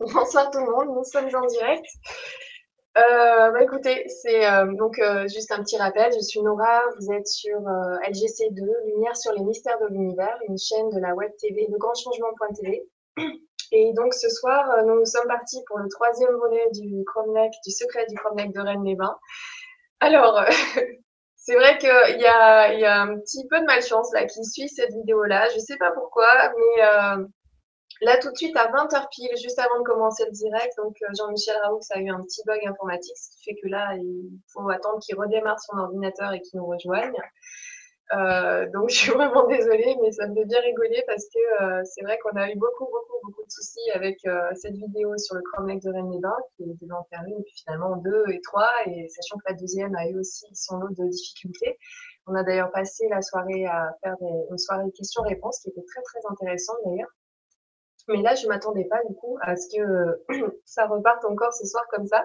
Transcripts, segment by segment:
Bonsoir tout le monde, nous sommes en direct. Euh, bah écoutez, c'est euh, donc euh, juste un petit rappel. Je suis Nora, vous êtes sur LGC2, Lumière sur les mystères de l'univers, une chaîne de la web TV de grandchangement.tv. Et donc ce soir, nous, nous sommes partis pour le troisième volet du Chrome du secret du Chrome de Rennes-les-Bains. Alors, c'est vrai qu'il y a, y a un petit peu de malchance là qui suit cette vidéo-là. Je ne sais pas pourquoi, mais Là, tout de suite, à 20h pile, juste avant de commencer le direct, donc euh, Jean-Michel Raoux a eu un petit bug informatique, ce qui fait que là, il faut attendre qu'il redémarre son ordinateur et qu'il nous rejoigne. Euh, donc, je suis vraiment désolée, mais ça me fait bien rigoler parce que euh, c'est vrai qu'on a eu beaucoup, beaucoup, beaucoup de soucis avec cette vidéo sur le Chrome de Rennes-les-Bains, qui était en faire une, et puis finalement deux et trois, et sachant que la deuxième a eu aussi son lot de difficultés. On a d'ailleurs passé la soirée à faire une soirée questions-réponses qui était très, très intéressante d'ailleurs. Mais là, je ne m'attendais pas du coup à ce que ça reparte encore ce soir comme ça.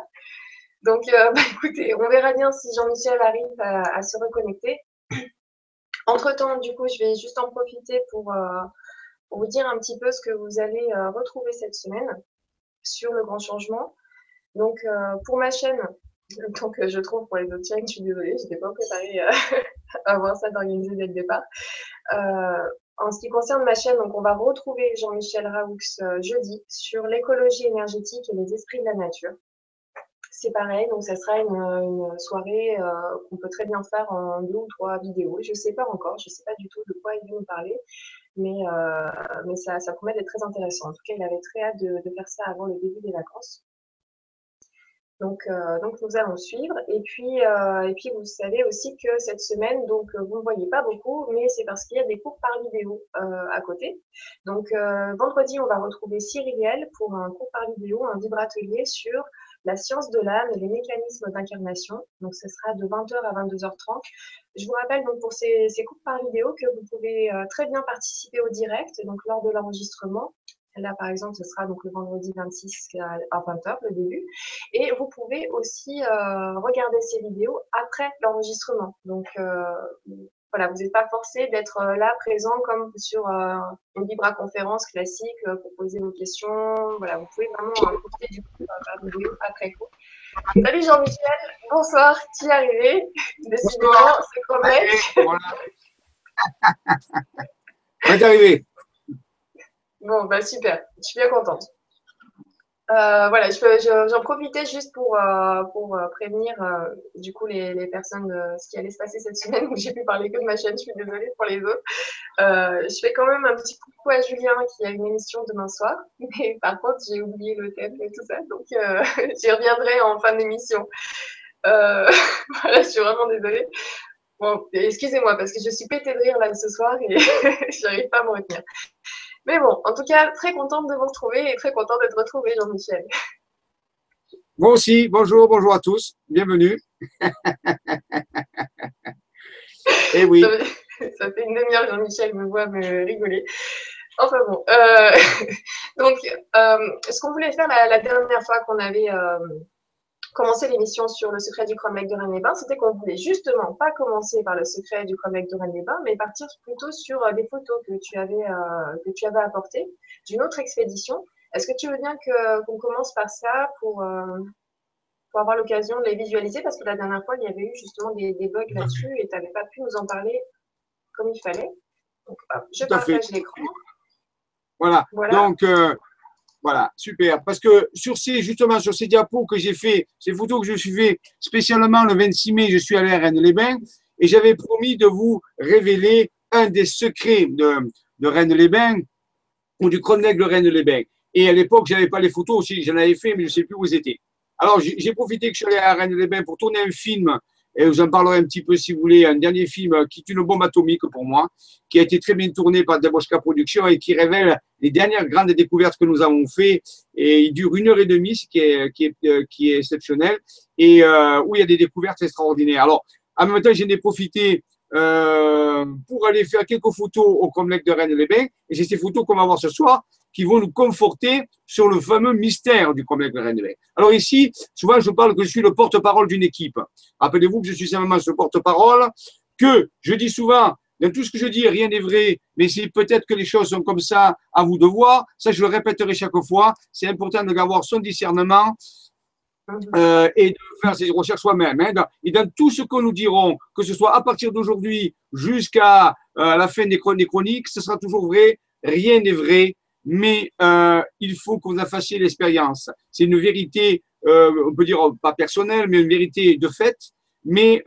Donc, euh, bah, écoutez, on verra bien si Jean-Michel arrive à, se reconnecter. Entre-temps, du coup, je vais juste en profiter pour, euh, vous dire un petit peu ce que vous allez euh, retrouver cette semaine sur le grand changement. Donc, pour ma chaîne, le temps que je trouve pour les autres chaînes, je suis désolée, je n'étais pas préparée à voir ça d'organiser dès le départ. En ce qui concerne ma chaîne, on va retrouver Jean-Michel Raoux euh, jeudi sur l'écologie énergétique et les esprits de la nature. C'est pareil, donc ça sera une, soirée euh, qu'on peut très bien faire en deux ou trois vidéos. Je ne sais pas encore, je ne sais pas du tout de quoi il veut nous parler, mais, euh, ça promet d'être très intéressant. En tout cas, il avait très hâte de faire ça avant le début des vacances. Donc, euh, donc nous allons suivre. Et puis, euh, et puis vous savez aussi que cette semaine, donc euh, vous ne voyez pas beaucoup, mais c'est parce qu'il y a des cours par vidéo à côté. Donc vendredi, on va retrouver Cyrielle pour un cours par vidéo, un libre atelier sur la science de l'âme et les mécanismes d'incarnation. Donc ce sera de 20h à 22h30. Je vous rappelle donc pour ces, ces cours par vidéo que vous pouvez très bien participer au direct, donc lors de l'enregistrement Là, par exemple, ce sera donc le vendredi 26 à 20h, le début. Et vous pouvez aussi euh, regarder ces vidéos après l'enregistrement. Donc, euh, voilà, vous n'êtes pas forcé d'être euh, là, présent, comme sur une Libra-conférence classique, pour poser vos questions. Voilà, vous pouvez vraiment profiter du coup la vidéo après coup. Salut Jean-Michel, bonsoir, tu es arrivé? Décidément, c'est correct. Voilà. Est arrivé. Bon, bah super, je suis bien contente. Euh, voilà, j'en profitais juste pour, euh, pour euh, prévenir du coup les, les personnes de ce qui allait se passer cette semaine. J'ai pu parler que de ma chaîne, je suis désolée pour les autres. je fais quand même un petit coucou à Julien qui a une émission demain soir. Mais par contre, j'ai oublié le thème et tout ça, donc j'y reviendrai en fin d'émission. voilà, je suis vraiment désolée. Bon, excusez-moi parce que je suis pétée de rire là ce soir et je n'arrive pas à me retenir. Mais bon, en tout cas, très contente de vous retrouver et très contente d'être retrouvée, Jean-Michel. Moi aussi, bonjour, bonjour à tous, bienvenue. et eh oui. Ça, fait une demi-heure, Jean-Michel me voit me rigoler. Enfin bon, euh, donc euh, ce qu'on voulait faire la, dernière fois qu'on avait euh, commencer l'émission sur le secret du Chrome de Rennes-les-Bains, c'était qu'on voulait justement pas commencer par le secret du Chrome de Rennes-les-Bains, mais partir plutôt sur euh, des photos que tu avais, euh, que tu avais apportées d'une autre expédition. Est-ce que tu veux bien qu'on commence par ça pour, euh, pour avoir l'occasion de les visualiser? Parce que la dernière fois, il y avait eu justement des, bugs là-dessus et tu n'avais pas pu nous en parler comme il fallait. Donc, je partage l'écran. Voilà. voilà. Donc, voilà, super. Parce que sur ces, justement, sur ces diapos que j'ai fait, ces photos que je suis fait spécialement le 26 mai, je suis allé à Rennes-les-Bains et j'avais promis de vous révéler un des secrets de, de Rennes-les-Bains ou du Cronec de Rennes-les-Bains. Et à l'époque, j'avais pas les photos aussi, j'en avais fait, mais je ne sais plus où ils étaient. Alors, j'ai profité que je suis allé à Rennes-les-Bains pour tourner un film et vous en parlerez un petit peu si vous voulez, un dernier film qui est une bombe atomique pour moi, qui a été très bien tourné par Daboschka Productions et qui révèle les dernières grandes découvertes que nous avons fait. Et il dure une heure et demie, ce qui est, qui est, euh, qui est exceptionnel, et euh, où il y a des découvertes extraordinaires. Alors, en même temps, j'en ai profité euh, pour aller faire quelques photos au complexe de Rennes-les-Bains. Et c'est ces photos qu'on va voir ce soir qui vont nous conforter sur le fameux mystère du complexe de Rennes-les-Bains. Alors ici, souvent, je parle que je suis le porte-parole d'une équipe. Rappelez-vous que je suis simplement ce porte-parole, que je dis souvent, dans tout ce que je dis, rien n'est vrai, mais c'est peut-être que les choses sont comme ça, à vous de voir. Ça, je le répéterai chaque fois. C'est important d'avoir son discernement. Euh, et de faire ses recherches soi-même. Hein. Et dans tout ce que nous dirons, que ce soit à partir d'aujourd'hui jusqu'à euh, la fin des, chroniques, ce sera toujours vrai. Rien n'est vrai, mais euh, il faut vous en fassiez l'expérience. C'est une vérité, on peut dire pas personnelle, mais une vérité de fait mais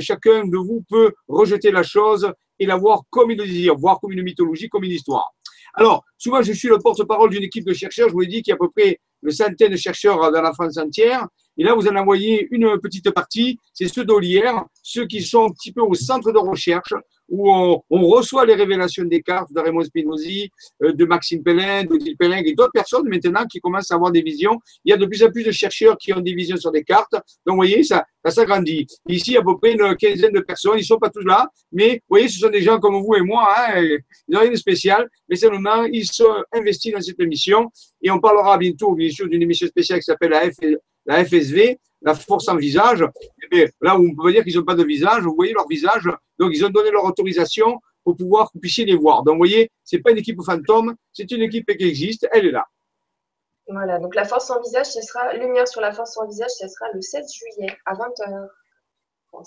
chacun de vous peut rejeter la chose et la voir comme il le désire, voir comme une mythologie, comme une histoire. Alors, souvent, je suis le porte-parole d'une équipe de chercheurs. Je vous l'ai dit qu'il y a à peu près une centaine de chercheurs dans la France entière. Et là, vous en envoyez une petite partie, c'est ceux d'Olière, ceux qui sont un petit peu au centre de recherche, où on, reçoit les révélations des cartes de Raymond Spinozzi, euh, de Maxime Pellin, de Gilles Pellin et d'autres personnes maintenant qui commencent à avoir des visions. Il y a de plus en plus de chercheurs qui ont des visions sur des cartes. Donc, vous voyez, ça, ça s'agrandit. Ici, à peu près une quinzaine de personnes. Ils ne sont pas tous là, mais vous voyez, ce sont des gens comme vous et moi. Hein, ils n'ont rien de spécial, mais seulement ils sont investis dans cette émission. Et on parlera bientôt, bien sûr, d'une émission spéciale qui s'appelle la, la FSV, la force en visage. Et là où on peut dire qu'ils n'ont pas de visage, vous voyez leur visage. Donc, ils ont donné leur autorisation pour pouvoir que vous puissiez les voir. Donc, vous voyez, ce n'est pas une équipe fantôme, c'est une équipe qui existe, elle est là. Voilà, donc la force en visage, ce sera, lumière sur la force en visage, ce sera le 7 juillet à 20h.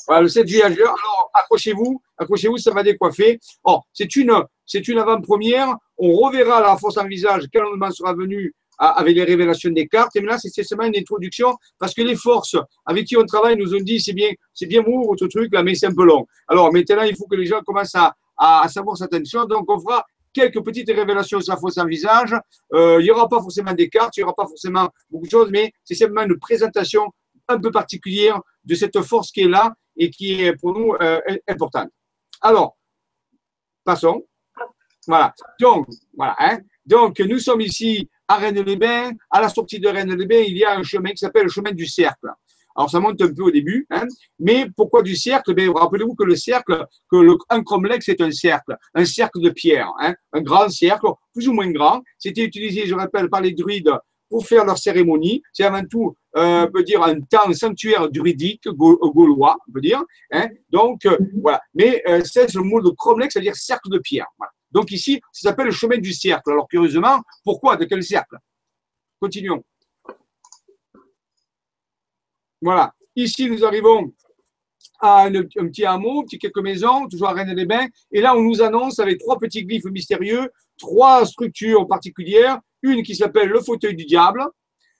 voilà, le 7 juillet à Alors, accrochez-vous, accrochez-vous, ça va décoiffer. Oh, c'est une, c'est une avant-première. On reverra la force en visage quand le moment sera venu avec les révélations des cartes. Et maintenant, c'est seulement une introduction parce que les forces avec qui on travaille nous ont dit c'est bien, c'est bien beau votre truc là, mais c'est un peu long. Alors maintenant, il faut que les gens commencent à, à, savoir certaines choses. Donc, on fera quelques petites révélations sur la force en visage. Euh, il n'y aura pas forcément des cartes, il n'y aura pas forcément beaucoup de choses, mais c'est simplement une présentation un peu particulière de cette force qui est là et qui est pour nous euh, importante. Alors, passons. Voilà. Donc, voilà. Hein. Donc, nous sommes ici à Rennes-les-Bains. À la sortie de Rennes-les-Bains, il y a un chemin qui s'appelle le chemin du cercle. Alors, ça monte un peu au début, hein. mais pourquoi du cercle? Ben, Rappelez-vous que le cercle, que le, un cromlech, c'est un cercle, un cercle de pierre, hein. un grand cercle, plus ou moins grand. C'était utilisé, je rappelle, par les druides pour faire leur cérémonie. C'est avant tout, euh, on peut dire, un temps sanctuaire druidique, gaulois, on peut dire. Hein. Donc, euh, voilà. Mais euh, c'est le mot de cromlech, c'est-à-dire cercle de pierre. Voilà. Donc ici, ça s'appelle le chemin du cercle. Alors curieusement, pourquoi De quel cercle? Continuons. Voilà. Ici, nous arrivons à un, petit hameau, petit quelques maisons, toujours à Rennes-les-Bains. Et là, on nous annonce avec trois petits glyphes mystérieux, trois structures particulières. Une qui s'appelle le fauteuil du diable,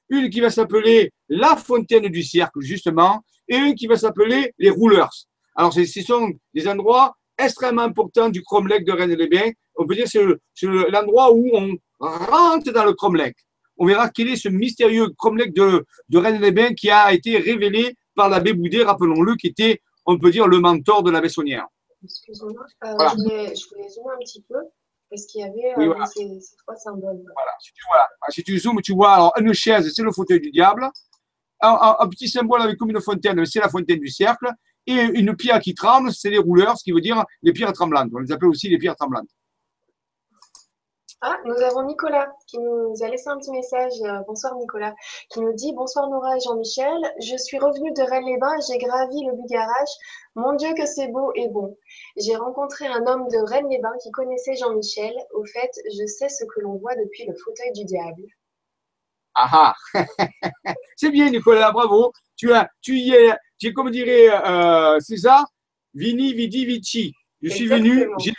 une qui va s'appeler la fontaine du cercle, justement, et une qui va s'appeler les rouleurs. Alors, ce sont des endroits extrêmement importants du cromlech de Rennes-les-Bains on peut dire que c'est l'endroit où on rentre dans le cromlech. On verra quel est ce mystérieux cromlech de, de Rennes-les-Bains qui a été révélé par l'abbé Boudet, rappelons-le, qui était, on peut dire, le mentor de la Bessonnière. Excusez-moi, euh, je, voulais, zoomer un petit peu parce qu'il y avait euh, ces, trois symboles. Voilà, si tu, voilà. si tu zoomes, tu vois alors, une chaise, c'est le fauteuil du diable. Un, petit symbole avec comme une fontaine, c'est la fontaine du cercle. Et une pierre qui tremble, c'est les rouleurs, ce qui veut dire les pierres tremblantes. On les appelle aussi les pierres tremblantes. Ah, nous avons Nicolas qui nous a laissé un petit message. Euh, bonsoir Nicolas, qui nous dit Bonsoir Nora et Jean-Michel. Je suis revenu de Rennes-les-Bains j'ai gravi le Bugarage. Mon Dieu, que c'est beau et bon. J'ai rencontré un homme de Rennes-les-Bains qui connaissait Jean-Michel. Au fait, je sais ce que l'on voit depuis le fauteuil du diable. Ah ah C'est bien Nicolas, bravo. Tu, as, tu y es, tu es comme dirait euh, César, Vini, Vidi, Vici. Je suis venu, j'ai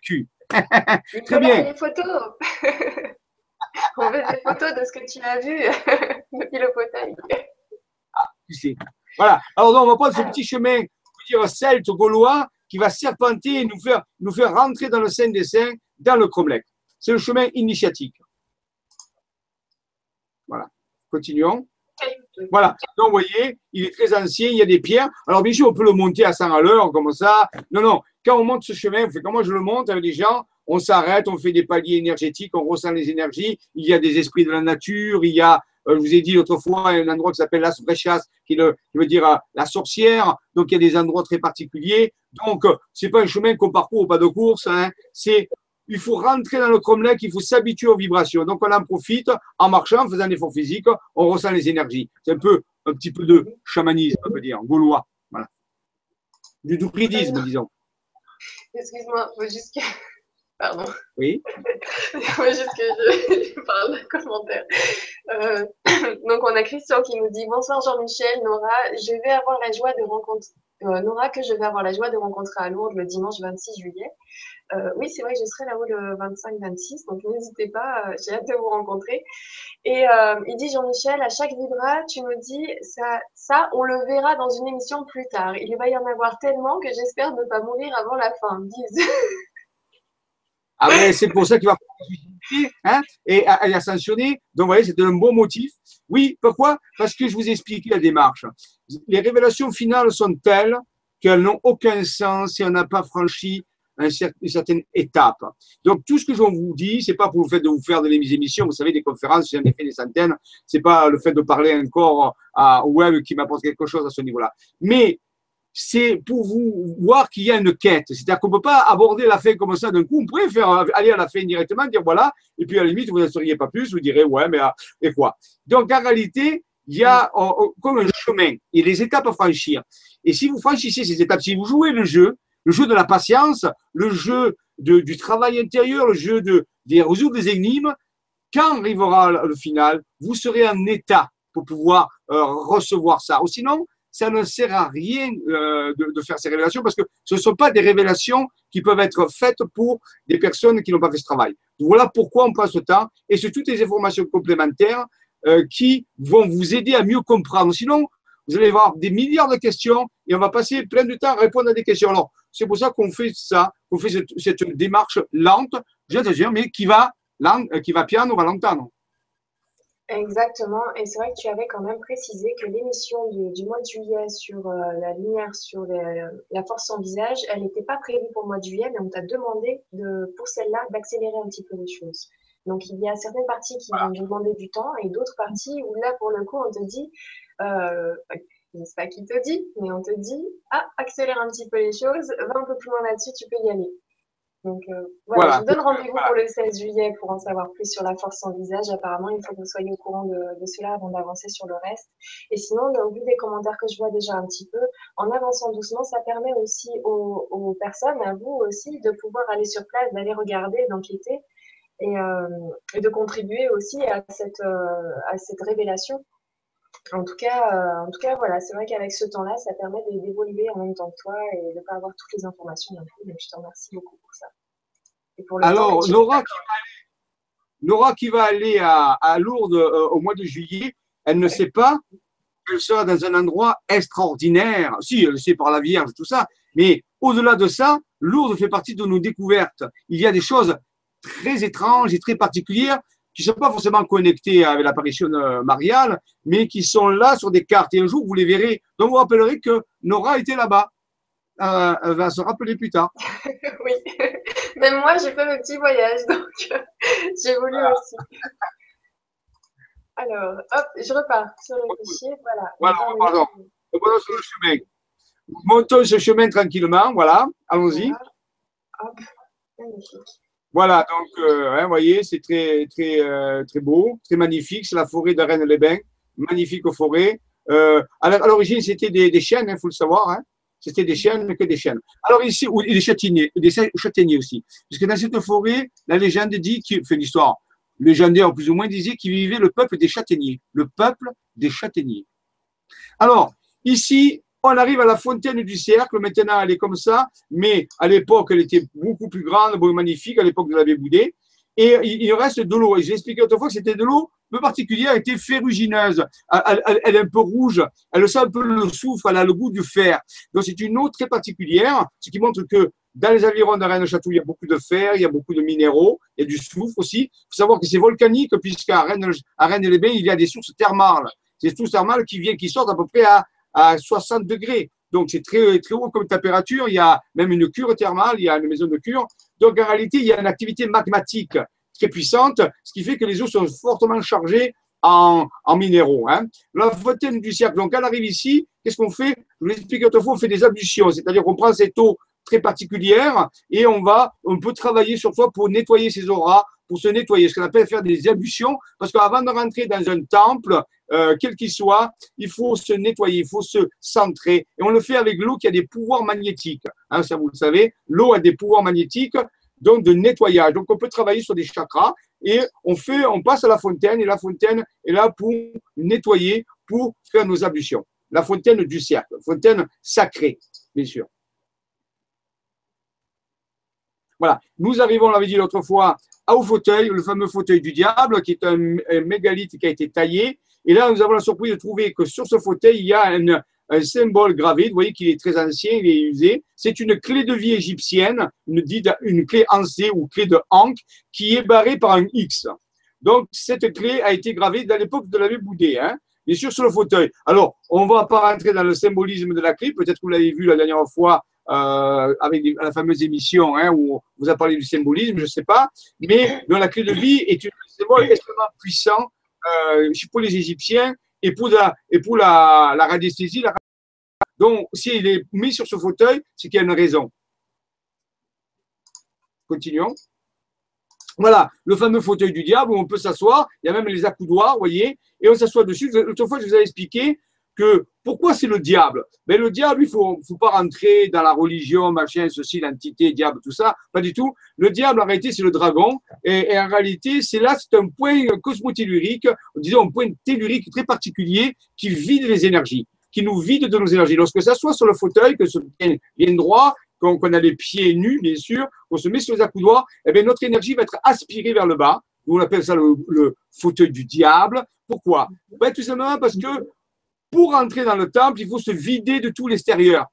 vécu. Très bien. Les photos. On veut des photos de ce que tu as vu depuis le fauteuil. Ah, tu sais. Voilà. Alors, on va prendre ce petit chemin, dire celte gaulois, qui va serpenter et nous faire, nous faire rentrer dans le Saint des Saints, dans le Cromlech. C'est le chemin initiatique. Voilà. Continuons. Voilà. Donc, vous voyez, il est très ancien, il y a des pierres. Alors, bien sûr, on peut le monter à 100 à l'heure, comme ça. Non, non. Quand on monte ce chemin, fait, quand moi je le monte avec des gens, on s'arrête, on fait des paliers énergétiques, on ressent les énergies. Il y a des esprits de la nature, il y a, euh, je vous ai dit autrefois, un endroit qui s'appelle Las Brechas, qui, qui, veut dire euh, la sorcière. Donc, il y a des endroits très particuliers. Donc, euh, c'est pas un chemin qu'on parcourt au pas de course. Hein. C'est il faut rentrer dans le cromlech, il faut s'habituer aux vibrations. Donc, on en profite en marchant, en faisant un effort physique, on ressent les énergies. C'est un peu, un petit peu de chamanisme, on peut dire, gaulois. Voilà. Du druidisme, disons. Excuse-moi, faut juste que. Pardon. Oui. faut juste que je, parle d'un commentaire. Euh, donc, on a Christian qui nous dit Bonsoir Jean-Michel, Nora, je vais avoir la joie de rencontrer. Euh, Nora, que je vais avoir la joie de rencontrer à Lourdes le dimanche 26 juillet. Euh, oui, c'est vrai, je serai là-haut le 25-26, donc n'hésitez pas, euh, j'ai hâte de vous rencontrer. Et il dit Jean-Michel, à chaque vibra, tu nous dis ça, ça, on le verra dans une émission plus tard. Il va y en avoir tellement que j'espère ne pas mourir avant la fin. Disent. Ah ben, c'est pour ça qu'il va hein, et à, a sanctionné. Donc, vous voyez, c'est un bon motif. Oui, pourquoi? Parce que je vous ai expliqué la démarche. Les révélations finales sont telles qu'elles n'ont aucun sens si on n'a pas franchi une certaine étape. Donc, tout ce que je vous dis, c'est pas pour le fait de vous faire de émissions, vous savez, des conférences, j'en ai fait des centaines, c'est pas le fait de parler encore à web qui m'apporte quelque chose à ce niveau-là. Mais c'est pour vous voir qu'il y a une quête. C'est-à-dire qu'on ne peut pas aborder la fin comme ça d'un coup. On pourrait faire aller à la fin directement, dire voilà, et puis à la limite, vous n'en seriez pas plus, vous direz ouais, mais et quoi Donc en réalité, il y a oh, oh, comme un chemin, il y a des étapes à franchir. Et si vous franchissez ces étapes, si vous jouez le jeu, le jeu de la patience, le jeu du travail intérieur, le jeu de, résoudre des énigmes. Quand arrivera le final, vous serez en état pour pouvoir euh, recevoir ça. Ou sinon, ça ne sert à rien euh, de, faire ces révélations parce que ce ne sont pas des révélations qui peuvent être faites pour des personnes qui n'ont pas fait ce travail. Voilà pourquoi on passe le temps et c'est toutes les informations complémentaires euh, qui vont vous aider à mieux comprendre. Sinon, vous allez avoir des milliards de questions et on va passer plein de temps à répondre à des questions. Alors, c'est pour ça qu'on fait ça, qu'on fait cette, démarche lente, mais qui va, lente, euh, qui va piano, va longtemps. Exactement, et c'est vrai que tu avais quand même précisé que l'émission du, mois de juillet sur euh, la lumière sur la force sans visage, elle n'était pas prévue pour le mois de juillet, mais on t'a demandé de, pour celle-là d'accélérer un petit peu les choses. Donc il y a certaines parties qui vont demander du temps et d'autres parties où là pour le coup on te dit, euh, je sais pas qui te dit, mais on te dit, ah, accélère un petit peu les choses, va un peu plus loin là-dessus, tu peux y aller. Donc euh, voilà, je vous donne rendez-vous pour le 16 juillet pour en savoir plus sur la force sans visage. Apparemment, il faut que vous soyez au courant de, cela avant d'avancer sur le reste. Et sinon, au vu des commentaires que je vois déjà un petit peu, en avançant doucement, ça permet aussi aux, personnes, à vous aussi, de pouvoir aller sur place, d'aller regarder, d'enquêter et, euh, de contribuer aussi à cette, euh, à cette révélation en tout cas, euh, en tout cas, voilà, c'est vrai qu'avec ce temps-là, ça permet d'évoluer en même temps que toi et de ne pas avoir toutes les informations d'un coup. Donc, je te remercie beaucoup pour ça. Alors, Nora qui, Nora qui, va aller à, Lourdes euh, au mois de juillet, elle ne sait pas qu'elle sera dans un endroit extraordinaire. Si, elle sait par la Vierge, tout ça. Mais au-delà de ça, Lourdes fait partie de nos découvertes. Il y a des choses très étranges et très particulières qui ne sont pas forcément connectés avec l'apparition mariale, mais qui sont là sur des cartes. Et un jour, vous les verrez. Donc, vous rappellerez que Nora était là-bas. Euh, elle va se rappeler plus tard. oui, même moi, j'ai fait mon petit voyage, donc j'ai voulu aussi. Alors, hop, je repars sur le fichier. Voilà. Voilà, pardon. Voilà sur le chemin. Montons ce chemin tranquillement. Voilà, allons-y. Hop, magnifique. Voilà, donc, euh, vous voyez, c'est très, très, euh, très beau, très magnifique. C'est la forêt de Rennes-les-Bains, magnifique forêt. Euh, à l'origine, c'était des, chênes, il hein, faut le savoir. Hein. C'était des chênes, que des chênes. Alors ici, ou des châtaigniers, des châtaigniers aussi. Parce que dans cette forêt, la légende dit, qui fait l'histoire légendaire plus ou moins, disait qu'il vivait le peuple des châtaigniers. Le peuple des châtaigniers. Alors, ici, on arrive à la fontaine du cercle. Maintenant, elle est comme ça, mais à l'époque, elle était beaucoup plus grande, magnifique, à l'époque de la Boudet. Et il reste de l'eau. Et j'ai expliqué autrefois que c'était de l'eau peu particulière, elle était ferrugineuse. Elle, est un peu rouge, elle sent un peu le soufre, elle a le goût du fer. Donc c'est une eau très particulière, ce qui montre que dans les environs de Rennes-Château, il y a beaucoup de fer, il y a beaucoup de minéraux, il y a du soufre aussi. Il faut savoir que c'est volcanique, puisqu'à Rennes-les-Bains, il y a des sources thermales. Des sources thermales qui viennent, qui sortent à peu près à à 60 degrés. Donc, c'est très, très haut comme température. Il y a même une cure thermale, il y a une maison de cure. Donc, en réalité, il y a une activité magmatique très puissante, ce qui fait que les eaux sont fortement chargées en, minéraux. Hein. La fontaine du cercle, donc, elle arrive ici, qu'est-ce qu'on fait? Je vous l'explique autrefois, on fait des ablutions, c'est-à-dire qu'on prend cette eau très particulière et on va, on peut travailler sur soi pour nettoyer ces auras, pour se nettoyer, ce qu'on appelle faire des ablutions, parce qu'avant de rentrer dans un temple, euh, quel qu'il soit, il faut se nettoyer, il faut se centrer. Et on le fait avec l'eau qui a des pouvoirs magnétiques. Hein, ça, vous le savez, l'eau a des pouvoirs magnétiques, donc de nettoyage. Donc, on peut travailler sur des chakras et on fait, on passe à la fontaine et la fontaine est là pour nettoyer, pour faire nos ablutions. La fontaine du cercle, fontaine sacrée, bien sûr. Voilà. Nous arrivons, on l'avait dit l'autre fois, au fauteuil, le fameux fauteuil du diable, qui est un, mégalithe qui a été taillé. Et là, nous avons la surprise de trouver que sur ce fauteuil, il y a un, symbole gravé. Vous voyez qu'il est très ancien, il est usé. C'est une clé de vie égyptienne, une, clé ancée ou clé de Ankh, qui est barrée par un X. Donc, cette clé a été gravée dans l'époque de l'abbé Boudé, hein, bien sûr sur le fauteuil. Alors, on ne va pas rentrer dans le symbolisme de la clé, peut-être que vous l'avez vu la dernière fois euh, avec la fameuse émission hein, où on vous a parlé du symbolisme, je ne sais pas, mais la clé de vie est un symbole extrêmement puissant euh, pour les Égyptiens et pour la, et radiesthésie. La... Donc, s'il est mis sur ce fauteuil, c'est qu'il y a une raison. Continuons. Voilà, le fameux fauteuil du diable où on peut s'asseoir. Il y a même les accoudoirs, vous voyez, et on s'assoit dessus. L'autre fois, je vous avais expliqué que pourquoi c'est le diable? Mais le diable, il faut, faut pas rentrer dans la religion, machin, ceci, l'entité, diable, tout ça, pas du tout. Le diable, en réalité, c'est le dragon, et, en réalité, c'est là, c'est un point cosmotellurique, disons un point tellurique très particulier qui vide les énergies, qui nous vide de nos énergies. Lorsque ça soit sur le fauteuil, que ce vienne droit, qu'on a les pieds nus, bien sûr, qu'on se met sur les accoudoirs, eh bien, notre énergie va être aspirée vers le bas. On appelle ça le, fauteuil du diable. Pourquoi? Ben, Tout simplement parce que pour entrer dans le temple, il faut se vider de tout l'extérieur.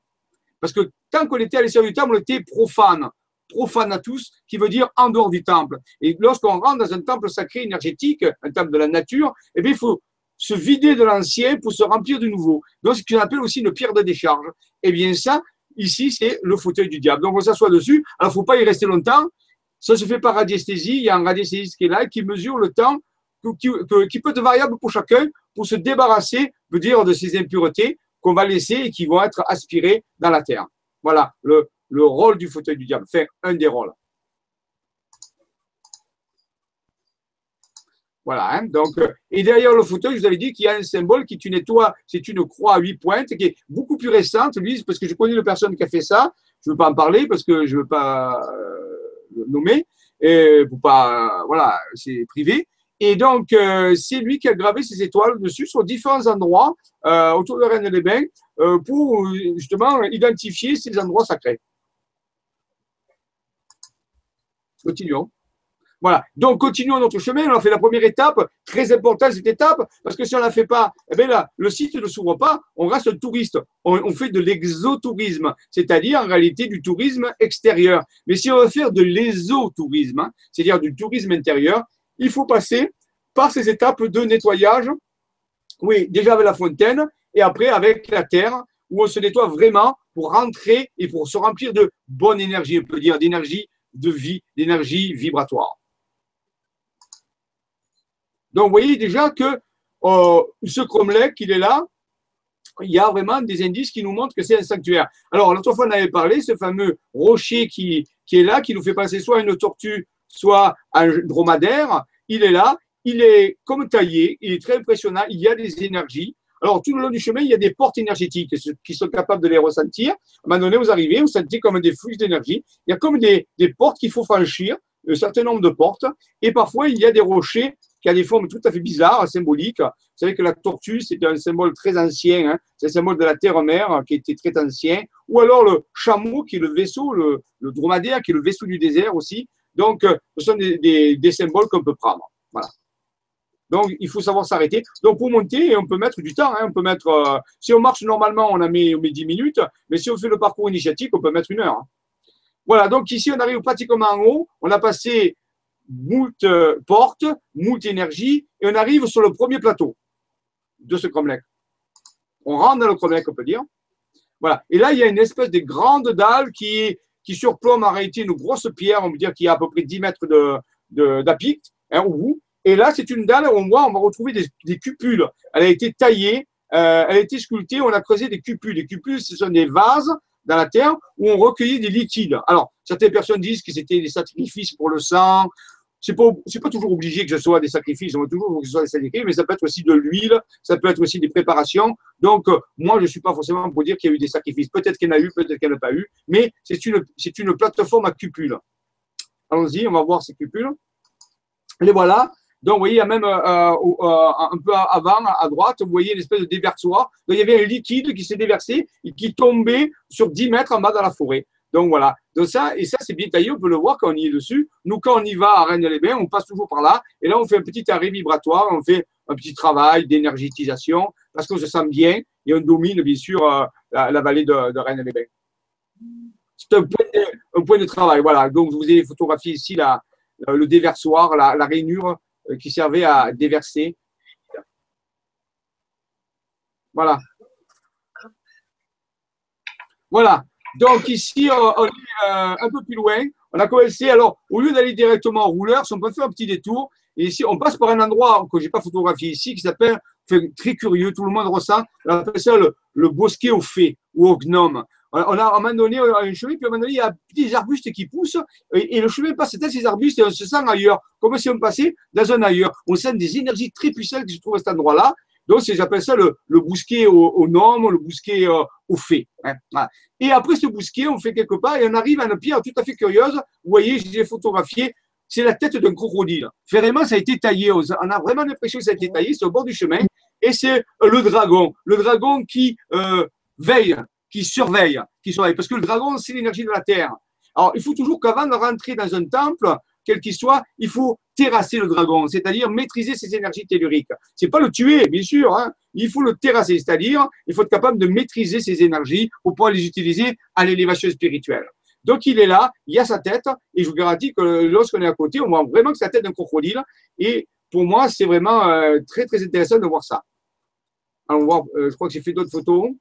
Parce que tant qu'on était à l'extérieur du temple, on était profane. Profane à tous, qui veut dire en dehors du temple. Et lorsqu'on rentre dans un temple sacré énergétique, un temple de la nature, eh bien, il faut se vider de l'ancien pour se remplir du nouveau. Donc, ce qu'on appelle aussi une pierre de décharge. Eh bien, ça, ici, c'est le fauteuil du diable. Donc, on s'assoit dessus. Alors, il ne faut pas y rester longtemps. Ça se fait par radiesthésie. Il y a un radiesthésiste qui est là, qui mesure le temps qui, qui, peut être variable pour chacun, pour se débarrasser, veut dire, de ces impuretés qu'on va laisser et qui vont être aspirées dans la terre. Voilà le, le rôle du fauteuil du diable, faire un des rôles. Voilà, hein, donc, euh, et derrière le fauteuil, je vous avais dit qu'il y a un symbole qui est une c'est une croix à huit pointes, qui est beaucoup plus récente, lui, parce que je connais une personne qui a fait ça, je ne veux pas en parler parce que je ne veux pas euh, le nommer, et pour pas, voilà, c'est privé, et donc, euh, c'est lui qui a gravé ces étoiles dessus sur différents endroits euh, autour de Rennes-les-Bains euh, pour justement identifier ces endroits sacrés. Continuons. Voilà. Donc, continuons notre chemin. On a fait la première étape, très importante cette étape, parce que si on ne la fait pas, eh là, le site ne s'ouvre pas, on reste touriste. On, fait de l'exotourisme, c'est-à-dire en réalité du tourisme extérieur. Mais si on veut faire de l'ésotourisme, hein, c'est-à-dire du tourisme intérieur, il faut passer par ces étapes de nettoyage. Oui, déjà avec la fontaine et après avec la terre où on se nettoie vraiment pour rentrer et pour se remplir de bonne énergie, on peut dire d'énergie de vie, d'énergie vibratoire. Donc, vous voyez déjà que euh, ce cromlech, il est là, il y a vraiment des indices qui nous montrent que c'est un sanctuaire. Alors, l'autre fois, on avait parlé, ce fameux rocher qui, qui est là, qui nous fait passer soit une tortue, soit un dromadaire, il est là, il est comme taillé, il est très impressionnant, il y a des énergies. Alors, tout le long du chemin, il y a des portes énergétiques qui sont capables de les ressentir. À un moment donné, vous arrivez, vous sentez comme des flux d'énergie. Il y a comme des, portes qu'il faut franchir, un certain nombre de portes. Et parfois, il y a des rochers qui ont des formes tout à fait bizarres, symboliques. Vous savez que la tortue, c'est un symbole très ancien. Hein. C'est un symbole de la terre-mère qui était très ancien. Ou alors le chameau, qui est le vaisseau, le, dromadaire, qui est le vaisseau du désert aussi. Donc, euh, ce sont des, symboles qu'on peut prendre. Voilà. Donc, il faut savoir s'arrêter. Donc, pour monter, on peut mettre du temps. Hein. On peut mettre, euh, si on marche normalement, on a mis, on met 10 minutes. Mais si on fait le parcours initiatique, on peut mettre une heure. Hein. Voilà. Donc, ici, on arrive pratiquement en haut. On a passé moult euh, portes, moult énergie, et on arrive sur le premier plateau de ce cromlech. On rentre dans le cromlech, on peut dire. Voilà. Et là, il y a une espèce de grande dalle qui, qui surplombe en réalité une grosse pierre, on peut dire, qui a à peu près 10 mètres d'apic, de, hein, Et là, c'est une dalle, on voit, on va retrouver des, cupules. Elle a été taillée, euh, elle a été sculptée, on a creusé des cupules. Les cupules, ce sont des vases dans la terre où on recueillait des liquides. Alors, certaines personnes disent que c'était des sacrifices pour le sang. C'est pas, pas toujours obligé que ce soit des sacrifices, on toujours que ce soit des sacrifices, mais ça peut être aussi de l'huile, ça peut être aussi des préparations. Donc, euh, moi, je suis pas forcément pour dire qu'il y a eu des sacrifices. Peut-être qu'il y en a eu, peut-être qu'il n'y en a pas eu, mais c'est une, c'est une plateforme à cupules. Allons-y, on va voir ces cupules. Les voilà. Donc, vous voyez, il y a même euh, euh, un peu avant, à droite, vous voyez une espèce de déversoir. Donc, il y avait un liquide qui s'est déversé et qui tombait sur 10 mètres en bas dans la forêt. Donc voilà. Ça, et ça, c'est bien taillé, on peut le voir quand on y est dessus. Nous, quand on y va à Rennes-les-Bains, on passe toujours par là. Et là, on fait un petit arrêt vibratoire, on fait un petit travail d'énergétisation parce qu'on se sent bien et on domine, bien sûr, euh, la, vallée de, de Rennes-les-Bains. C'est un, point de travail. Voilà. Donc, je vous ai photographié ici le déversoir, la, la rainure euh, qui servait à déverser. Voilà. Voilà. Donc ici, on est euh, un peu plus loin. On a commencé, alors, au lieu d'aller directement au rouleur, on peut faire un petit détour. Et ici, on passe par un endroit que je n'ai pas photographié ici, qui s'appelle, très curieux, tout le monde ressent, on appelle ça le, bosquet aux fées ou aux gnomes. On a, à un moment donné, un chemin, puis à un moment donné, il y a des arbustes qui poussent, et, le chemin passe dans ces arbustes et on se sent ailleurs, comme si on passait dans un ailleurs. On sent des énergies très puissantes qui se trouvent à cet endroit-là. Donc, j'appelle ça le, le bousquet aux, aux gnomes, le bousquet euh, aux fées. Hein. Et après ce bousquet, on fait quelque part et on arrive à une pierre tout à fait curieuse. Vous voyez, je l'ai photographié. C'est la tête d'un crocodile. Vraiment, ça a été taillé. On a vraiment l'impression que ça a été taillé. C'est au bord du chemin. Et c'est euh, le dragon. Le dragon qui euh, veille, qui surveille, qui surveille. Parce que le dragon, c'est l'énergie de la terre. Alors, il faut toujours qu'avant de rentrer dans un temple, quel qu'il soit, il faut terrasser le dragon, c'est-à-dire maîtriser ses énergies telluriques. C'est pas le tuer, bien sûr, hein. il faut le terrasser, c'est-à-dire il faut être capable de maîtriser ses énergies pour pouvoir les utiliser à l'élévation spirituelle. Donc il est là, il y a sa tête, et je vous garantis que lorsqu'on est à côté, on voit vraiment que c'est la tête d'un crocodile. Et pour moi, c'est vraiment euh, très très intéressant de voir ça. Euh, je crois que j'ai fait d'autres photos.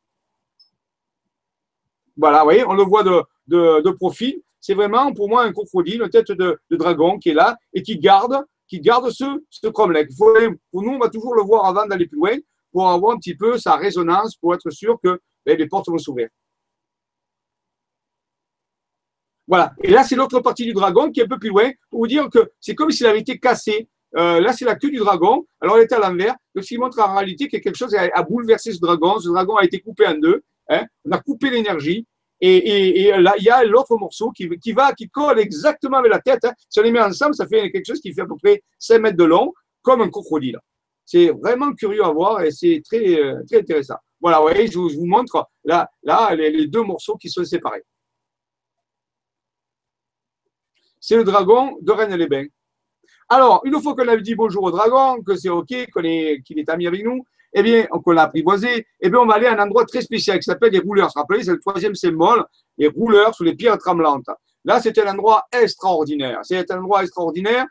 Voilà, vous voyez, on le voit de, de, de profil c'est vraiment pour moi un crocodile, une tête de, dragon qui est là et qui garde, ce, ce cromlech. Pour nous, on va toujours le voir avant d'aller plus loin pour avoir un petit peu sa résonance, pour être sûr que ben, les portes vont s'ouvrir. Voilà. Et là, c'est l'autre partie du dragon qui est un peu plus loin pour vous dire que c'est comme s'il avait été cassé. Euh, là, c'est la queue du dragon. Alors, elle est à l'envers. Donc, ce qui montre en réalité que quelque chose a, bouleversé ce dragon. Ce dragon a été coupé en deux. Hein. On a coupé l'énergie. Et, là, il y a l'autre morceau qui, va, qui colle exactement avec la tête. Hein. Si on les met ensemble, ça fait quelque chose qui fait à peu près 5 mètres de long, comme un crocodile. C'est vraiment curieux à voir et c'est très, très intéressant. Voilà, vous voyez, je vous, montre là, là les, deux morceaux qui sont séparés. C'est le dragon de Rennes-les-Bains. Alors, une fois qu'on a dit bonjour au dragon, que c'est OK, qu'il est ami avec nous, eh bien, qu'on l'a apprivoisé, eh bien, on va aller à un endroit très spécial qui s'appelle les rouleurs. Rappelez, c'est le troisième symbole, les rouleurs sous les pierres tremblantes. Là, c'était un endroit extraordinaire. C'est un endroit extraordinaire.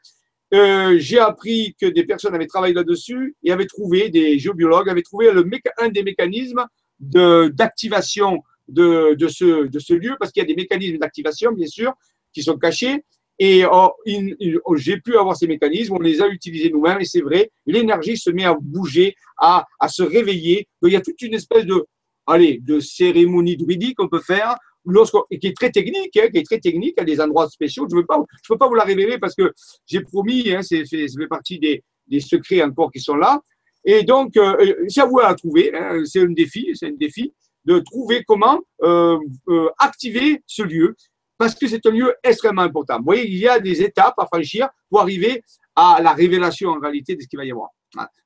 Euh, j'ai appris que des personnes avaient travaillé là-dessus et avaient trouvé, des géobiologues avaient trouvé le un des mécanismes d'activation de ce lieu, parce qu'il y a des mécanismes d'activation, bien sûr, qui sont cachés. Et oh, oh, j'ai pu avoir ces mécanismes, on les a utilisés nous-mêmes, et c'est vrai, l'énergie se met à bouger, à, se réveiller. Il y a toute une espèce de, allez, de cérémonie druidique qu'on peut faire, qui est très technique, hein, qui est très technique, à des endroits spéciaux. Je ne peux pas vous la révéler parce que j'ai promis, hein, c'est, fait partie des, secrets encore qui sont là. Et donc, euh, c'est à vous à trouver. Hein, c'est un défi, c'est un défi de trouver comment euh, euh, activer ce lieu parce que c'est un lieu extrêmement important. Vous voyez, il y a des étapes à franchir pour arriver à la révélation en réalité de ce qu'il va y avoir.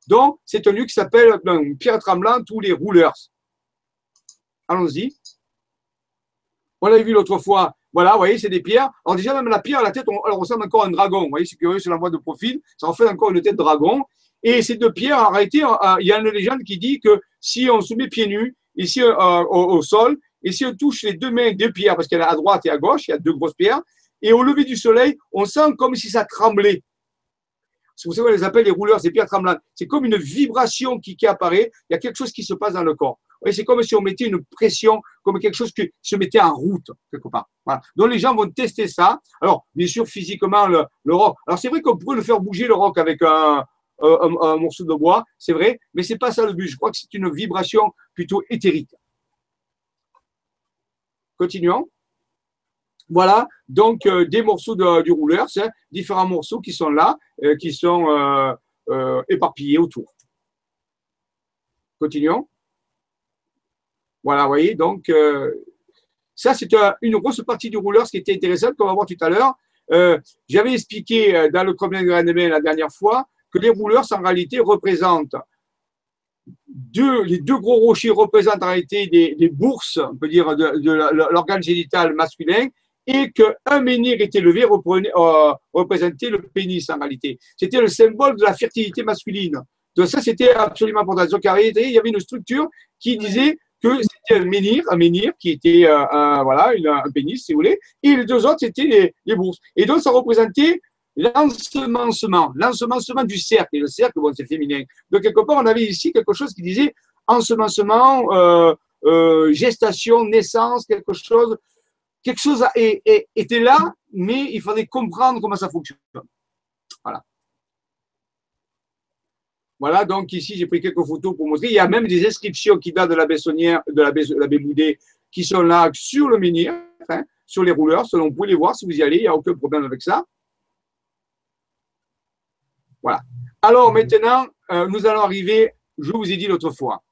Donc, c'est un lieu qui s'appelle Pierre Tremblante ou les Rouleurs. Allons-y. On l'a vu l'autre fois. Voilà, vous voyez, c'est des pierres. Alors déjà, même la pierre, la tête, elle ressemble encore à un dragon. Vous voyez, c'est curieux sur la voie de profil. Ça en fait encore une tête de dragon. Et ces deux pierres, en réalité, euh, il y a une légende qui dit que si on se met pieds nus, ici euh, au, sol, et si on touche les deux mains, deux pierres, parce qu'il y a à droite et à gauche, il y a deux grosses pierres, et au lever du soleil, on sent comme si ça tremblait. Pour ça qu'on les appelle les rouleurs, ces pierres tremblantes. C'est comme une vibration qui, apparaît, il y a quelque chose qui se passe dans le corps. C'est comme si on mettait une pression, comme quelque chose qui se mettait en route, quelque part. Donc les gens vont tester ça. Alors, bien sûr, physiquement, le, roc. Alors c'est vrai qu'on pourrait le faire bouger, le roc, avec un, un morceau de bois, c'est vrai, mais c'est pas ça le but. Je crois que c'est une vibration plutôt éthérique. Continuons. Voilà, donc des morceaux du rouleur, c'est différents morceaux qui sont là, qui sont éparpillés autour. Continuons. Voilà, vous voyez, donc ça, c'est une grosse partie du rouleur, ce qui était intéressant, qu'on va voir tout à l'heure. Euh, j'avais expliqué euh, dans le problème de la dernière fois que les rouleurs, en réalité, représentent deux, les deux gros rochers représentent en réalité des, bourses, on peut dire, de, l'organe génital masculin, et qu'un menhir était levé euh, représentait le pénis en réalité. C'était le symbole de la fertilité masculine. Donc ça, c'était absolument important. Donc il y avait une structure qui disait que c'était un menhir, un menhir qui était euh, un, voilà, un pénis, si vous voulez, et les deux autres, c'était les, bourses. Et donc, ça représentait l'ensemencement, l'ensemencement du cercle. Et le cercle, bon, c'est féminin. Donc, quelque part, on avait ici quelque chose qui disait ensemencement, euh, euh, gestation, naissance, quelque chose. Quelque chose était là, mais il fallait comprendre comment ça fonctionne. Voilà. Voilà, donc ici, j'ai pris quelques photos pour montrer. Il y a même des inscriptions qui datent de la Bessonnière, de la, baie Boudé, qui sont là sur le menhir, hein, sur les rouleurs. Selon, vous pouvez les voir si vous y allez, il n'y a aucun problème avec ça. Voilà. Alors maintenant, euh, nous allons arriver, je vous ai dit l'autre fois,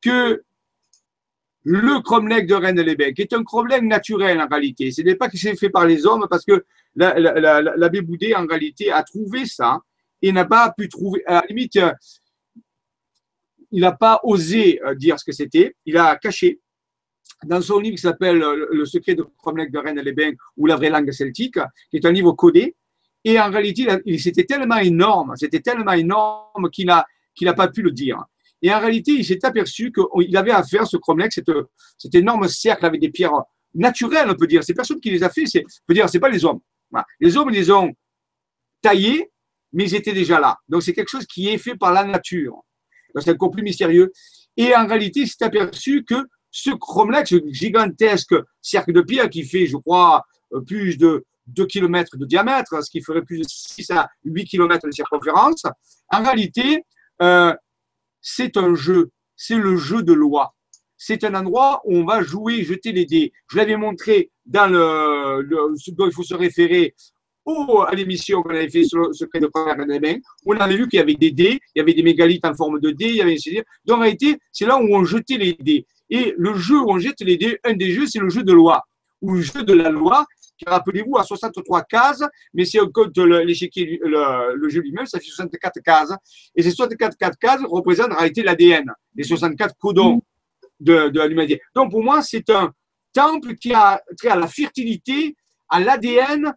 que le cromlech de Rennes-les-Becs est un cromlech naturel en réalité. Ce n'est pas que c'est fait par les hommes parce que l'abbé Boudé, en réalité, a trouvé ça il n'a pas pu trouver, à la limite, euh, il n'a pas osé euh, dire ce que c'était, il a caché. Dans son livre qui s'appelle Le secret de Cromlech de Rennes-les-Bains ou la vraie langue celtique, qui est un livre codé, et en réalité, c'était tellement énorme, c'était tellement énorme qu'il n'a pas pu le dire. Et en réalité, il s'est aperçu qu'il avait à faire ce Cromlech, cet, énorme cercle avec des pierres naturelles, on peut dire. C'est personne qui les a fait, c'est, peut dire, c'est pas les hommes. Les hommes, les ont taillés mais ils étaient déjà là. Donc c'est quelque chose qui est fait par la nature. c'est encore plus mystérieux. Et en réalité, il s'est aperçu que ce cromlech, ce gigantesque cercle de pierre qui fait, je crois, euh, plus de 2 km de diamètre, ce qui ferait plus de 6 à 8 km de circonférence, en réalité, euh, c'est un jeu, c'est le jeu de loi. C'est un endroit où on va jouer, jeter les dés. Je l'avais montré dans le, ce dont il faut se référer ou à l'émission qu'on avait fait sur le secret de première main, on avait vu qu'il y avait des dés, il y avait des mégalithes en forme de dés, il y avait Donc en réalité, c'est là où on jetait les dés. Et le jeu où on jette les dés, un des jeux, c'est le jeu de loi, ou le jeu de la loi, rappelez-vous, a 63 cases, mais si on compte l'échiquier, le, jeu lui-même, ça fait 64 cases. Et ces 64 cases représentent en réalité l'ADN, les 64 codons de, de l'humanité. Donc pour moi, c'est un temple qui a trait à la fertilité, à l'ADN,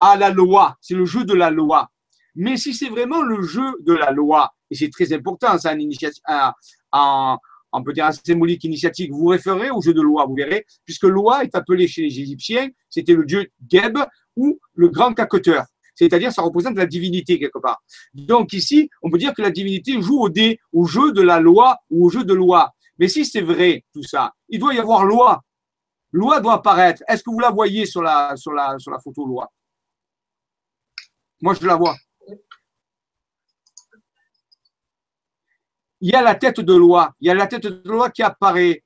à la loi. C'est le jeu de la loi. Mais si c'est vraiment le jeu de la loi, et c'est très important, ça, en, symbolique initiatique, vous référez au jeu de loi, vous verrez, puisque loi est appelé chez les Égyptiens, c'était le dieu Geb ou le grand caqueteur. C'est-à-dire, ça représente la divinité quelque part. Donc ici, on peut dire que la divinité joue au dé, au jeu de la loi ou au jeu de loi. Mais si c'est vrai, tout ça, il doit y avoir loi. Loi doit apparaître. Est-ce que vous la voyez sur la, sur la, sur la photo loi? Moi, je la vois. Il y a la tête de loi. Il y a la tête de loi qui apparaît.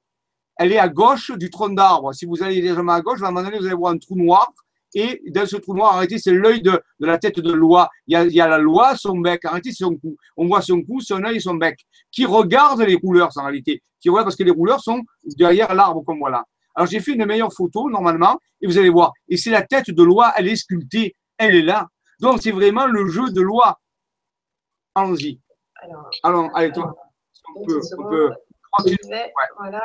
Elle est à gauche du tronc d'arbre. Si vous allez légèrement à gauche, à un moment donné, vous allez voir un trou noir. Et dans ce trou noir, arrêtez, c'est l'œil de, la tête de loi. Il y, a, il y, a, la loi, son bec. Arrêtez, c'est son cou. On voit son cou, son œil et son bec. Qui regardent les rouleurs, en réalité. Qui voient parce que les rouleurs sont derrière l'arbre, comme voilà. Alors, j'ai fait une meilleure photo, normalement, et vous allez voir. Et c'est la tête de loi, elle est sculptée. Elle est là. Donc, c'est vraiment le jeu de loi. Allons-y. Alors, allez, toi. On peut, on peut Voilà,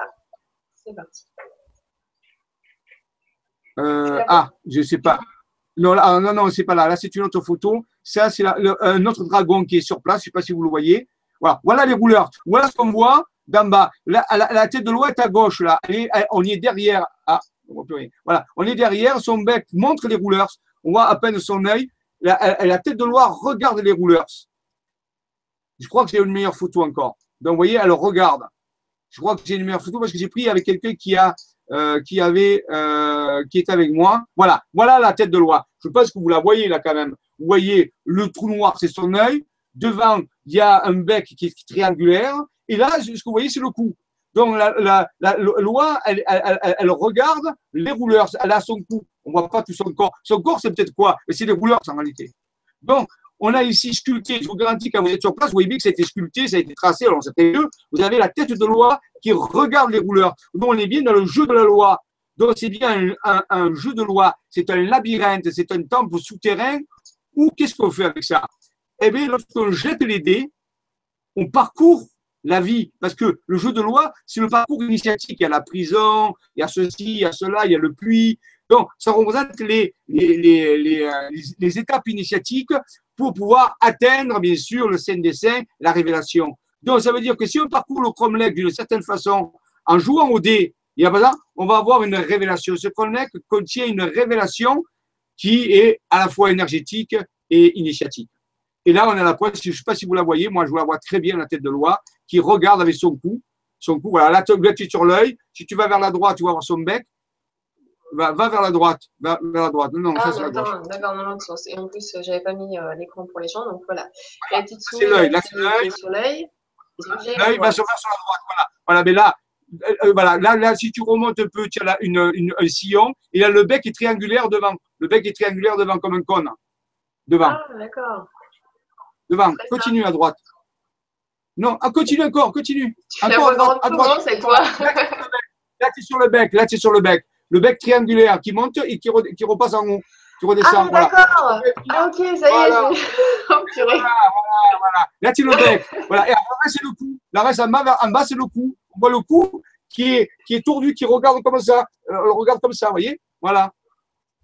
c'est parti. Euh, ah, je ne sais pas. Non, là, ah, non, non, c'est pas là. Là, c'est une autre photo. Ça, c'est un autre dragon qui est sur place. Je ne sais pas si vous le voyez. Voilà, voilà les rouleurs. Voilà ce qu'on voit d'en bas. La, la, tête de loi est à gauche, là. on y est derrière. Ah, voilà, on est derrière. Son bec montre les rouleurs. On voit à peine son œil la, tête de Loire regarde les rouleurs. Je crois que j'ai une meilleure photo encore. Donc, vous voyez, elle regarde. Je crois que j'ai une meilleure photo parce que j'ai pris avec quelqu'un qui a, euh, qui avait, euh, qui est avec moi. Voilà, voilà la tête de Loire. Je pense que vous la voyez là quand même. Vous voyez, le trou noir, c'est son œil. Devant, il y a un bec qui est triangulaire. Et là, ce que vous voyez, c'est le cou. Donc, la, loi, elle, regarde les rouleurs. Elle a son cou. On ne voit pas tout son corps. Son corps, c'est peut-être quoi? Mais c'est des rouleurs en réalité. Donc, on a ici sculpté, je vous garantis, quand vous êtes sur place, vous voyez bien que ça a été sculpté, ça a été tracé, alors très vieux. Vous avez la tête de loi qui regarde les rouleurs. Donc, on est bien dans le jeu de la loi. Donc, c'est bien un, jeu de loi. C'est un labyrinthe, c'est un temple souterrain. Ou qu'est-ce qu'on fait avec ça? Eh bien, lorsqu'on jette les dés, on parcourt la vie. Parce que le jeu de loi, c'est le parcours initiatique. Il y a la prison, il y a ceci, il y a cela, il y a le puits. Donc, ça représente les, les, euh, les étapes initiatiques pour pouvoir atteindre, bien sûr, le Saint des Saints, la révélation. Donc, ça veut dire que si on parcourt le Cromlech d'une certaine façon, en jouant au dé, a on va avoir une révélation. Ce Cromlech contient une révélation qui est à la fois énergétique et initiatique. Et là, on a la pointe, je ne sais pas si vous la voyez, moi je la vois très bien, la tête de loi, qui regarde avec son cou. Son cou, voilà, là, tu es sur l'œil. Si tu vas vers la droite, tu vas voir son bec va, va vers la droite. Va vers la droite. Non, non, ah, ça, c'est D'accord, dans l'autre sens. Et en plus, j'avais pas mis euh, l'écran pour les gens, donc voilà. voilà. C'est l'œil. Là, c'est l'œil. L'œil va se faire sur la droite. Voilà. Voilà, mais là, euh, euh, voilà, là, là, si tu remontes un peu, tu as là une, une, un sillon, et là, le bec est triangulaire devant. Le bec est triangulaire devant, comme un cône. Devant. Ah, d'accord. Devant. Continue à droite. Non, ah, continue encore, continue. Tu encore à droite. À droite. c'est toi. Là, tu es sur le bec. Là, tu es sur le bec le bec triangulaire qui monte et qui, qui repasse en haut. Tu redescends. Ah, d'accord. Ah, ok, ça y est. Voilà. oh, voilà, voilà, Là, tu le bec. Voilà. Et après, c'est le cou. Là, reste en bas, en bas c'est le cou. On voit le cou qui est, qui est tordu, qui regarde comme ça. Euh, on le regarde comme ça, vous voyez Voilà.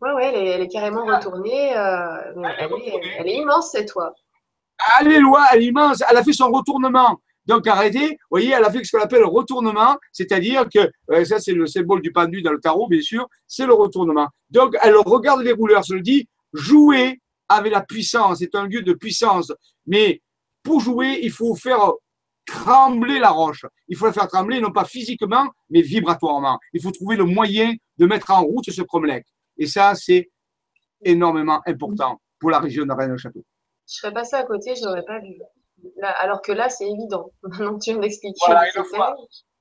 Oui, ouais, elle, elle, est carrément retournée. Euh, elle, est, elle, est, immense, cette toi. Elle est loin, elle est immense. Elle a fait son retournement. Donc arrêtez, vous voyez, elle a fait ce qu'on appelle le retournement, c'est-à-dire que, euh, ça c'est le symbole du pendu dans le tarot, bien sûr, c'est le retournement. Donc elle regarde les rouleurs, je le dis, jouer avec la puissance, c'est un lieu de puissance. Mais pour jouer, il faut faire trembler la roche. Il faut la faire trembler, non pas physiquement, mais vibratoirement. Il faut trouver le moyen de mettre en route ce cromlech. Et ça, c'est énormément important pour la région de Rennes-le-Château. Je serais passé à côté, je n'aurais pas vu alors que là, c'est évident. Maintenant tu. Voilà, une fois,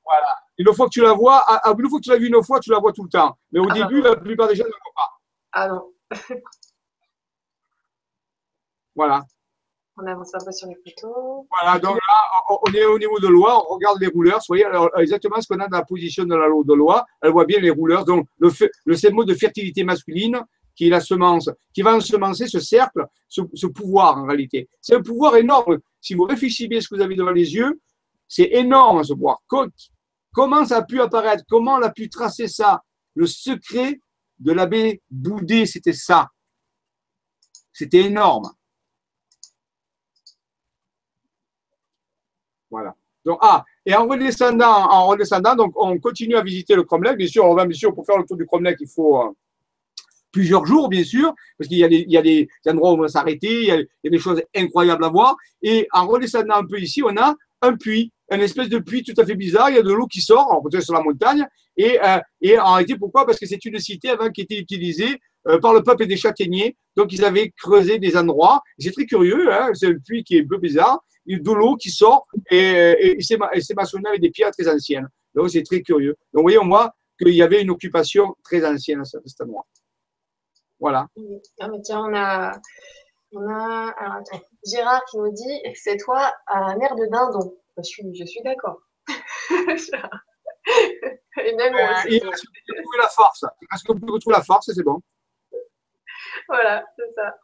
voilà. Une fois que tu la vois, ah, ah, une fois que tu l'as vu une fois, tu la vois tout le temps. Mais au ah, début, la plupart des gens ne la voient pas. Ah non. voilà. On avance un peu sur les photos. Voilà, donc là, on est au niveau de loi, on regarde les rouleurs. Vous voyez alors, exactement ce qu'on a dans la position de la loi de loi. Elle voit bien les rouleurs. Donc, le, le mot de fertilité masculine, qui est la semence, qui va ensemencer ce cercle, ce, ce pouvoir en réalité. C'est un pouvoir énorme. Si vous réfléchissez bien ce que vous avez devant les yeux, c'est énorme ce pouvoir. Comment ça a pu apparaître? Comment on a pu tracer ça? Le secret de l'abbé Boudet, c'était ça. C'était énorme. Voilà. Donc, ah, et en redescendant, en redescendant, donc on continue à visiter le Cromlech. Bien sûr, on va bien sûr pour faire le tour du Cromlech, il faut euh, plusieurs jours, bien sûr, parce qu'il y, a des, endroits où on va s'arrêter, il, y a des choses incroyables à voir. Et en redescendant un peu ici, on a un puits, un espèce de puits tout à fait bizarre. Il y a de l'eau qui sort, peut-être sur la montagne. Et, euh, et en réalité, pourquoi? Parce que c'est une cité avant qui était utilisée euh, par le peuple des châtaigniers. Donc, ils avaient creusé des endroits. C'est très curieux, hein, c'est un puits qui est un peu bizarre. Il y a de l'eau qui sort et, et c'est maçonné avec des pierres très anciennes. Donc, c'est très curieux. Donc, vous voyez, on voit qu'il y avait une occupation très ancienne à cet endroit. Voilà. Ah, mais tiens, on a, on a alors, attends, Gérard qui nous dit c'est toi un air de dindon. Je suis, je suis d'accord. Et même euh, il reste trouver la force. Il reste qu'on retrouver la force et c'est bon. Voilà, c'est ça.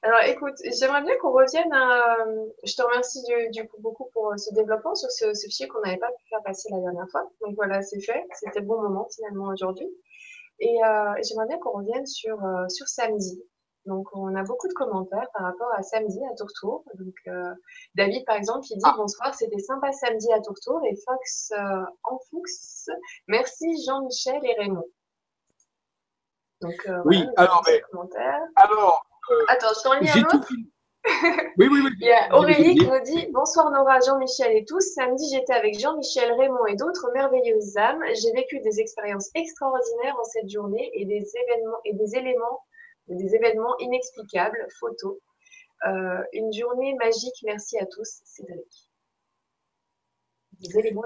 Alors écoute, j'aimerais bien qu'on revienne à. Je te remercie du, coup beaucoup pour ce développement sur ce, ce fichier qu'on n'avait pas pu faire passer la dernière fois. Donc voilà, c'est fait. C'était le bon moment finalement aujourd'hui. Euh, et, j'aimerais bien qu'on revienne sur, euh, sur samedi. Donc, on a beaucoup de commentaires par rapport à samedi à Tourtour. Donc, euh, David, par exemple, qui dit ah. bonsoir, c'était sympa samedi à Tourtour. Et Fox en Fuchs, merci Jean-Michel et Raymond. Donc, oui, alors, mais, alors Attends, je t'en lis un autre. Oui, oui, oui. Il y a Aurélie qui nous dit Bonsoir Nora, Jean-Michel et tous. Samedi, j'étais avec Jean-Michel, Raymond et d'autres merveilleuses âmes. J'ai vécu des expériences extraordinaires en cette journée et des événements, et des éléments, des événements inexplicables. Photos. Euh, une journée magique. Merci à tous, Cédric.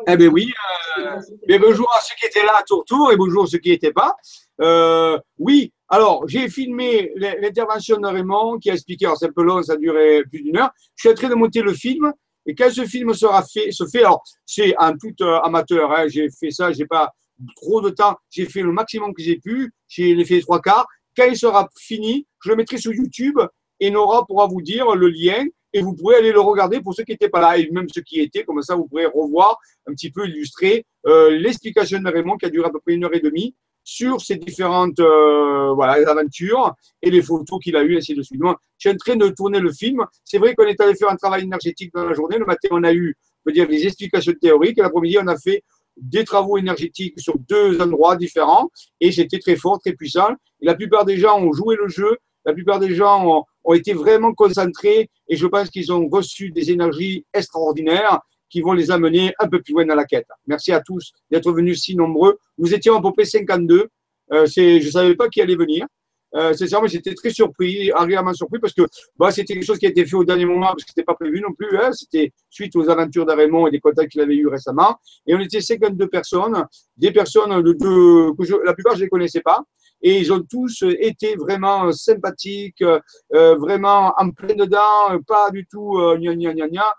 Eh bien oui, euh, bonjour à ceux qui étaient là à tour tour et bonjour à ceux qui n'étaient pas. Euh, oui, Alors, j'ai filmé l'intervention de Raymond qui a expliqué, alors c'est un peu long, ça a duré plus d'une heure. Je suis en train de monter le film et quand ce film sera fait, se fait, alors c'est en tout euh, amateur, hein, j'ai fait ça, j'ai pas trop de temps, j'ai fait le maximum que j'ai pu, j'ai fait trois quarts. Quand il sera fini, je le mettrai sur YouTube et Nora pourra vous dire le lien et vous pourrez aller le regarder pour ceux qui n'étaient pas là et même ceux qui étaient, comme ça vous pourrez revoir un petit peu illustrer euh, l'explication de Raymond qui a duré à peu près une heure et demie sur ces différentes euh, aventures et les photos qu'il a eues, ainsi de suite. Donc, je suis en train de tourner le film. C'est vrai qu'on est allé faire un travail énergétique dans la journée. Le matin, on a eu, on peut dire, les explications théoriques. Et l'après-midi, on a fait des travaux énergétiques sur deux endroits différents et c'était très fort, très puissant. Et la plupart des gens ont joué le jeu, la plupart des gens ont, été vraiment concentrés et je pense qu'ils ont reçu des énergies extraordinaires qui vont les amener un peu plus loin dans la quête. Merci à tous d'être venus si nombreux. Nous étions à peu près 52. Euh, je ne savais pas qui allait venir. Euh, sincèrement, j'étais très surpris, agréablement surpris, parce que bah, c'était quelque chose qui a été fait au dernier moment, parce que ce n'était pas prévu non plus. Hein. C'était suite aux aventures d'Arémon et des contacts qu'il avait eu récemment. Et on était 52 personnes, des personnes de, que la plupart je ne les connaissais pas. Et ils ont tous été vraiment sympathiques, euh, vraiment en plein dedans, pas du tout euh, gna gna gna gna.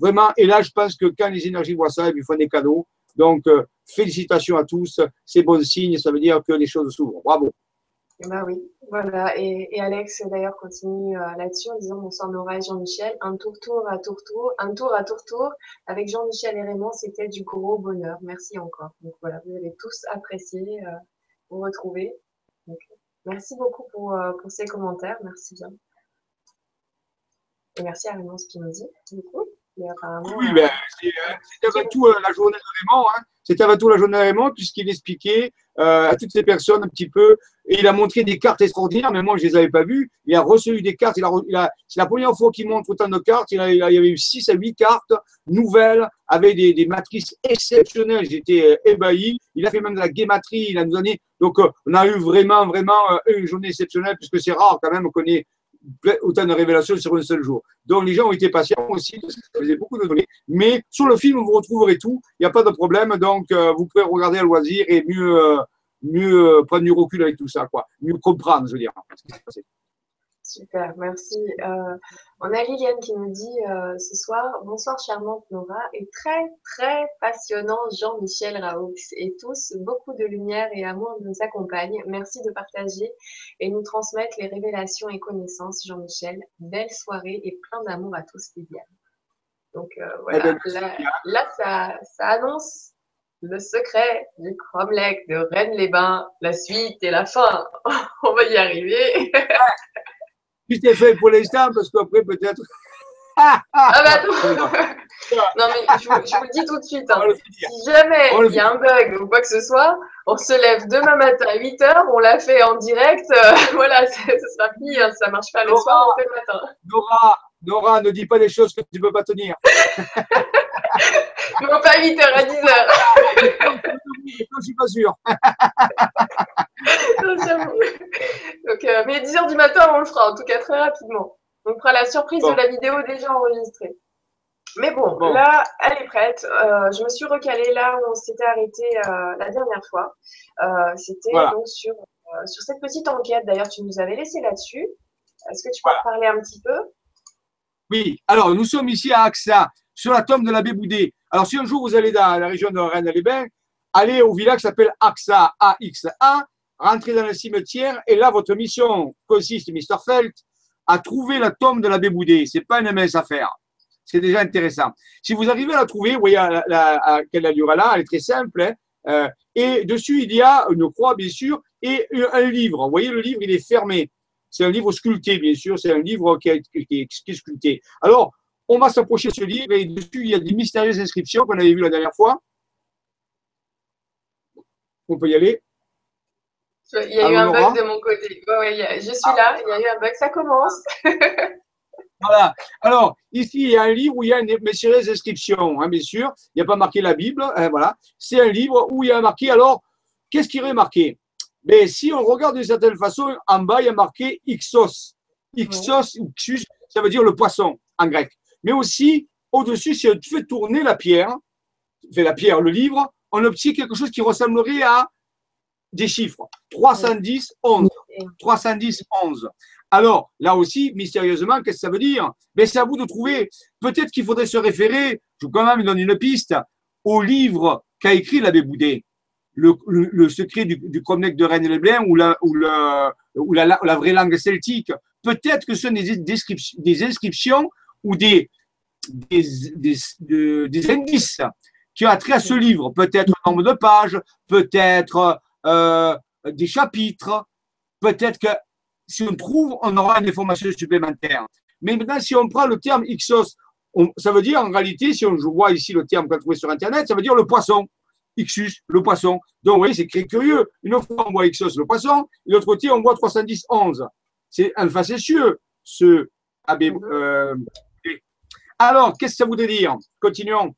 Vraiment, et là, je pense que quand les énergies voient ça, ils font des cadeaux. Donc, euh, félicitations à tous, c'est bon signe, ça veut dire que les choses s'ouvrent. Bravo. Bah oui, voilà. Et, Alex, d'ailleurs, continue euh, là-dessus en disant bonsoir Nora et Jean-Michel. Un tour-tour à tour-tour, un tour à tour-tour avec Jean-Michel et Raymond, c'était du gros bonheur. Merci encore. Donc voilà, vous avez tous apprécié euh, vous retrouver. Donc, merci beaucoup pour, euh, pour ces commentaires. Merci bien. Et merci à Raymond Spinozzi, du coup. Oui, ben, euh, c'était avant tout euh, la journée de Raymond. Hein. C'était avant tout la journée de Raymond, puisqu'il expliquait euh, à toutes ces personnes un petit peu, et il a montré des cartes extraordinaires, mais moi je ne les avais pas vues. Il a reçu des cartes, il a, c'est la première fois qu'il montre autant de cartes. Il, y avait eu 6 à 8 cartes nouvelles, avec des, matrices exceptionnelles. J'étais ébahi. Il a fait même de la guématrie, il a nous donné. Donc on a eu vraiment, vraiment une journée exceptionnelle, puisque c'est rare quand même qu'on ait autant de révélations sur un seul jour. Donc les gens ont été patients aussi, parce que ça faisait beaucoup de données. Mais sur le film, vous retrouverez tout, il n'y a pas de problème. Donc euh, vous pouvez regarder à loisir et mieux, euh, mieux prendre du recul avec tout ça, quoi. mieux comprendre, je veux dire. Super, merci. Euh, on a Liliane qui nous dit euh, ce soir Bonsoir, charmante Nora, et très, très passionnant Jean-Michel Raoux. Et tous, beaucoup de lumière et amour nous accompagnent. Merci de partager et nous transmettre les révélations et connaissances, Jean-Michel. Belle soirée et plein d'amour à tous, Liliane. Donc euh, voilà, eh ben, là, ça, ça annonce le secret du cromlech de Rennes-les-Bains, la suite et la fin. On va y arriver. Tout est fait pour l'instant, parce qu'après, peut-être. ah bah non mais je vous, le dis tout de suite, hein. si jamais il y a un bug ou quoi que ce soit, on se lève demain matin à 8h, on l'a fait en direct, euh, voilà, ce sera fini, hein, ça marche pas le soir, on fait le matin. Nora, Nora, ne dis pas des choses que tu ne peux pas tenir. Non, pas à 8h, à 10h. je suis pas sûr. Donc, euh, mais 10h du matin, on le fera, en tout cas très rapidement. On fera la surprise de la vidéo déjà enregistrée. Mais bon, là, elle est prête. Euh, je me suis recalée là où on s'était arrêté euh, la dernière fois. C'était donc sur, sur cette petite enquête. D'ailleurs, tu nous avais laissé là-dessus. Est-ce que tu peux en parler un petit peu? Oui, alors nous sommes ici à AXA, sur la tombe de l'abbé Boudet. Alors, si un jour vous allez dans la région de Rennes-les-Bains, allez au village qui s'appelle AXA, A-X-A, rentrez dans le cimetière et là, votre mission consiste, Mr. Felt, à trouver la tombe de l'abbé Boudet. Ce n'est pas une mince affaire. C'est déjà intéressant. Si vous arrivez à la trouver, vous voyez à, quelle allure elle a, elle est très simple. Hein, euh, et dessus, il y a une croix, bien sûr, et un livre. Vous voyez, le livre, il est fermé. C'est un livre sculpté, bien sûr. C'est un livre qui est sculpté. Alors, on va s'approcher de ce livre et dessus, il y a des mystérieuses inscriptions qu'on avait vues la dernière fois. On peut y aller. Il y a eu un bug de mon côté. je suis là, il y a eu un bug, ça commence. voilà. Alors, ici, il y a un livre où il y a une mystérieuse inscription, hein, bien sûr. Il n'y a pas marqué la Bible. Hein, voilà. C'est un livre où il y a marqué. Alors, qu'est-ce qui est marqué? Mais ben, si on regarde d'une certaine façon, en bas, il y a marqué Ixos. Ixos ou Xus, ça veut dire le poisson en grec. Mais aussi, au-dessus, si on fait tourner la pierre, fait la pierre, le livre, on obtient quelque chose qui ressemblerait à des chiffres. 310, 11. 310, 11. Alors, là aussi, mystérieusement, qu'est-ce que ça veut dire? Mais c'est à vous de trouver. Peut-être qu'il faudrait se référer, je vous quand même donne une piste, au livre qu'a écrit l'abbé Boudet, le, secret du, du de Rennes-les-Blins ou, la, ou, ou la, la, vraie langue celtique. Peut-être que ce sont des, des inscriptions ou des, des, des, indices qui ont trait à ce livre. Peut-être un nombre de pages, peut-être euh, des chapitres, peut-être que si on trouve, on aura une information supplémentaire. Mais maintenant, si on prend le terme Ixos, ça veut dire en réalité, si on voit ici le terme qu'on a trouvé sur Internet, ça veut dire le poisson. Ixus, le poisson. Donc, vous voyez, c'est très curieux. Une fois, on voit Ixos, le poisson, et l'autre côté, on voit 310, 11. C'est un facétieux, ce AB. Euh, alors, qu'est-ce que ça voudrait dire Continuons.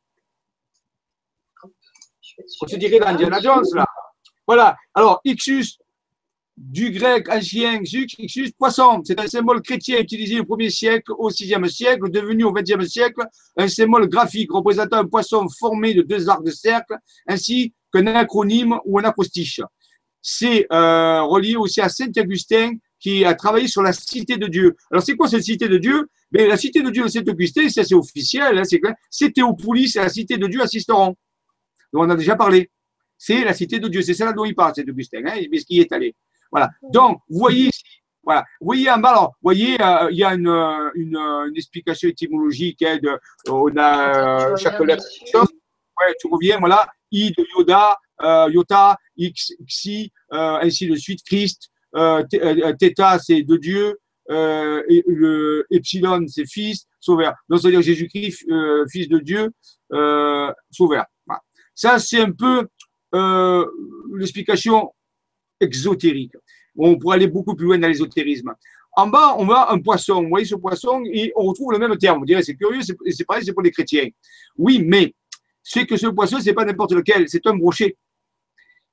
On se dirait dans Indiana Jones, là. Voilà. Alors, Ixus, du grec ancien Ixus, poisson. C'est un symbole chrétien utilisé au 1er siècle, au 6e siècle, devenu au 20e siècle un symbole graphique représentant un poisson formé de deux arcs de cercle, ainsi qu'un acronyme ou un acrostiche. C'est euh, relié aussi à Saint Augustin qui a travaillé sur la cité de Dieu. Alors, c'est quoi cette cité de Dieu? Mais La cité de Dieu de Saint-Augustin, c'est officiel, hein, c'est clair. C'est Théopolis, c'est la cité de Dieu à Sisteron. dont on a déjà parlé. C'est la cité de Dieu, c'est celle dont il parle, Saint-Augustin, hein, ce qui est allé. Voilà. Donc, vous voyez ici, voilà. Vous voyez en bas, alors, vous voyez, euh, il y a une, une, une, explication étymologique. Hein, de, on a euh, chaque lettre. Ouais, tu reviens, voilà. I de Yoda, euh, Yota, X, Xi, euh, ainsi de suite, Christ, euh, euh, Theta, c'est de Dieu, euh, et le Epsilon, c'est fils, sauveur. Donc, c'est-à-dire Jésus-Christ, fils de Dieu, sauveur. Ça, c'est un peu l'explication exotérique. On pourrait aller beaucoup plus loin dans l'ésotérisme. En bas, on voit un poisson. Vous voyez ce poisson et on retrouve le même terme. Vous direz, c'est curieux, c'est pareil, c'est pour les chrétiens. Oui, mais c'est que ce poisson, c'est pas n'importe lequel, c'est un brochet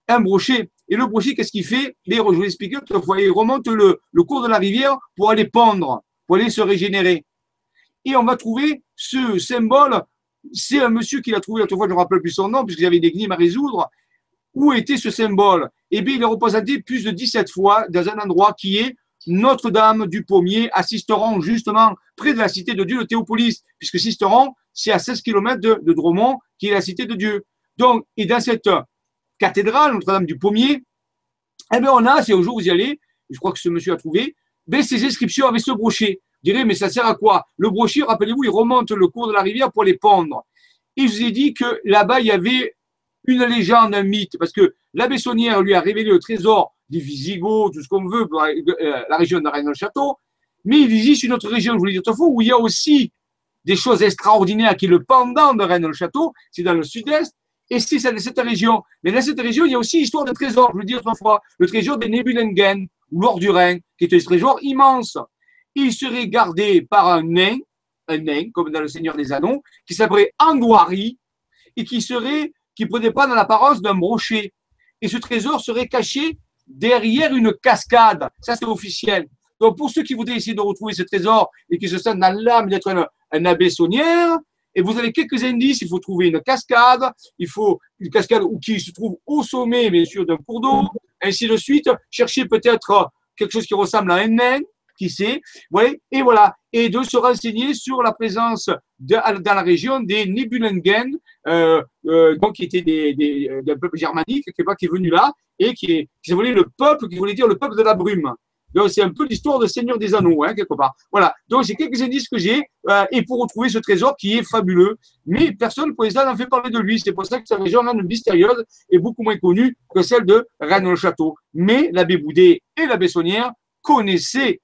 un brochet. Et le brochet, qu'est-ce qu'il fait? Je vous l'expliquais autrefois, il remonte le, cours de la rivière pour aller pondre, pour aller se régénérer. Et on va trouver ce symbole. C'est un monsieur qui l'a trouvé autrefois, je ne me rappelle plus son nom, puisqu'il y avait des énigmes à résoudre. Où était ce symbole? Eh bien, il est représenté plus de 17 fois dans un endroit qui est Notre-Dame du Pommier à Sisteron, justement près de la cité de Dieu de Théopolis, puisque Sisteron, c'est à 16 km de, de Dromont, qui est la cité de Dieu. Donc, et dans cette cathédrale, Notre-Dame du Pommier, eh bien, on a, si un jour vous y allez, je crois que ce monsieur a trouvé, ben, ces inscriptions avec ce brochet. Vous direz, mais ça sert à quoi? Le brochet, rappelez-vous, il remonte le cours de la rivière pour les pondre. Et je vous ai dit que là-bas, il y avait une légende, un mythe, parce que la Bessonnière lui a révélé le trésor des Visigoths, tout ce qu'on veut, pour euh, la région de Rennes-le-Château. Mais il existe une autre région, je vous l'ai dit autrefois, où il y a aussi des choses extraordinaires qui le pendant de Rennes-le-Château, c'est dans le sud-est, et si c'est dans cette région. Mais dans cette région, il y a aussi l'histoire de trésor, je le dis autrefois, le trésor des Nebulungen, ou l'or du Rhin, qui est un trésor immense. Il serait gardé par un nain, un nain, comme dans le Seigneur des Anneaux, qui s'appellerait Anguari, et qui serait, qui prenait pas dans l'apparence d'un brochet. Et ce trésor serait caché derrière une cascade. Ça, c'est officiel. Donc, pour ceux qui voudraient essayer de retrouver ce trésor et qui se sentent dans l'âme d'être un, un abbé saunière, et vous avez quelques indices. Il faut trouver une cascade, il faut une cascade qui se trouve au sommet, bien sûr, d'un cours d'eau, ainsi de suite. Chercher peut-être quelque chose qui ressemble à un nain, qui sait, et voilà, et de se renseigner sur la présence dans la région des Nibelungen, euh, euh, qui étaient des, des, d'un peuple germanique, qui est venu là, et qui voulait le peuple, qui voulait dire le peuple de la brume. Donc, c'est un peu l'histoire de Seigneur des Anneaux, hein, quelque part. Voilà. Donc, c'est quelques indices que j'ai, euh, et pour retrouver ce trésor qui est fabuleux. Mais personne, pour l'instant, n'en fait parler de lui. C'est pour ça que sa région, même mystérieuse, est beaucoup moins connue que celle de Rennes-le-Château. Mais l'abbé Boudet et l'abbé Saunière connaissaient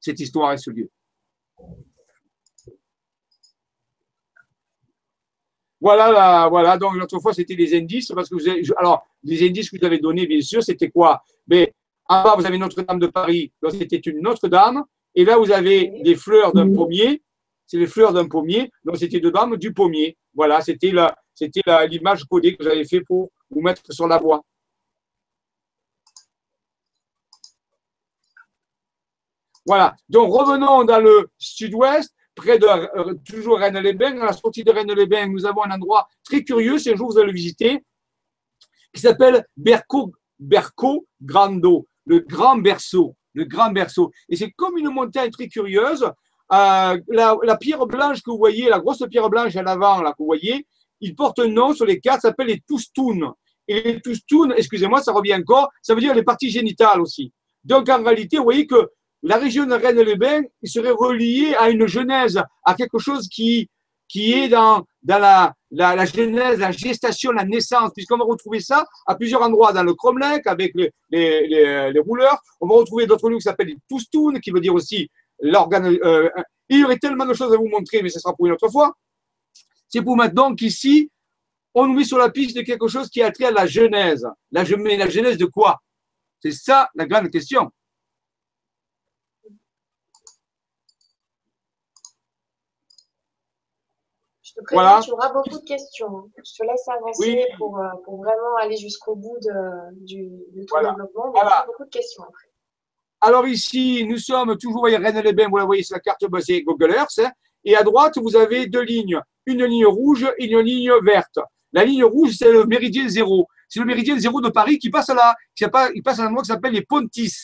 cette histoire et ce lieu. Voilà, là, voilà. Donc, l'autre fois, c'était des indices, parce que alors, les indices que vous avez donnés, bien sûr, c'était quoi? Mais en bas, vous avez Notre-Dame de Paris. Donc, c'était une Notre-Dame. Et là, vous avez les fleurs d'un pommier. C'est les fleurs d'un pommier. Donc, c'était deux dames du pommier. Voilà, c'était la, c'était l'image codée que j'avais fait pour vous mettre sur la voie. Voilà. Donc, revenons dans le sud-ouest, près de euh, toujours Rennes-les-Bains. À la sortie de Rennes-les-Bains, nous avons un endroit très curieux. Si un jour vous allez le visiter, qui s'appelle Berco, Berco Grando. Le grand berceau. Le grand berceau. Et c'est comme une montagne très curieuse. Euh, la, pierre blanche que vous voyez, la grosse pierre blanche en avant, là, que vous voyez, il porte un nom sur les cartes, ça s'appelle les Toustoun. Et les Toustoun, excusez-moi, ça revient encore, ça veut dire les parties génitales aussi. Donc en réalité, vous voyez que la région de Rennes-les-Bains serait reliée à une genèse, à quelque chose qui, qui est dans, dans la, genèse, la gestation, la naissance, puisqu'on va retrouver ça à plusieurs endroits dans le Cromlech avec les, rouleurs. On va retrouver d'autres lieux qui s'appellent les Toustoun, qui veut dire aussi l'organe. Euh, il y aurait tellement de choses à vous montrer, mais ce sera pour une autre fois. C'est pour maintenant qu'ici, on nous met sur la piste de quelque chose qui a trait à la genèse. La, la genèse de quoi? C'est ça la grande question. Je te préviens, tu auras beaucoup de questions. Je te laisse avancer pour, euh, pour, vraiment aller jusqu'au bout de, du, ton développement. Il y aura beaucoup de questions après. Alors ici, nous sommes toujours à Rennes-les-Bains, vous la voyez sur la carte basée Google Earth. Hein. et à droite, vous avez deux lignes, une ligne rouge et une ligne verte. La ligne rouge, c'est le méridien zéro. C'est le méridien zéro de Paris qui passe là. Il passe à un endroit qui s'appelle les Pontis.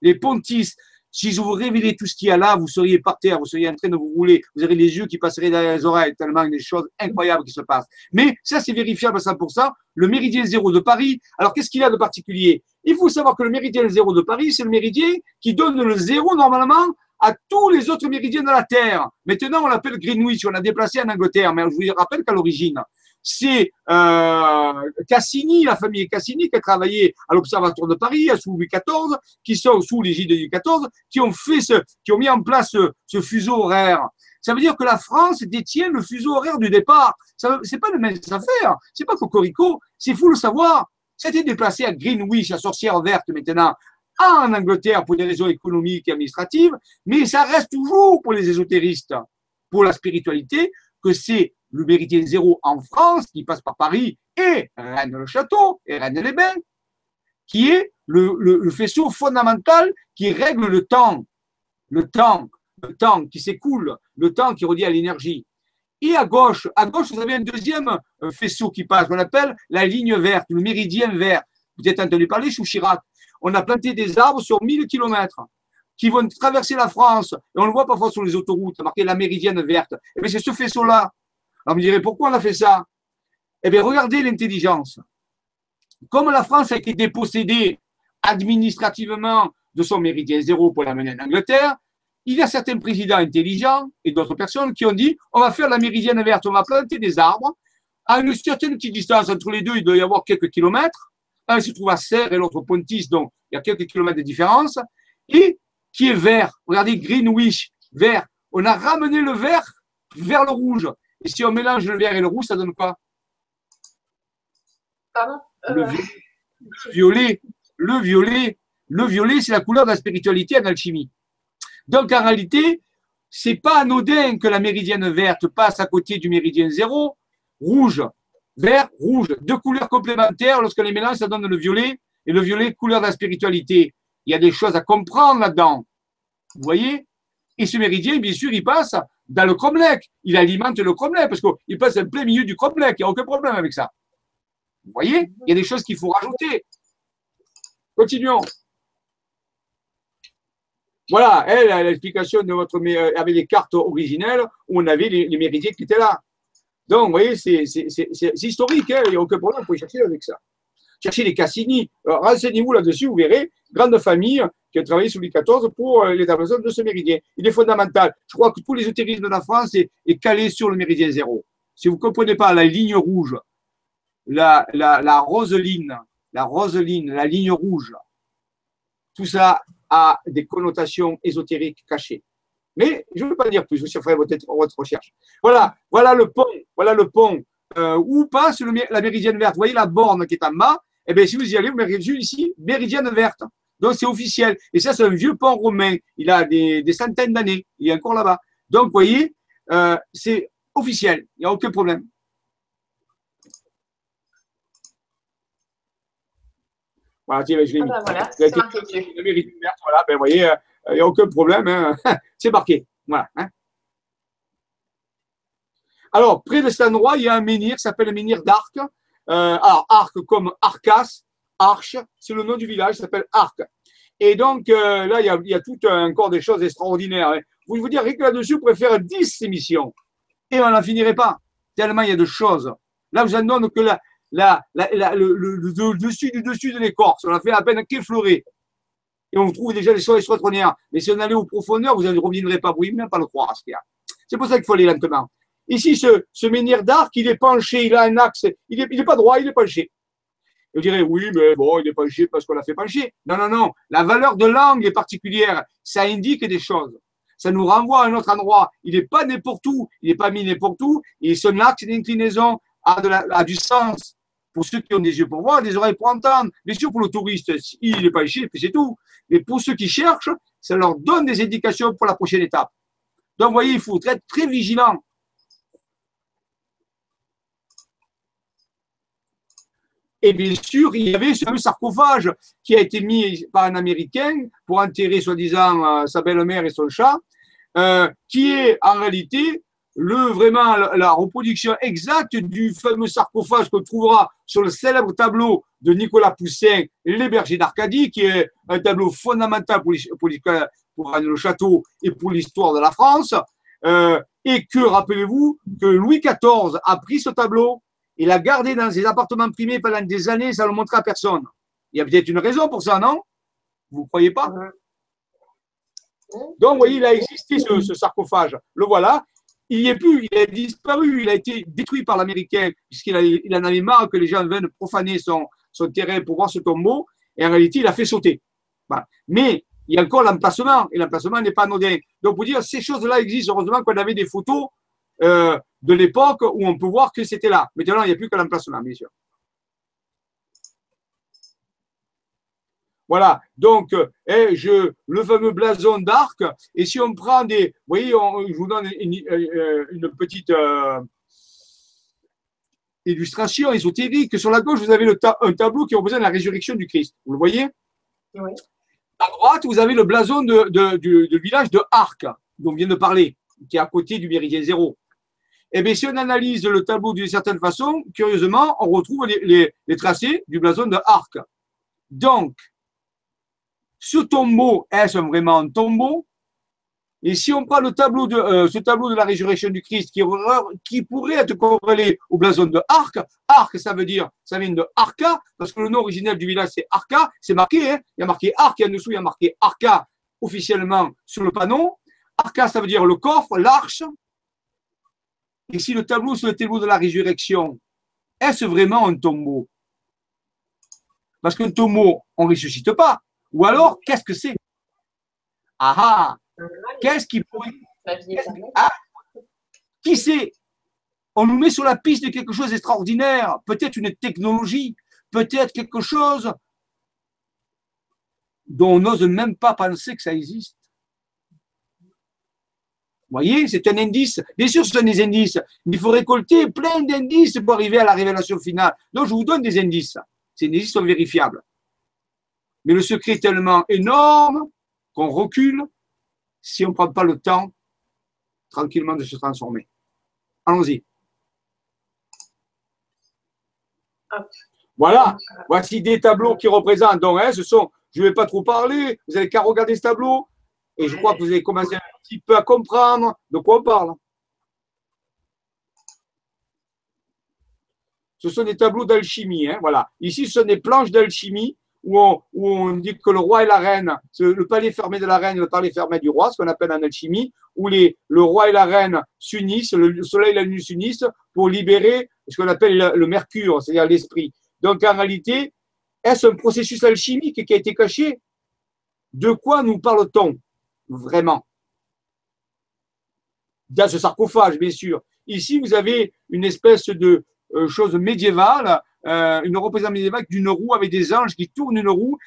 Les Pontis. Si je vous révélais tout ce qu'il y a là, vous seriez par terre, vous seriez en train de vous rouler, vous aurez les yeux qui passeraient dans les oreilles, tellement des choses incroyables qui se passent. Mais ça, c'est vérifiable à 100%. Le méridien zéro de Paris, alors qu'est-ce qu'il y a de particulier? Il faut savoir que le méridien zéro de Paris, c'est le méridien qui donne le zéro normalement à tous les autres méridiens de la Terre. Maintenant, on l'appelle Greenwich, on l'a déplacé en Angleterre, mais je vous rappelle qu'à l'origine, c'est euh, Cassini, la famille Cassini, qui a travaillé à l'Observatoire de Paris sous Louis XIV, qui sont sous l'égide de Louis XIV, qui ont fait ce, qui ont mis en place ce, fuseau horaire. Ça veut dire que la France détient le fuseau horaire du départ. C'est pas le même affaire. C'est pas Cocorico. C'est fou le savoir. C'était déplacé à Greenwich, à Sorcière Verte maintenant, en Angleterre pour des raisons économiques et administratives, mais ça reste toujours pour les ésotéristes, pour la spiritualité, que c'est le méridien zéro en France, qui passe par Paris, et Rennes-le-Château et Rennes-les-Bains, qui est le, faisceau fondamental qui règle le temps, le temps, le temps qui s'écoule, le temps qui redit à l'énergie. Et à gauche, à gauche, vous avez un deuxième euh, faisceau qui passe, qu'on appelle la ligne verte, le méridien vert. Vous êtes entendu parler sous Chirac. On a planté des arbres sur 1000 kilomètres qui vont traverser la France. Et on le voit parfois sur les autoroutes, marqué la méridienne verte. Eh c'est ce faisceau-là alors, vous me direz, pourquoi on a fait ça? Eh bien, regardez l'intelligence. Comme la France a été dépossédée administrativement de son méridien zéro pour l'amener en Angleterre, il y a certains présidents intelligents et d'autres personnes qui ont dit on va faire la méridienne verte, on va planter des arbres. À une certaine petite distance entre les deux, il doit y avoir quelques kilomètres. Un se trouve à Serre et l'autre Pontis, donc il y a quelques kilomètres de différence. Et qui est vert Regardez, Greenwich, vert. On a ramené le vert vers le rouge. Et si on mélange le vert et le rouge, ça donne quoi Pardon Le euh, violet. Le violet. Le violet, c'est la couleur de la spiritualité en alchimie. Donc en réalité, c'est pas anodin que la méridienne verte passe à côté du méridien zéro. Rouge, vert, rouge. Deux couleurs complémentaires. Lorsqu'on les mélange, ça donne le violet. Et le violet, couleur de la spiritualité. Il y a des choses à comprendre là-dedans. Vous voyez? Et ce méridien, bien sûr, il passe dans le Cromlech. Il alimente le Cromlech parce qu'il passe en plein milieu du Cromlech. Il n'y a aucun problème avec ça. Vous voyez? Il y a des choses qu'il faut rajouter. Continuons. Voilà, elle, l'explication de votre euh, avec les cartes originelles où on avait les, méridiens qui étaient là. Donc, vous voyez, c'est historique, hein, il n'y a aucun problème, vous pouvez chercher avec ça. Cherchez les Cassini, renseignez-vous là-dessus, vous verrez, grande famille, qui a travaillé sous Louis XIV pour euh, l'établissement de ce méridien. Il est fondamental. Je crois que tous les de la France est, calé sur le méridien zéro. Si vous ne comprenez pas la ligne rouge, la, la, roseline, la roseline, la ligne rouge, tout ça a des connotations ésotériques cachées. Mais je ne veux pas dire plus, je ferai votre, votre recherche. Voilà, voilà le pont, voilà le pont euh, où passe la méridienne verte? Vous voyez la borne qui est en bas? Eh bien, si vous y allez, vous verrez ici, méridienne verte. Donc, c'est officiel. Et ça, c'est un vieux pont romain. Il a des, centaines d'années. Il est encore là-bas. Donc, vous voyez, euh, c'est officiel. Il n'y a aucun problème. Voilà, tiens, je l'ai mis. Ah ben voilà, c'est marqué Voilà, ben, vous voyez, euh, il n'y a aucun problème. Hein. c'est marqué. Voilà. Hein. Alors, près de cet endroit, il y a un menhir qui s'appelle le menhir d'Arc. Euh, alors, Arc comme Arcas, Arche, c'est le nom du village, ça s'appelle Arc. Et donc, euh, là, il y, a, tout encore des choses extraordinaires. Hein. Vous vous dire que là-dessus, on faire 10 émissions. Et on n'en finirait pas. Tellement il y a de choses. Là, je donne que le, dessus du dessus de l'écorce. On a fait à peine qu'effleurer. Et on trouve déjà les choses extraordinaires. Mais si on allait aux profondeurs, vous ne reviendrez pas. Vous ne même pas le croire, C'est pour ça qu'il faut aller lentement. Ici, ce, ce menhir d'arc, il est penché, il a un axe. Il n'est il est pas droit, il est penché. Je dirais, oui, mais bon, il est penché parce qu'on l'a fait pencher. Non, non, non. La valeur de l'angle est particulière. Ça indique des choses. Ça nous renvoie à un autre endroit. Il n'est pas n'importe où. Il n'est pas mis n'importe où. Et son axe d'inclinaison a, de a du sens. Pour ceux qui ont des yeux pour voir, des oreilles pour entendre. Bien sûr, pour le touriste, il est penché, puis c'est tout. Mais pour ceux qui cherchent, ça leur donne des indications pour la prochaine étape. Donc, vous voyez, il faut être très vigilant. Et bien sûr, il y avait ce sarcophage qui a été mis par un Américain pour enterrer soi-disant euh, sa belle-mère et son chat, euh, qui est en réalité le, vraiment la, reproduction exacte du fameux sarcophage qu'on trouvera sur le célèbre tableau de Nicolas Poussin, Les Bergers d'Arcadie, qui est un tableau fondamental pour le château et pour l'histoire de la France. Euh, et que, rappelez-vous, que Louis XIV a pris ce tableau il l'a gardé dans ses appartements primés pendant des années, ça ne le montre à personne. Il y a peut-être une raison pour ça, non? Vous ne croyez pas? Donc, vous voyez, il a existé ce, sarcophage. Le voilà. Il n'y est plus, il a disparu, il a été détruit par l'Américain, puisqu'il il en avait marre que les gens viennent profaner son, son terrain pour voir ce tombeau, et en réalité, il a fait sauter. Mais il y a encore l'emplacement, et l'emplacement n'est pas anodin. Donc, vous dire, ces choses-là existent. Heureusement qu'on avait des photos euh, de l'époque où on peut voir que c'était là. Maintenant, il n'y a plus que l'emplacement, bien sûr. Voilà, donc eh, je, le fameux blason d'arc, et si on prend des, vous voyez, je vous donne une, euh, petite euh, illustration ésotérique. Sur la gauche, vous avez le un tableau qui représente la résurrection du Christ. Vous le voyez? Oui. À droite, vous avez le blason de, du, village de Arc, dont on vient de parler, qui est à côté du méridien zéro. Eh bien, si on analyse le tableau d'une certaine façon, curieusement, on retrouve les, tracés du blason de Arc. Donc, ce tombeau, est-ce vraiment un tombeau? Et si on prend le tableau de, euh, ce tableau de la résurrection du Christ qui, pourrait être corrélé au blason de Arc, Arc, ça veut dire, ça vient de Arca, parce que le nom originel du village, c'est Arca, c'est marqué, hein il y a marqué Arc, et en dessous, il y a marqué Arca officiellement sur le panneau. Arca, ça veut dire le coffre, l'arche, Ici, le tableau, c'est le tableau de la résurrection. Est-ce vraiment un tombeau? Parce qu'un tombeau, on ne ressuscite pas. Ou alors, qu'est-ce que c'est? Ah ah Qu'est-ce qui pourrait. Ah Qui sait? On nous met sur la piste de quelque chose d'extraordinaire. Peut-être une technologie, peut-être quelque chose dont on n'ose même pas penser que ça existe. Vous voyez, c'est un indice. Bien sûr, ce sont des indices. Mais il faut récolter plein d'indices pour arriver à la révélation finale. Donc, je vous donne des indices. Ces indices sont vérifiables. Mais le secret est tellement énorme qu'on recule si on ne prend pas le temps tranquillement de se transformer. Allons-y. Voilà, voici des tableaux qui représentent. Donc, hein, ce sont, je ne vais pas trop parler, vous n'avez qu'à regarder ce tableau. Et je crois que vous avez commencé un petit peu à comprendre de quoi on parle. Ce sont des tableaux d'alchimie. Hein, voilà. Ici, ce sont des planches d'alchimie où on, dit que le roi et la reine, le palais fermé de la reine et le palais fermé du roi, ce qu'on appelle en alchimie, où les, le roi et la reine s'unissent, le soleil et la lune s'unissent pour libérer ce qu'on appelle le, le mercure, c'est-à-dire l'esprit. Donc en réalité, est-ce un processus alchimique qui a été caché? De quoi nous parle-t-on? Vraiment. Dans ce sarcophage, bien sûr. Ici, vous avez une espèce de euh, chose médiévale, euh, une représentation médiévale d'une roue avec des anges qui tournent une roue,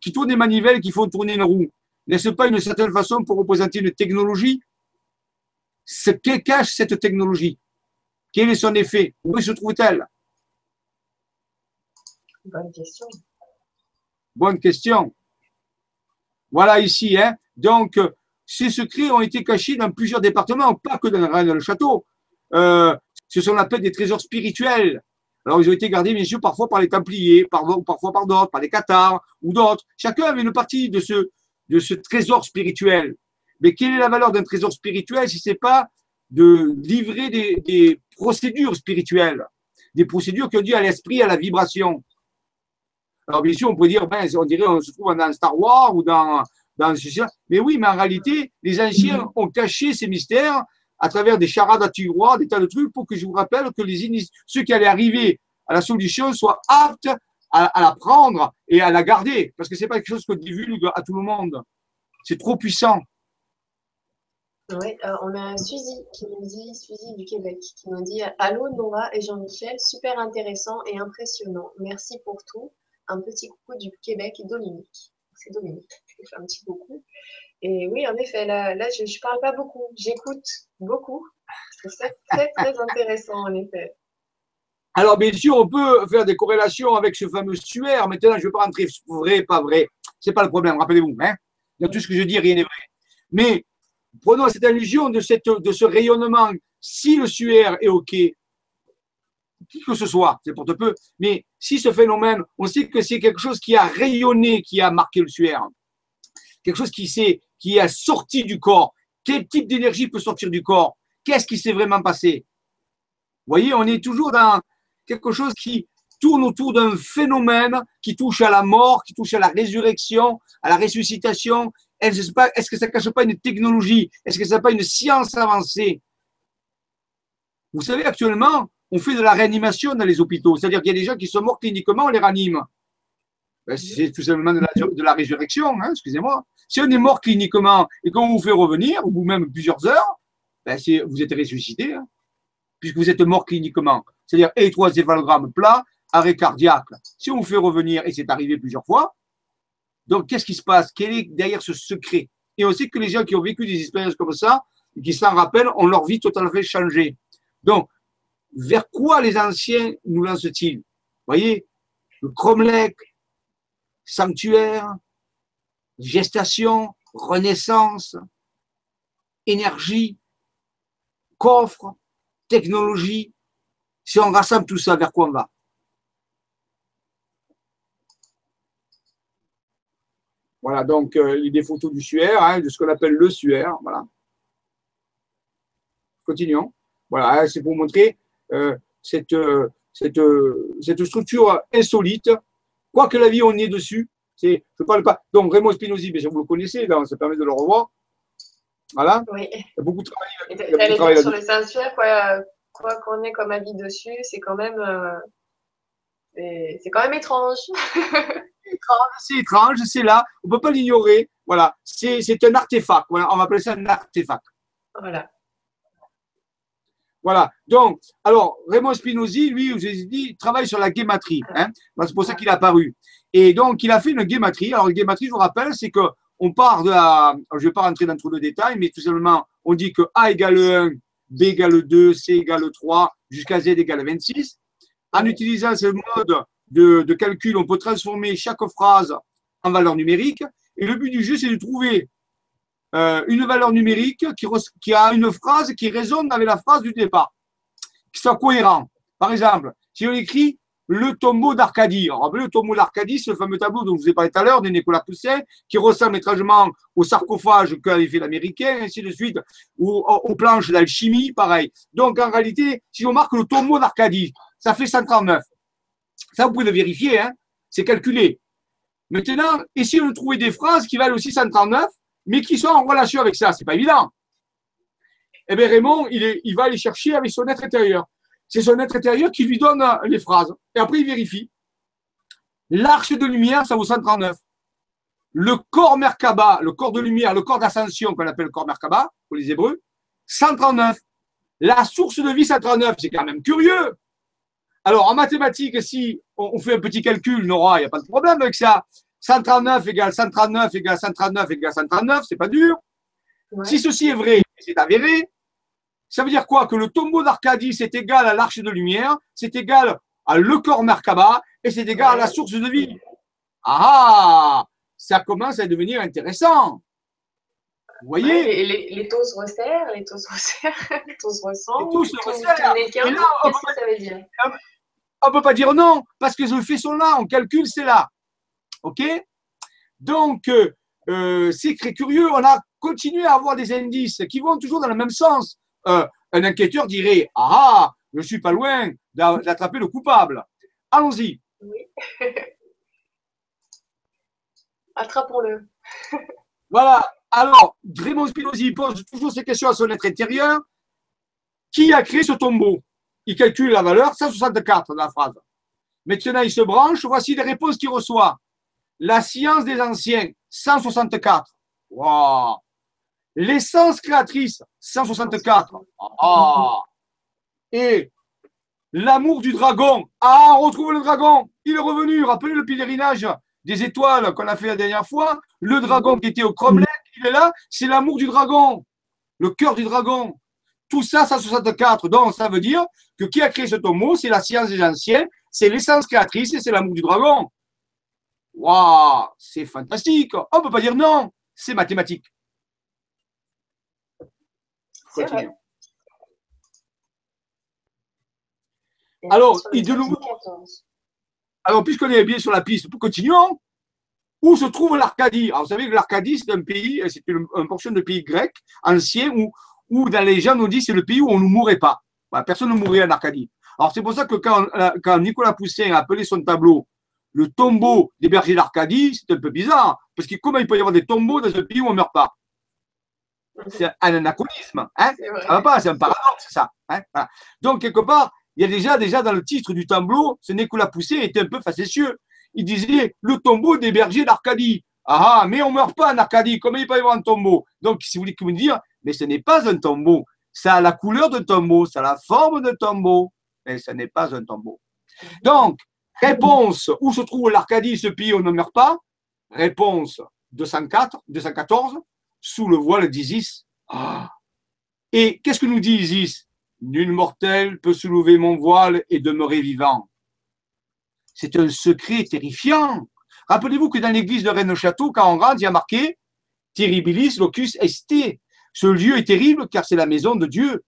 qui tournent des manivelles qui font tourner une roue. N'est-ce pas une certaine façon pour représenter une technologie? Ce que cache cette technologie? Quel est son effet? Où se trouve-t-elle? Bonne question. Bonne question. Voilà ici, hein. Donc, ces secrets ont été cachés dans plusieurs départements, pas que dans le château. Euh, ce sont appelle des trésors spirituels. Alors, ils ont été gardés, bien sûr, parfois par les Templiers, par, parfois par d'autres, par les Cathares ou d'autres. Chacun avait une partie de ce, trésor spirituel. Mais quelle est la valeur d'un trésor spirituel si ce n'est pas de livrer des, des, procédures spirituelles, des procédures qui ont dû à l'esprit, à la vibration Alors, bien sûr, on peut dire, ben, on dirait, on se trouve dans Star Wars ou dans, dans Mais oui, mais en réalité, les anciens ont caché ces mystères à travers des charades à tiroirs, des tas de trucs, pour que je vous rappelle que les ceux qui allaient arriver à la solution soient aptes à, la prendre et à la garder, parce que c'est pas quelque chose qu'on divulgue à tout le monde. C'est trop puissant. Oui, euh, on a Suzy qui nous dit, Suzy du Québec, qui nous dit Allô Nora et Jean-Michel, super intéressant et impressionnant. Merci pour tout. Un petit coucou du Québec et Dominique. C'est Dominique. Je fais un petit coucou. Et oui, en effet, là, là je ne parle pas beaucoup, j'écoute beaucoup. C'est très, très intéressant, en effet. Alors, bien sûr, on peut faire des corrélations avec ce fameux suaire. Maintenant, je ne vais pas rentrer vrai, pas vrai. Ce n'est pas le problème, rappelez-vous. Hein Dans tout ce que je dis, rien n'est vrai. Mais prenons cette allusion de, cette, de ce rayonnement. Si le suaire est OK, qui que ce soit, c'est pour peu, mais si ce phénomène, on sait que c'est quelque chose qui a rayonné, qui a marqué le suaire, quelque chose qui s'est qui a sorti du corps. Quel type d'énergie peut sortir du corps? Qu'est-ce qui s'est vraiment passé? Vous voyez, on est toujours dans quelque chose qui tourne autour d'un phénomène qui touche à la mort, qui touche à la résurrection, à la ressuscitation. Est-ce que ça ne cache pas une technologie? Est-ce que ça n'a pas une science avancée? Vous savez, actuellement, on fait de la réanimation dans les hôpitaux. C'est-à-dire qu'il y a des gens qui sont morts cliniquement, on les réanime. Ben, c'est tout simplement de la, de la résurrection, hein, excusez-moi. Si on est mort cliniquement et qu'on vous fait revenir, ou même plusieurs heures, ben vous êtes ressuscité, hein, puisque vous êtes mort cliniquement. C'est-à-dire électroencéphalogramme plat, arrêt cardiaque. Si on vous fait revenir, et c'est arrivé plusieurs fois, donc qu'est-ce qui se passe? Quel est derrière ce secret? Et on sait que les gens qui ont vécu des expériences comme ça, qui s'en rappellent, ont leur vie totalement changé. Donc, vers quoi les anciens nous lancent-ils? Vous voyez, le Cromlech, sanctuaire, gestation, renaissance, énergie, coffre, technologie. Si on rassemble tout ça, vers quoi on va? Voilà, donc euh, des photos du suaire, hein, de ce qu'on appelle le suaire. Voilà. Continuons. Voilà, hein, c'est pour montrer euh, cette, euh, cette, cette structure insolite Quoi que la vie, on est dessus. C'est, je parle pas. Donc, Raymond Spinozzi, bien vous le connaissez, ça permet de le revoir. Voilà. Oui. Il y a beaucoup de travail. sur les sanctuaires, quoi, quoi qu'on ait comme avis dessus, c'est quand même, euh, c'est, quand même étrange. c'est étrange, c'est là, on ne peut pas l'ignorer. Voilà, c'est, un artefact. Voilà, on va appeler ça un artefact. Voilà. Voilà. Donc, alors, Raymond Spinozzi, lui, vous ai dit, travaille sur la guématrie. Hein. C'est pour ça qu'il est apparu. Et donc, il a fait une guématrie. Alors, la guématrie, je vous rappelle, c'est que on part de la. je ne vais pas rentrer dans trop de détails, mais tout simplement, on dit que A égale 1, B égale 2, C égale 3, jusqu'à Z égale 26. En utilisant ce mode de, de calcul, on peut transformer chaque phrase en valeur numérique. Et le but du jeu, c'est de trouver euh, une valeur numérique qui, a une phrase qui résonne avec la phrase du départ, qui soit cohérent. Par exemple, si on écrit le tombeau d'Arcadie. Le tombeau d'Arcadie, c'est le fameux tableau dont je vous ai parlé tout à l'heure de Nicolas Poussin, qui ressemble étrangement au sarcophage qu'avait fait l'Américain, ainsi de suite, ou aux planches d'alchimie, pareil. Donc, en réalité, si on marque le tombeau d'Arcadie, ça fait 139. Ça, vous pouvez le vérifier, hein c'est calculé. Maintenant, essayons de trouver des phrases qui valent aussi 139, mais qui sont en relation avec ça. C'est pas évident. Eh bien, Raymond, il, va aller chercher avec son être intérieur. C'est son être intérieur qui lui donne euh, les phrases. Et après, il vérifie. L'arche de lumière, ça vaut 139. Le corps Merkaba, le corps de lumière, le corps d'ascension qu'on appelle le corps Merkaba pour les Hébreux, 139. La source de vie 139, c'est quand même curieux. Alors, en mathématiques, si on fait un petit calcul, Nora, il n'y a pas de problème avec ça. 139 égale 139 égale 139 égale 139, c'est pas dur. Si ceci est vrai, c'est avéré, ça veut dire quoi? Que le tombeau d'Arcadie, c'est égal à l'arche de lumière, c'est égal à le corps Merkaba, et c'est égal à la source de vie. Ah Ça commence à devenir intéressant. Vous voyez? Les, les, taux se resserrent, les taux se resserrent, les taux se ressemblent. Les taux se resserrent. On ne peut pas dire non, parce que les effets sont là, on calcule, c'est là. OK? Donc, euh, euh, c'est très curieux. On a continué à avoir des indices qui vont toujours dans le même sens. Euh, un enquêteur dirait Ah, je ne suis pas loin d'attraper le coupable. Allons-y. Oui. Attrapons-le. voilà. Alors, Raymond Spinozzi pose toujours ces questions à son être intérieur. Qui a créé ce tombeau? Il calcule la valeur 164 de la phrase. Maintenant, il se branche. Voici les réponses qu'il reçoit. La science des anciens, 164. Wow. L'essence créatrice, 164. Ah. Et l'amour du dragon. Ah, on retrouve le dragon. Il est revenu. Rappelez le pèlerinage des étoiles qu'on a fait la dernière fois. Le dragon qui était au Kremlin, il est là. C'est l'amour du dragon. Le cœur du dragon. Tout ça, 164. Donc, ça veut dire que qui a créé ce tombeau, c'est la science des anciens, c'est l'essence créatrice et c'est l'amour du dragon. Waouh, c'est fantastique. On ne peut pas dire non. C'est mathématique. Alors, il de nouveau. Alors, puisqu'on est bien sur la piste, continuons. Où se trouve l'Arcadie? Alors, vous savez que l'Arcadie, c'est un pays, c'est une, portion de pays grec ancien où, où dans les gens, on dit c'est le pays où on ne mourrait pas. personne ne mourrait en Arcadie. Alors, c'est pour ça que quand, quand Nicolas Poussin a appelé son tableau le tombeau des bergers d'Arcadie, c'est un peu bizarre. Parce que comment il peut y avoir des tombeaux dans un pays où on ne meurt pas? C'est un anachronisme. Hein? Ça va pas, c'est un paradoxe, ça. Hein? Donc, quelque part, il y a déjà, déjà dans le titre du tableau, ce Nicolas Poussin était un peu facétieux. Il disait le tombeau des bergers d'Arcadie. Ah, mais on ne meurt pas en Arcadie. Comment il peut y avoir un tombeau? Donc, si vous voulez me dire, mais ce n'est pas un tombeau. Ça a la couleur d'un tombeau, ça a la forme d'un tombeau, mais ce n'est pas un tombeau. Donc, Réponse, où se trouve l'Arcadie, ce pays où on ne meurt pas? Réponse 204, 214, sous le voile d'Isis. Ah. Et qu'est-ce que nous dit Isis? Nul mortel peut soulever mon voile et demeurer vivant. C'est un secret terrifiant. Rappelez-vous que dans l'église de Rennes-Château, quand on rentre, il y a marqué Terribilis locus est. Ce lieu est terrible car c'est la maison de Dieu.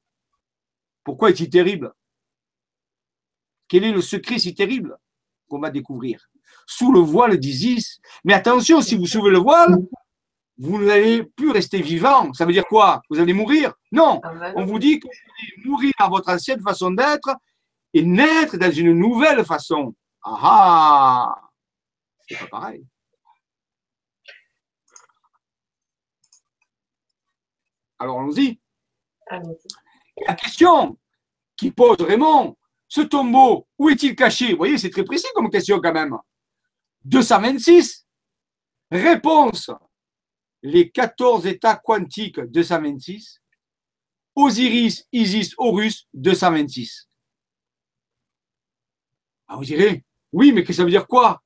Pourquoi est-il terrible? Quel est le secret si terrible? Qu'on va découvrir. Sous le voile d'Isis. Mais attention, si vous soulevez le voile, vous n'allez plus rester vivant. Ça veut dire quoi? Vous allez mourir? Non. Ah, On vous dit que vous allez mourir à votre ancienne façon d'être et naître dans une nouvelle façon. Ah ah C'est pas pareil. Alors allons-y. La question qui pose Raymond, ce tombeau, où est-il caché? Vous voyez, c'est très précis comme question quand même. 226. Réponse. Les 14 états quantiques 226. Osiris, Isis, Horus 226. Ah, vous direz, oui, mais que ça veut dire quoi?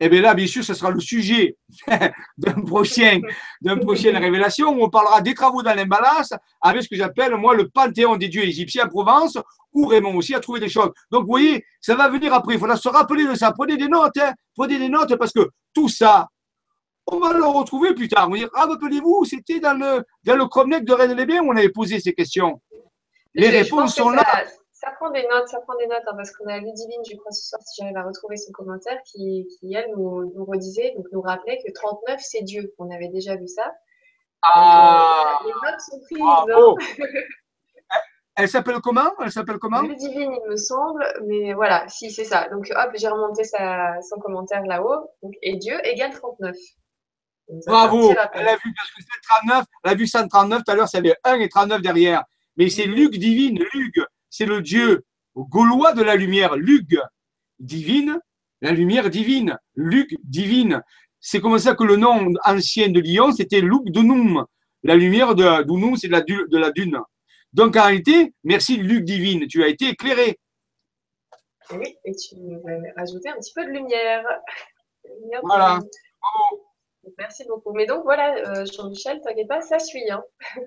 Eh bien là, bien sûr, ce sera le sujet d'un prochain, d'une prochaine révélation où on parlera des travaux dans l'emballage avec ce que j'appelle, moi, le panthéon des dieux égyptiens en Provence, où Raymond aussi a trouvé des choses. Donc, vous voyez, ça va venir après. Il faudra se rappeler de ça. Prenez des notes, hein. prenez des notes parce que tout ça, on va le retrouver plus tard. On va dire, ah, rappelez-vous, c'était dans le, dans le de Rennes-les-Bains où on avait posé ces questions. Les réponses sont là. Ça prend des notes, ça prend des notes, hein, parce qu'on a Ludivine, je crois, ce soir, si j'arrive à retrouver son commentaire, qui, qui elle, nous, nous, redisait, donc nous rappelait que 39, c'est Dieu. On avait déjà vu ça. Ah, euh, les notes sont prises. Ah, oh. Elle s'appelle comment? Elle s'appelle comment? Ludivine, il me semble, mais voilà, si c'est ça. Donc hop, j'ai remonté sa, son commentaire là-haut. Et Dieu égale 39. Bravo Elle a vu parce que c'est 39, elle a vu 139 tout à l'heure, c'est avait 1 et 39 derrière. Mais c'est Luc divine, Luc c'est le dieu gaulois de la lumière, Lug, divine, la lumière divine, Luc, divine. C'est comme ça que le nom ancien de Lyon, c'était Lug Dunum. La lumière de Dunum, c'est de la, de la dune. Donc en réalité, merci Luc divine, tu as été éclairé. Oui, et tu as ajouté un petit peu de lumière. voilà. Merci beaucoup. Mais donc voilà, euh, Jean-Michel, t'inquiète pas, ça suit. Hein.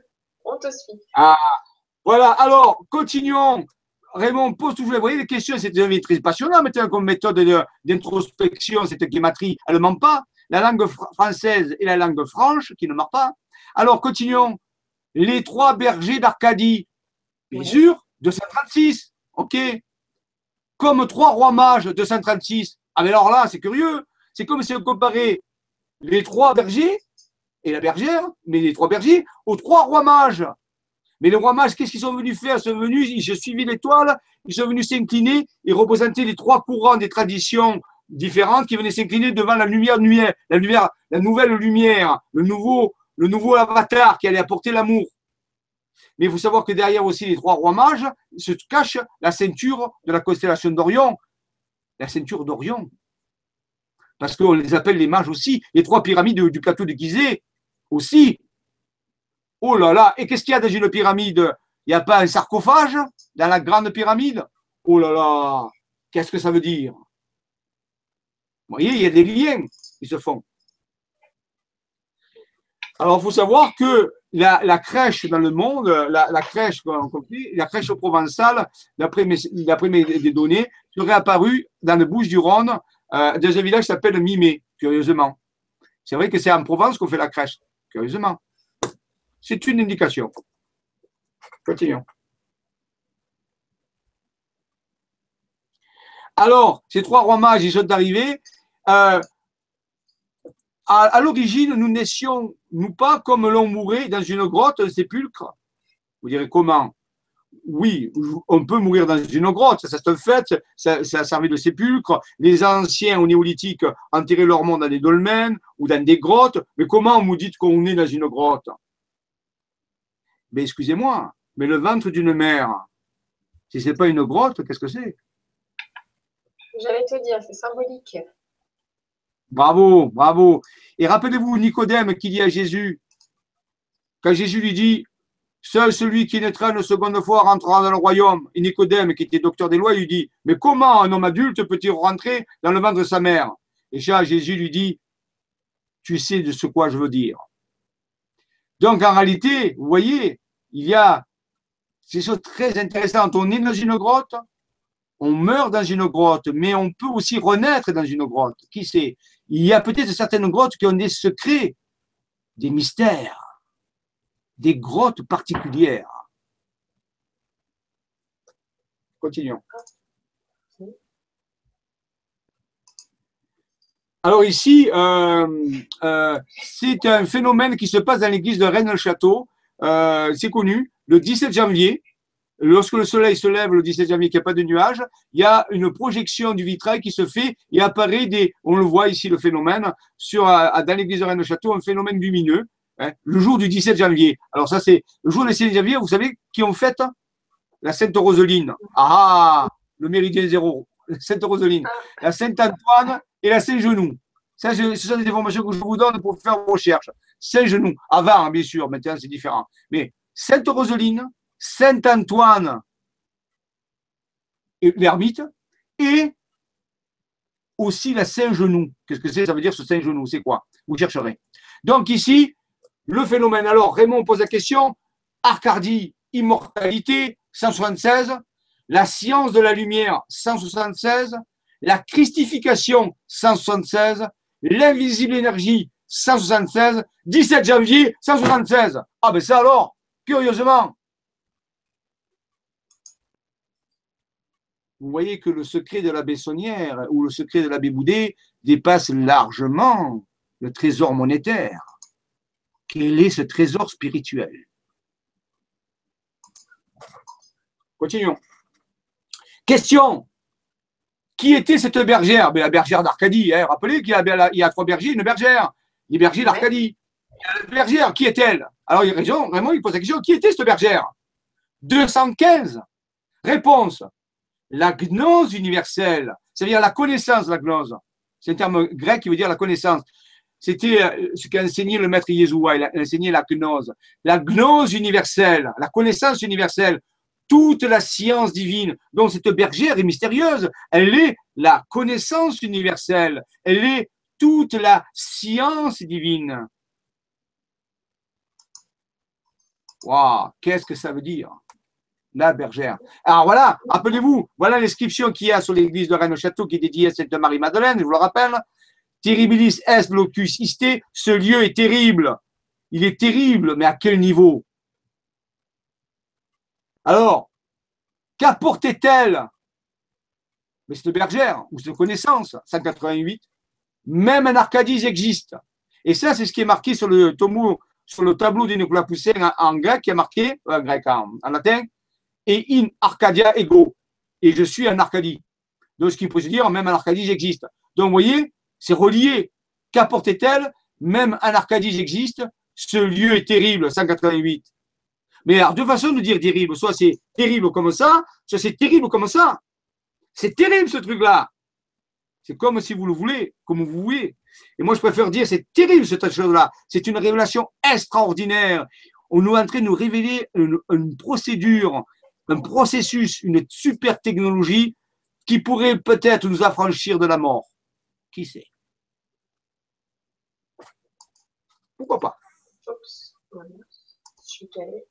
On te suit. Ah, voilà, alors, continuons. Raymond pose toujours, vous voyez, les questions, c'est très passionnant maintenant comme méthode d'introspection, cette guématrie, elle ne ment pas. La langue française et la langue franche qui ne ment pas. Alors, continuons. Les trois bergers d'Arcadie, bien sûr, 236, ok. comme trois rois mages de 236. Ah, mais alors là, c'est curieux. C'est comme si on comparait les trois bergers et la bergère, mais les trois bergers, aux trois rois mages. Mais les rois mages, qu'est-ce qu'ils sont venus faire? Ils sont venus, ils ont suivi l'étoile, ils sont venus s'incliner et représenter les trois courants des traditions différentes qui venaient s'incliner devant la lumière, la la nouvelle lumière, le nouveau, le nouveau avatar qui allait apporter l'amour. Mais il faut savoir que derrière aussi les trois rois mages se cache la ceinture de la constellation d'Orion, la ceinture d'Orion. Parce qu'on les appelle les mages aussi, les trois pyramides du plateau de Gizeh aussi. Oh là là, et qu'est-ce qu'il y a dans une pyramide? Il n'y a pas un sarcophage dans la grande pyramide? Oh là là, qu'est-ce que ça veut dire? Vous voyez, il y a des liens qui se font. Alors, il faut savoir que la, crèche dans le monde, la, crèche, la crèche provençale, d'après mes, mes données, serait apparue dans le Bouches-du-Rhône, euh, dans un village qui s'appelle Mimé, curieusement. C'est vrai que c'est en Provence qu'on fait la crèche, curieusement. C'est une indication. Continuons. Alors, ces trois rois mages, ils sont arrivés. Euh, à, l'origine, nous naissions, nous pas comme l'on mourait dans une grotte, un sépulcre? Vous direz comment? Oui, on peut mourir dans une grotte, ça c'est un fait, ça, ça a servi de sépulcre. Les anciens au néolithique enterraient leur monde dans des dolmens ou dans des grottes, mais comment vous dites qu'on est dans une grotte? Mais excusez-moi, mais le ventre d'une mère, si ce n'est pas une grotte, qu'est-ce que c'est? J'allais te dire, c'est symbolique. Bravo, bravo. Et rappelez-vous Nicodème qui dit à Jésus, quand Jésus lui dit, Seul celui qui naîtra une seconde fois rentrera dans le royaume. Et Nicodème, qui était docteur des lois, lui dit, mais comment un homme adulte peut-il rentrer dans le ventre de sa mère? Et ça, Jésus lui dit, tu sais de ce quoi je veux dire. Donc en réalité, vous voyez, il y a ces choses très intéressantes. On est dans une grotte, on meurt dans une grotte, mais on peut aussi renaître dans une grotte. Qui sait? Il y a peut-être certaines grottes qui ont des secrets, des mystères, des grottes particulières. Continuons. Alors ici, euh, euh, c'est un phénomène qui se passe dans l'église de Rennes-le-Château. Euh, c'est connu, le 17 janvier, lorsque le soleil se lève le 17 janvier, qu'il n'y a pas de nuages, il y a une projection du vitrail qui se fait et apparaît des, on le voit ici le phénomène, sur, dans l'église de Rennes-le-Château, un phénomène lumineux, hein, le jour du 17 janvier. Alors ça c'est le jour du 17 janvier, vous savez qui ont fait la Sainte Roseline. Ah, le méridien zéro, Sainte Roseline, la Sainte Antoine et la Saint-Genou. Ça, ce sont des informations que je vous donne pour faire vos recherches. Saint-Genou, avant, bien sûr, maintenant c'est différent. Mais Sainte Roseline, Saint-Antoine, l'ermite, et aussi la Saint-Genou. Qu'est-ce que c'est? Ça veut dire ce Saint-Genou, c'est quoi? Vous chercherez. Donc ici, le phénomène. Alors, Raymond pose la question, Arcadie, immortalité, 176, la science de la lumière, 176, la christification, 176, l'invisible énergie, 176, 17 janvier, 176. Ah ben ça alors, curieusement. Vous voyez que le secret de la Bessonnière ou le secret de l'abbé Boudet dépasse largement le trésor monétaire. Quel est ce trésor spirituel? Continuons. Question. Qui était cette bergère? La bergère d'Arcadie. Hein. Rappelez qu'il y, a trois bergers, une bergère. Les bergers d'Arcadie. La bergère, qui est-elle? Alors, il il pose la question qui était cette bergère? 215. Réponse la gnose universelle, c'est-à-dire la connaissance la gnose. C'est un terme grec qui veut dire la connaissance. C'était euh, ce qu'a enseigné le maître Yeshua, il a enseigné la gnose. La gnose universelle, la connaissance universelle, toute la science divine. dont cette bergère est mystérieuse. Elle est la connaissance universelle. Elle est toute la science divine. Waouh, qu'est-ce que ça veut dire La bergère? Alors voilà, rappelez-vous, voilà l'inscription qu'il y a sur l'église de Rennes-Château qui est dédiée à Sainte Marie-Madeleine, je vous le rappelle. Terribilis est locus iste, ce lieu est terrible. Il est terrible, mais à quel niveau? Alors, qu'apportait-elle? Mais cette bergère ou cette connaissance, 188, même un Arcadie existe. Et ça, c'est ce qui est marqué sur le tableau de Nicolas Poussin en, grec, qui est marqué, en grec, en, latin, et in Arcadia ego. Et je suis un Arcadie. Donc, ce qui peut se dire, même un Arcadie existe. Donc, vous voyez, c'est relié. Qu'apportait-elle? Même un Arcadie existe. Ce lieu est terrible, 188. Mais alors, deux façons de dire terrible. Soit c'est terrible comme ça, soit c'est terrible comme ça. C'est terrible ce truc-là. C'est comme si vous le voulez, comme vous voulez. Et moi, je préfère dire, c'est terrible cette chose-là. C'est une révélation extraordinaire. On nous est en train de nous révéler une, procédure, un processus, une super technologie qui pourrait peut-être nous affranchir de la mort. Qui sait? Pourquoi pas?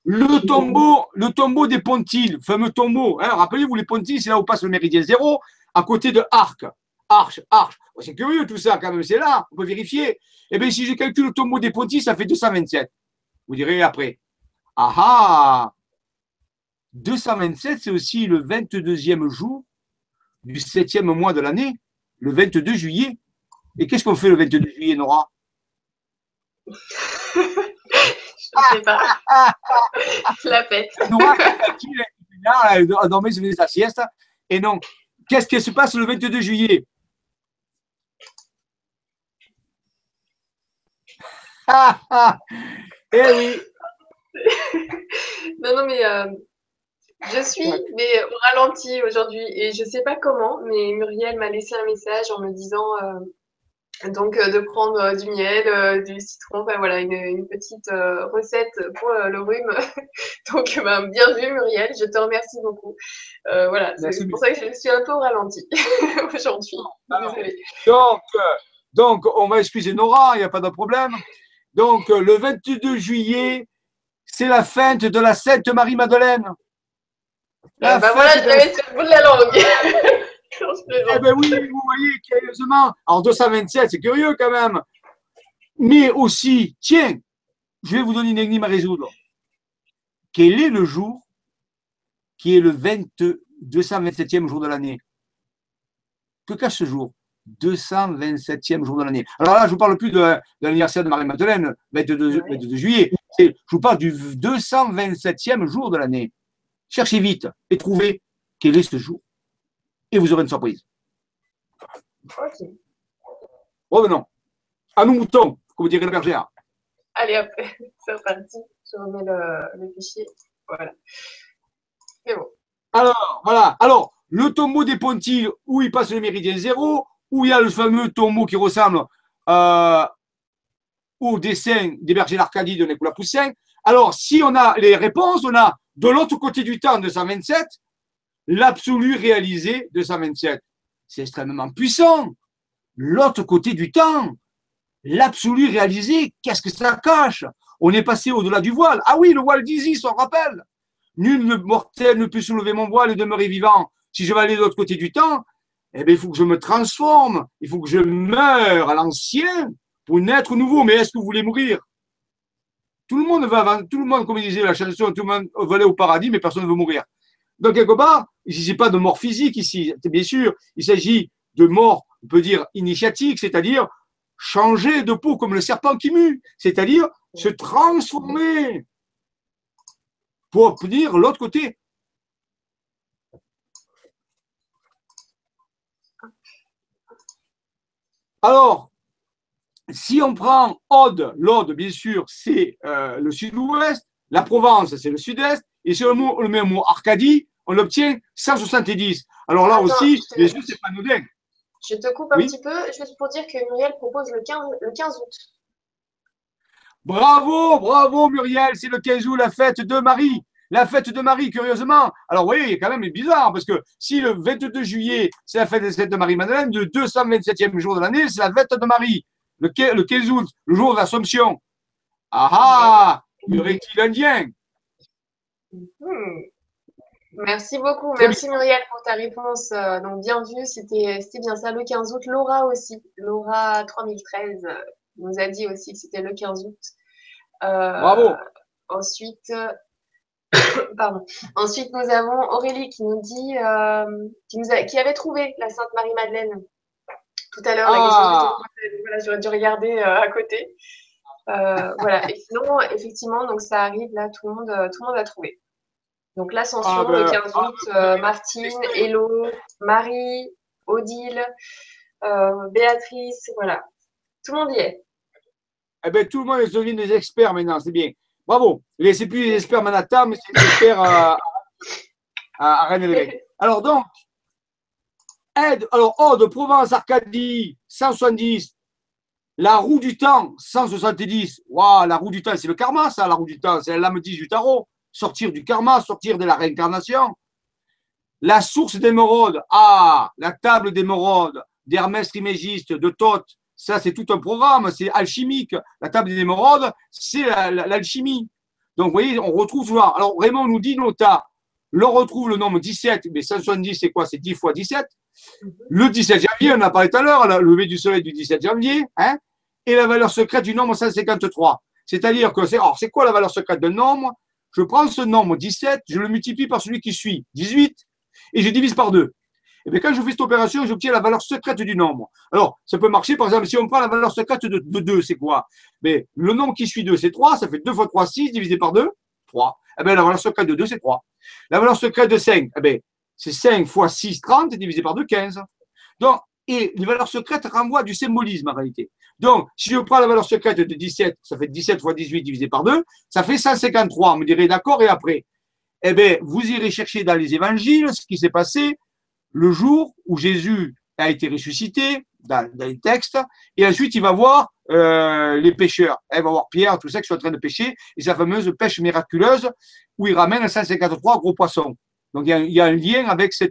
Le tombeau, le tombeau des Pontiles, fameux tombeau. Hein, rappelez-vous, les Pontiles, c'est là où passe le méridien zéro, à côté de Arc. Arche, Arche. C'est curieux tout ça quand même, c'est là, on peut vérifier. Eh bien, si je calcule le tombeau des Pontiles, ça fait 227. Vous direz après. Ah ah 227, c'est aussi le 22e jour du 7e mois de l'année, le 22 juillet. Et qu'est-ce qu'on fait le 22 juillet, Nora? Je sais pas. la fête. Nora, elle dormait, elle sa sieste. Et non. Qu'est-ce qui se passe le 22 juillet? Eh oui. non, non, mais euh, je suis mais au ralenti aujourd'hui et je ne sais pas comment, mais Muriel m'a laissé un message en me disant euh, donc euh, de prendre euh, du miel, euh, du citron, enfin voilà, une, petite recette pour le rhume. donc bah, bien vu Muriel, je te remercie beaucoup. voilà, c'est pour ça que je suis un peu au ralenti aujourd'hui. Donc, donc, on va excuser Nora, il n'y a pas de problème. Donc, le 22 juillet, c'est la fête de la Sainte Marie-Madeleine. Ah, bah voilà, je l'avais sur le bout de la langue. Eh ben oui, vous voyez, curieusement, en 227, c'est curieux quand même. Mais aussi, tiens, je vais vous donner une énigme à résoudre. Quel est le jour qui est le 227e jour de l'année? Que cache ce jour? 227e jour de l'année. Alors là, je ne vous parle plus de, l'anniversaire de Marie-Madeleine, 22, 22 juillet. Je vous parle du 227e jour de l'année. Cherchez vite et trouvez quel est ce jour et vous aurez une surprise. Ok. Revenons. À nous moutons, comme dirait la bergère. Allez, hop, c'est reparti. Je remets le, fichier. Voilà. C'est bon. Alors, voilà. Alors, le tombeau des Pontilles, où il passe le méridien zéro, où il y a le fameux tombeau qui ressemble euh, au dessin des bergers d'Arcadie de Nicolas Poussin. Alors, si on a les réponses, on a de l'autre côté du temps 227, l'absolu réalisé de 127. C'est extrêmement puissant. L'autre côté du temps, l'absolu réalisé, qu'est-ce que ça cache? On est passé au-delà du voile. Ah oui, le voile d'Isis, on rappelle. Nul mortel ne peut soulever mon voile et demeurer vivant. Si je vais aller de l'autre côté du temps, eh bien, il faut que je me transforme. Il faut que je meure à l'ancien pour naître nouveau. Mais est-ce que vous voulez mourir? Tout le monde va, tout le monde, comme disait la chanson, tout le monde va aller au paradis, mais personne ne veut mourir. Donc, quelque part, il ne s'agit pas de mort physique ici, bien sûr. Il s'agit de mort, on peut dire, initiatique, c'est-à-dire changer de peau comme le serpent qui mue, c'est-à-dire se transformer pour obtenir l'autre côté. Alors, si on prend Aude, l'Aude, bien sûr, c'est euh, le sud-ouest, la Provence, c'est le sud-est, et si on met le mot Arcadie, on obtient 170. Alors là aussi, les yeux, c'est pas anodin. Je te coupe un petit peu, juste pour dire que Muriel propose le 15, le 15 août. Bravo, bravo Muriel, c'est le 15 août, la fête de Marie. La fête de Marie, curieusement. Alors, vous voyez, il est quand même bizarre, parce que si le 22 juillet, c'est la fête de Marie-Madeleine, le 227e jour de l'année, c'est la fête de Marie. Le, 15 août, le jour de l'Assomption. Ah ah un lien? Hmm. Merci beaucoup. Merci Muriel pour ta réponse. Euh, donc, bien vu, c'était bien ça le 15 août. Laura aussi, Laura 3013, euh, nous a dit aussi que c'était le 15 août. Euh, Bravo. Ensuite, Pardon. Ensuite, nous avons Aurélie qui nous dit, euh, qui, nous qui avait trouvé la Sainte Marie-Madeleine tout à l'heure. Ah. Voilà, j'aurais dû regarder euh, à côté. Voilà. Et sinon, effectivement, donc ça arrive là, tout le monde, tout le monde a trouvé. Donc l'ascension ah, le 15 ben, août, ah, ben, Martine, Hello, Marie, Odile, Béatrice, voilà. Tout le monde y est. Eh bien, tout le monde est devenu des experts maintenant, c'est bien. Bravo. C'est plus les experts Manhattan, mais c'est les experts à, à, Rennes Alors donc, aide, alors oh, de Provence, Arcadie, 170. La roue du temps, 170. Waouh, la roue du temps, c'est le karma, ça, la roue du temps. C'est la lame 10 du tarot. Sortir du karma, sortir de la réincarnation. La source d'émeraude, ah, la table d'émeraude, d'Hermès Trimégiste, de Thoth, ça, c'est tout un programme, c'est alchimique. La table des émeraudes, c'est l'alchimie. Donc, vous voyez, on retrouve. Alors, Raymond nous dit, Nota, l'on retrouve le nombre 17, mais 170, c'est quoi? C'est 10 fois 17. Mhm. Le 17 janvier, on a parlé tout à l'heure, le lever du soleil du 17 janvier, hein, et la valeur secrète du nombre 153. C'est-à-dire que alors, c'est quoi la valeur secrète d'un nombre? Je prends ce nombre 17, je le multiplie par celui qui suit, 18, et je divise par 2. Et eh bien, quand je fais cette opération, j'obtiens la valeur secrète du nombre. Alors, ça peut marcher, par exemple, si on prend la valeur secrète de, 2, c'est quoi? Mais le nombre qui suit 2, c'est 3, ça fait 2 fois 3, 6, divisé par 2, 3. Eh bien, la valeur secrète de 2, c'est 3. La valeur secrète de 5, eh bien, c'est 5 fois 6, 30, divisé par 2, 15. Donc, et les valeurs secrètes renvoient du symbolisme en réalité. Donc, si je prends la valeur secrète de 17, ça fait 17 fois 18 divisé par 2, ça fait 153. On me dirait d'accord et après. Eh bien, vous irez chercher dans les évangiles ce qui s'est passé le jour où Jésus a été ressuscité dans, les textes, et ensuite il va voir euh, les pêcheurs. Il va voir Pierre, tout ça qui sont en train de pêcher, et sa fameuse pêche miraculeuse où il ramène 153 gros poissons. Donc il y a, un lien avec ce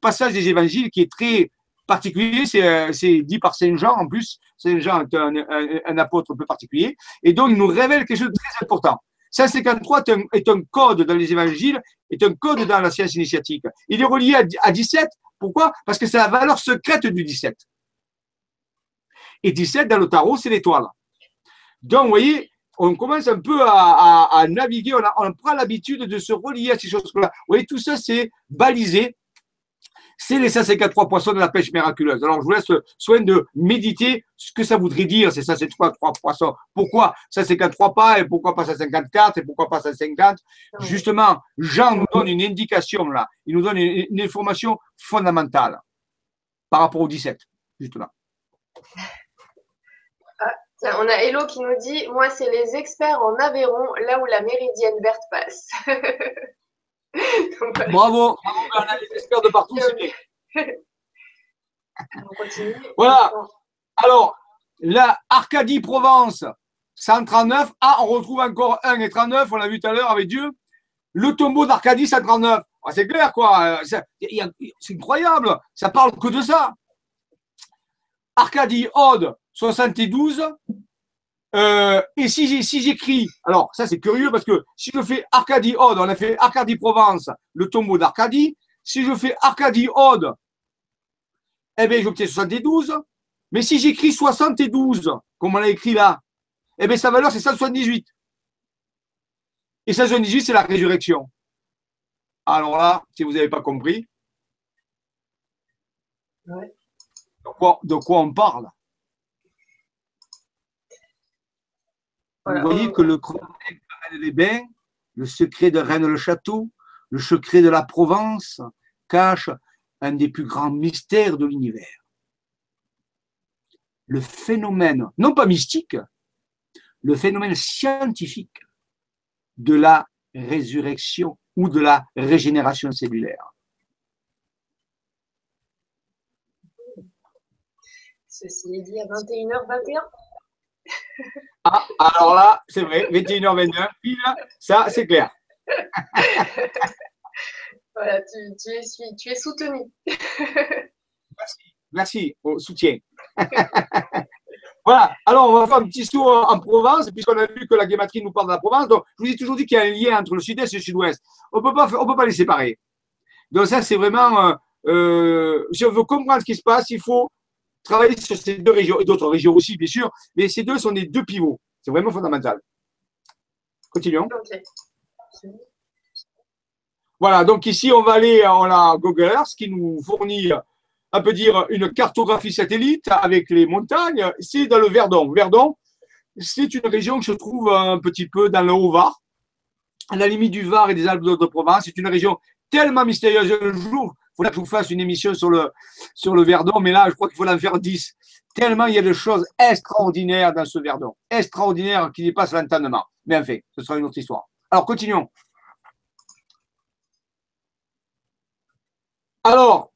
passage des évangiles qui est très particulier, c'est dit par Saint Jean en plus. Saint Jean est un, apôtre un peu particulier, et donc il nous révèle quelque chose de très important. 153 est un, est un, code dans les évangiles, est un code dans la science initiatique. Il est relié à, 17. Pourquoi? Parce que c'est la valeur secrète du 17. Et 17 dans le tarot, c'est l'étoile. Donc, vous voyez, on commence un peu à, naviguer, on, on prend l'habitude de se relier à ces choses-là. Vous voyez, tout ça, c'est balisé c'est les 153 poissons de la pêche miraculeuse. Alors, je vous laisse soin de méditer ce que ça voudrait dire, ces 153 poissons. Pourquoi 153 pas et pourquoi pas 154 et pourquoi pas 150 Justement, Jean nous donne une indication là. Il nous donne une, information fondamentale par rapport au 17, justement. Ah, on a Hello qui nous dit Moi, c'est les experts en Aveyron, là où la méridienne verte passe. Bravo, on a des experts de partout, c'est Voilà. Alors, la Arcadie Provence, 139. Ah, on retrouve encore 1 et 39, on l'a vu tout à l'heure avec Dieu. Le tombeau d'Arcadie, 139. Ah, c'est clair, quoi. C'est incroyable. Ça parle que de ça. Arcadie, Aude, 72. Euh, et si, si j'écris, alors ça c'est curieux parce que si je fais Arcadie Ode, on a fait Arcadie Provence, le tombeau d'Arcadie. Si je fais Arcadie Ode, eh bien j'obtiens 72. Mais si j'écris 72, comme on l'a écrit là, eh bien sa valeur c'est 178. Et 178 c'est la résurrection. Alors là, si vous n'avez pas compris, de quoi on parle? Vous voyez que le chronique de les Bains, le secret de Rennes-le-Château, le secret de la Provence, cache un des plus grands mystères de l'univers. Le phénomène, non pas mystique, le phénomène scientifique de la résurrection ou de la régénération cellulaire. Ceci est dit à 21h21. Ah, alors là, c'est vrai, 21h29, pile, ça, c'est clair. voilà, tu, es, tu es soutenu. merci, merci au soutien. voilà, alors on va faire un petit tour en Provence, puisqu'on a vu que la guématrie nous parle de la Provence. Donc, je vous ai toujours dit qu'il y a un lien entre le sud-est et le sud-ouest. On ne peut pas les séparer. Donc, ça, c'est vraiment. Euh, euh, si on veut comprendre ce qui se passe, il faut travailler sur ces deux régions, et d'autres régions aussi, bien sûr, mais ces deux sont les deux pivots. C'est vraiment fondamental. Continuons. Voilà, donc ici, on va aller, on a Google Earth qui nous fournit, on peut dire, une cartographie satellite avec les montagnes. C'est dans le Verdon. Verdon, c'est une région qui se trouve un petit peu dans le Haut-Var, à la limite du Var et des Alpes de Provence. C'est une région tellement mystérieuse. Un jour, il faudra que je vous fasse une émission sur le, sur le Verdon, mais là, je crois qu'il faut en faire 10. Tellement il y a de choses extraordinaires dans ce Verdon. Extraordinaires qui dépassent l'entendement. Mais enfin, ce sera une autre histoire. Alors, continuons. Alors,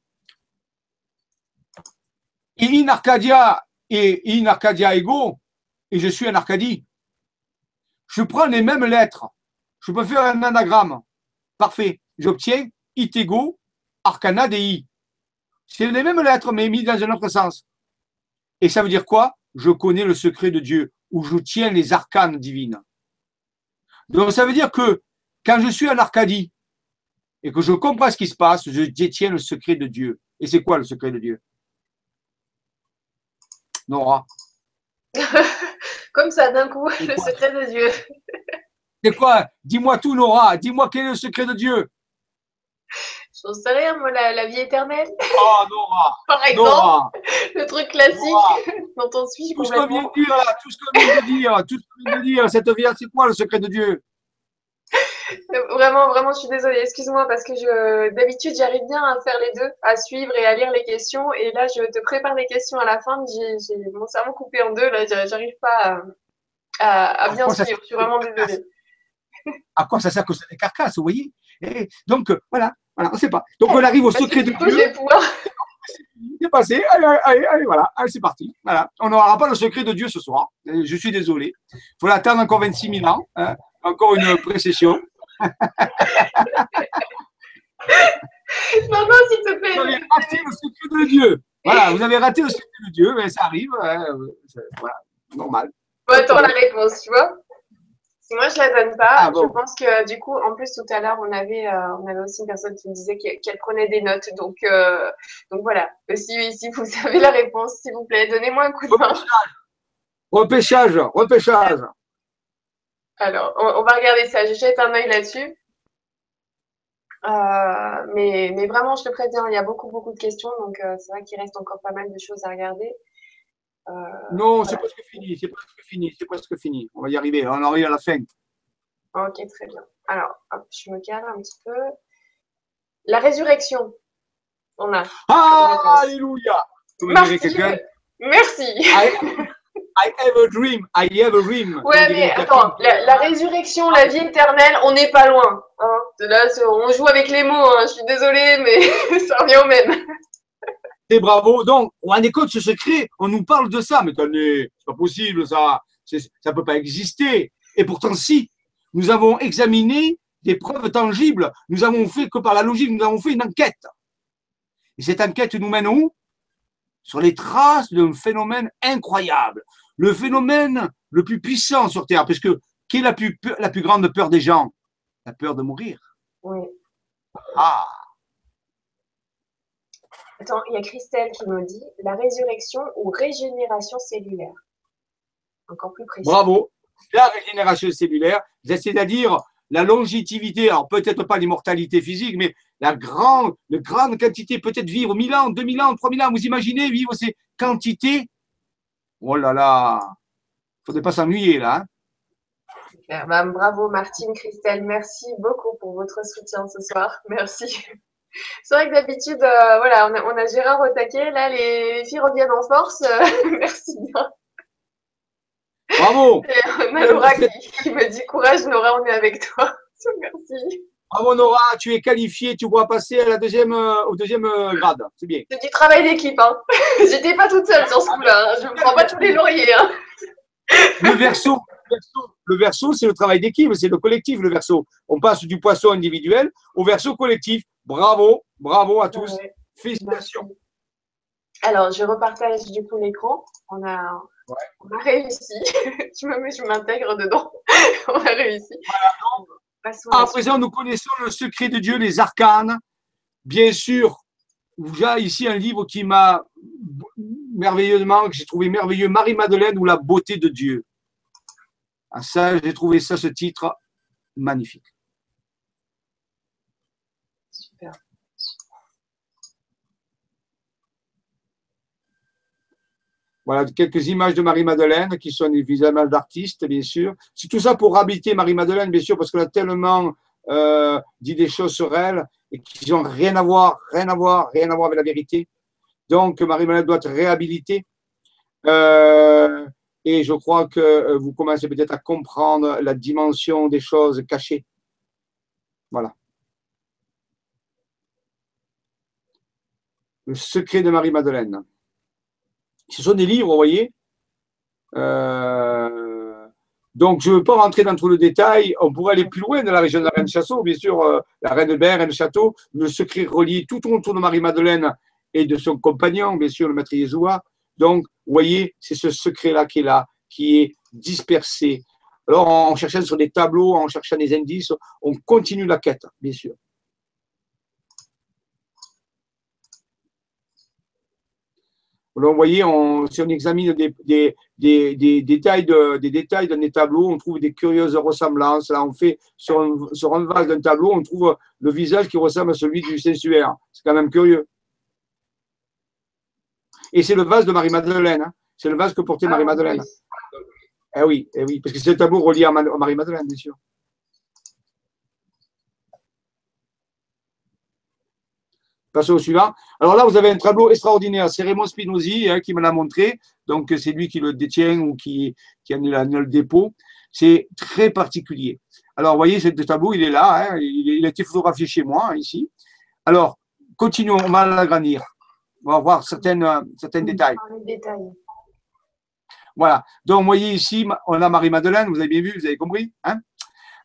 in Arcadia et in Arcadia ego, et je suis en Arcadie. Je prends les mêmes lettres. Je peux faire un anagramme. Parfait. J'obtiens itego, arcana dei. C'est les mêmes lettres, mais mis dans un autre sens. Et ça veut dire quoi? Je connais le secret de Dieu, ou je tiens les arcanes divines. Donc ça veut dire que quand je suis en Arcadie, et que je comprends ce qui se passe, je détiens le secret de Dieu. Et c'est quoi le secret de Dieu? Nora Comme ça, d'un coup, le secret de Dieu. C'est quoi? Dis-moi tout, Nora. Dis-moi quel est le secret de Dieu J'en sais rien, moi, la, vie éternelle. Oh, Nora Par exemple, le truc classique dont on suit tout ce qu'on vient de dire, là, tout ce qu'on vient de dire, tout ce qu'on vient de dire, cette vie, c'est quoi le secret de Dieu? Vraiment, vraiment, je suis désolée. Excuse-moi parce que je, d'habitude, j'arrive bien à faire les deux, à suivre et à lire les questions. Et là, je te prépare les questions à la fin. J'ai, j'ai mon cerveau coupé en deux. Là, j'arrive pas à, bien suivre. Je suis vraiment désolée. À quoi ça sert que c'est des carcasses, vous voyez? Et Donc, voilà, voilà, on ne sait pas. Donc, on arrive au secret de Dieu. C'est passé. Allez, allez, allez, voilà. Allez, c'est parti. Voilà. On n'aura pas le secret de Dieu ce soir. Je suis désolé. Il faut l'attendre encore 26 000 ans. Hein. Encore une précession non, s'il te plaît. Vous avez raté le secret de Dieu. Voilà, vous avez raté le secret de Dieu, mais ça arrive. Hein, voilà, normal. Bon, attends la réponse, tu vois. Moi je la donne pas, ah, je pense que du coup, en plus tout à l'heure, on avait, euh, on avait aussi une personne qui me disait qu'elle prenait des notes. Donc, euh, donc voilà. Si, si vous avez la réponse, s'il vous plaît, donnez-moi un coup de main. Repêchage, repêchage. Alors, on, va regarder ça. Je jette un œil là-dessus. Euh, mais, mais, vraiment, je te préviens, il y a beaucoup, beaucoup de questions. Donc, euh, c'est vrai qu'il reste encore pas mal de choses à regarder. Euh, non, c'est presque fini. C'est presque fini. C'est presque fini. On va y arriver. On arrive à la fin. Ok, très bien. Alors, hop, je me calme un petit peu. La résurrection. On a. Ah, alléluia. Merci. Merci. I have a dream, I have a dream. Ouais, mais attends, la, résurrection, la vie éternelle, on n'est pas loin. Hein. Là, on joue avec les mots, hein. je suis désolée, mais ça revient au même. Et bravo. Donc, on a compte ce secret, on nous parle de ça, mais c'est pas possible, ça. Ça peut pas exister. Et pourtant, si, nous avons examiné des preuves tangibles. Nous avons fait que par la logique, nous avons fait une enquête. Et cette enquête nous mène où? Sur les traces d'un phénomène incroyable le phénomène le plus puissant sur Terre, parce que qui est la plus, la plus grande peur des gens? La peur de mourir. Oui. Ah Attends, il y a Christelle qui nous dit la résurrection ou régénération cellulaire. Encore plus précis. Bravo. La régénération cellulaire, c'est-à-dire la longévité, alors peut-être pas l'immortalité physique, mais la grande, la grande quantité, peut-être vivre 1000 ans, 2000 ans, 3000 ans. Vous imaginez vivre ces quantités? Oh là là, il ne faudrait pas s'ennuyer là. Hein. Bah, bravo Martine, Christelle, merci beaucoup pour votre soutien ce soir. Merci. C'est vrai que d'habitude, euh, voilà, on a, Gérard au taquet. Là, les, filles reviennent en force. merci bien. Bravo. Et on a Laura qui, me dit courage, Nora, on est avec toi. merci. Bravo Nora, tu es qualifiée, tu pourras passer à la deuxième, euh, au deuxième euh, grade. C'est bien. C'est du travail d'équipe. Hein. J'étais pas toute seule sur ce coup-là. Hein. Je ne prends pas tous les lauriers. Hein. Le verso, le verso, c'est le travail d'équipe, c'est le collectif, le verso. On passe du poisson individuel au verso collectif. Bravo, bravo à tous. Félicitations. Alors, je repartage du coup l'écran. On a, on a réussi. je m'intègre dedans. on a réussi. À présent, nous connaissons le secret de Dieu, les arcanes. Bien sûr, j'ai ici un livre qui m'a merveilleusement, que j'ai trouvé merveilleux, Marie-Madeleine ou la beauté de Dieu. Ah, ça, j'ai trouvé ça, ce titre, magnifique. Voilà, quelques images de Marie-Madeleine qui sont des d'artistes, bien sûr. C'est tout ça pour habiter Marie-Madeleine, bien sûr, parce qu'on a tellement euh, dit des choses sur elle et qui n'ont rien à voir, rien à voir, rien à voir avec la vérité. Donc, Marie-Madeleine doit être réhabilitée. Euh, et je crois que euh, vous commencez peut-être à comprendre la dimension des choses cachées. Voilà. Le secret de Marie-Madeleine. Ce sont des livres, vous voyez. Euh, donc, je ne veux pas rentrer dans tout le détail. On pourrait aller plus loin dans la région de la Reine Château, bien sûr, euh, la Reine de Berre, Reine Château, le secret relié tout autour de Marie-Madeleine et de son compagnon, bien sûr, le maître Yeshua. Donc, vous voyez, c'est ce secret-là qui est là, qui est dispersé. Alors, en cherchant sur des tableaux, en cherchant des indices, on continue la quête, bien sûr. Vous voyez, si on examine des, détails des détails dans des tableaux, on trouve des curieuses ressemblances. Là, on fait sur un, vase d'un tableau, on trouve le visage qui ressemble à celui du Saint-Suaire. C'est quand même curieux. Et c'est le vase de Marie-Madeleine. Hein. C'est le vase que portait ah, Marie-Madeleine. Eh oui, eh oui, parce que c'est un tableau relié à Marie-Madeleine, bien sûr. Passons au suivant. Alors là, vous avez un tableau extraordinaire. C'est Raymond Spinozzi hein, qui me l'a montré. Donc, c'est lui qui le détient ou qui, qui en est le dépôt. C'est très particulier. Alors, vous voyez, ce tableau, il est là. Hein. il, a été photographié chez moi, hein, ici. Alors, continuons, on va l'agrandir. On va voir certaines, certains détails. Voilà. Donc, vous voyez ici, on a Marie-Madeleine, vous avez bien vu, vous avez compris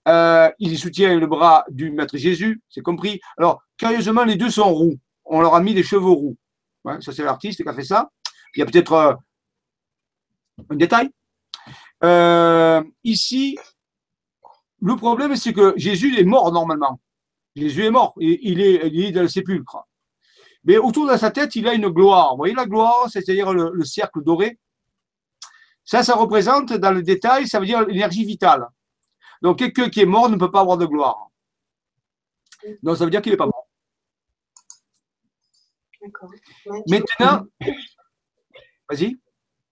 euh, il soutient le bras du Maître Jésus, c'est compris. Alors, curieusement, les deux sont roux. On leur a mis des cheveux roux. ça, c'est l'artiste qui a fait ça. Il y a peut-être euh, un détail. Euh, ici, le problème, c'est que Jésus est mort normalement. Jésus est mort. Il, est, il est dans le sépulcre. Mais autour de sa tête, il a une gloire. Vous voyez la gloire, c'est-à-dire le cercle doré? Ça, ça représente, dans le détail, ça veut dire l'énergie vitale. Donc, quelqu'un qui est mort ne peut pas avoir de gloire. Donc, ça veut dire qu'il n'est pas mort. D'accord. Maintenant, vas-y.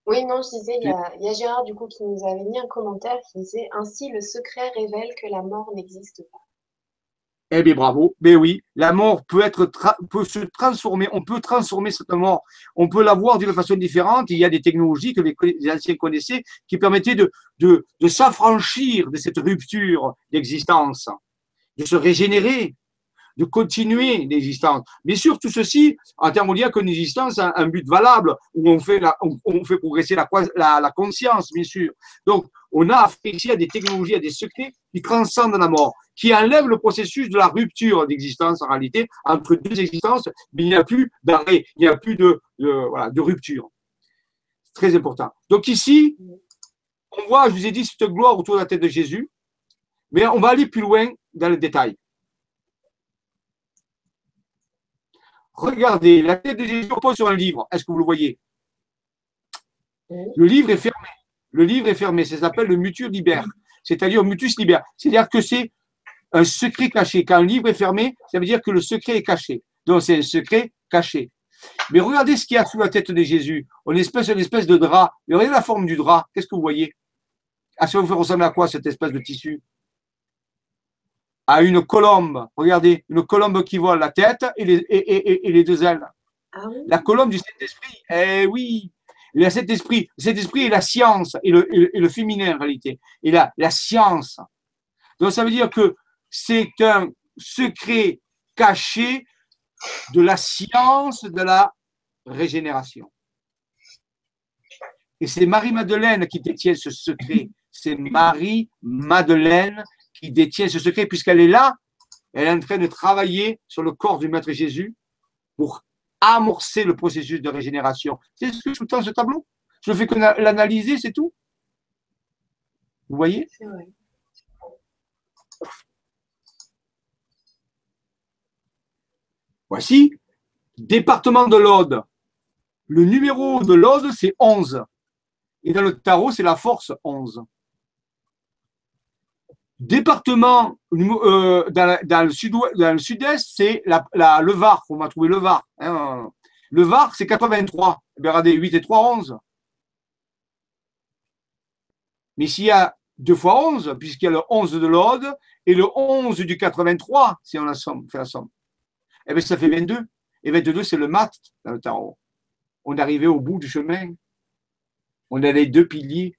Oui, non, je disais, il y, a, Gérard du coup qui nous avait mis un commentaire qui disait Ainsi, le secret révèle que la mort n'existe pas. Eh bien, bravo. Mais oui, la mort peut, être peut se transformer. On peut transformer cette mort. On peut la voir d'une façon différente. Il y a des technologies que les, anciens connaissaient qui permettaient de, de, s'affranchir de cette rupture d'existence, de se régénérer, de continuer l'existence. Bien sûr, tout ceci, en termes a qu'une existence a un but valable, où on fait, on, fait progresser la, la, la, conscience, bien sûr. Donc, on a affaire ici à des technologies, à des secrets qui transcendent la mort, qui enlèvent le processus de la rupture d'existence en réalité, entre deux existences, mais il n'y a plus d'arrêt, il n'y a plus de, de, voilà, de rupture. C'est très important. Donc ici, on voit, je vous ai dit, cette gloire autour de la tête de Jésus, mais on va aller plus loin dans le détail. Regardez, la tête de Jésus repose sur un livre. Est-ce que vous le voyez? Le livre est fermé. Le livre est fermé. Ça s'appelle le mutus liber. C'est-à-dire mutus liber. C'est-à-dire que c'est un secret caché. Quand un livre est fermé, ça veut dire que le secret est caché. Donc c'est un secret caché. Mais regardez ce qu'il y a sous la tête de Jésus. On espèce, une espèce de drap. Mais regardez la forme du drap. Qu'est-ce que vous voyez? Ah, ça vous fait ressembler à quoi cette espèce de tissu? À une colombe. Regardez, une colombe qui voit la tête et les, et, les deux ailes. Ah la colombe du Saint-Esprit. Eh oui, le Saint-Esprit. Le Saint-Esprit est la science et le, le, féminin en réalité. Et la, la science. Donc ça veut dire que c'est un secret caché de la science de la régénération. Et c'est Marie-Madeleine qui détient ce secret. C'est Marie-Madeleine qui détient ce secret, puisqu'elle est là, elle est en train de travailler sur le corps du Maître Jésus pour amorcer le processus de régénération. C'est ce que je dans ce tableau. Je ne fais que l'analyser, c'est tout. Vous voyez? Voici, département de l'Aude. Le numéro de l'Aude, c'est 11. Et dans le tarot, c'est la force 11. Département euh, dans, le sud-est, c'est la, le Var. On va trouver le Var. Hein. Le Var, c'est 83. Eh regardez, 8 et 3, 11. Mais s'il y a 2 fois 11, puisqu'il y a le 11 de l'Aude et le 11 du 83, si on fait la somme, eh ça fait 22. Et 22, c'est le mat dans le tarot. On est arrivé au bout du chemin. On a les deux piliers.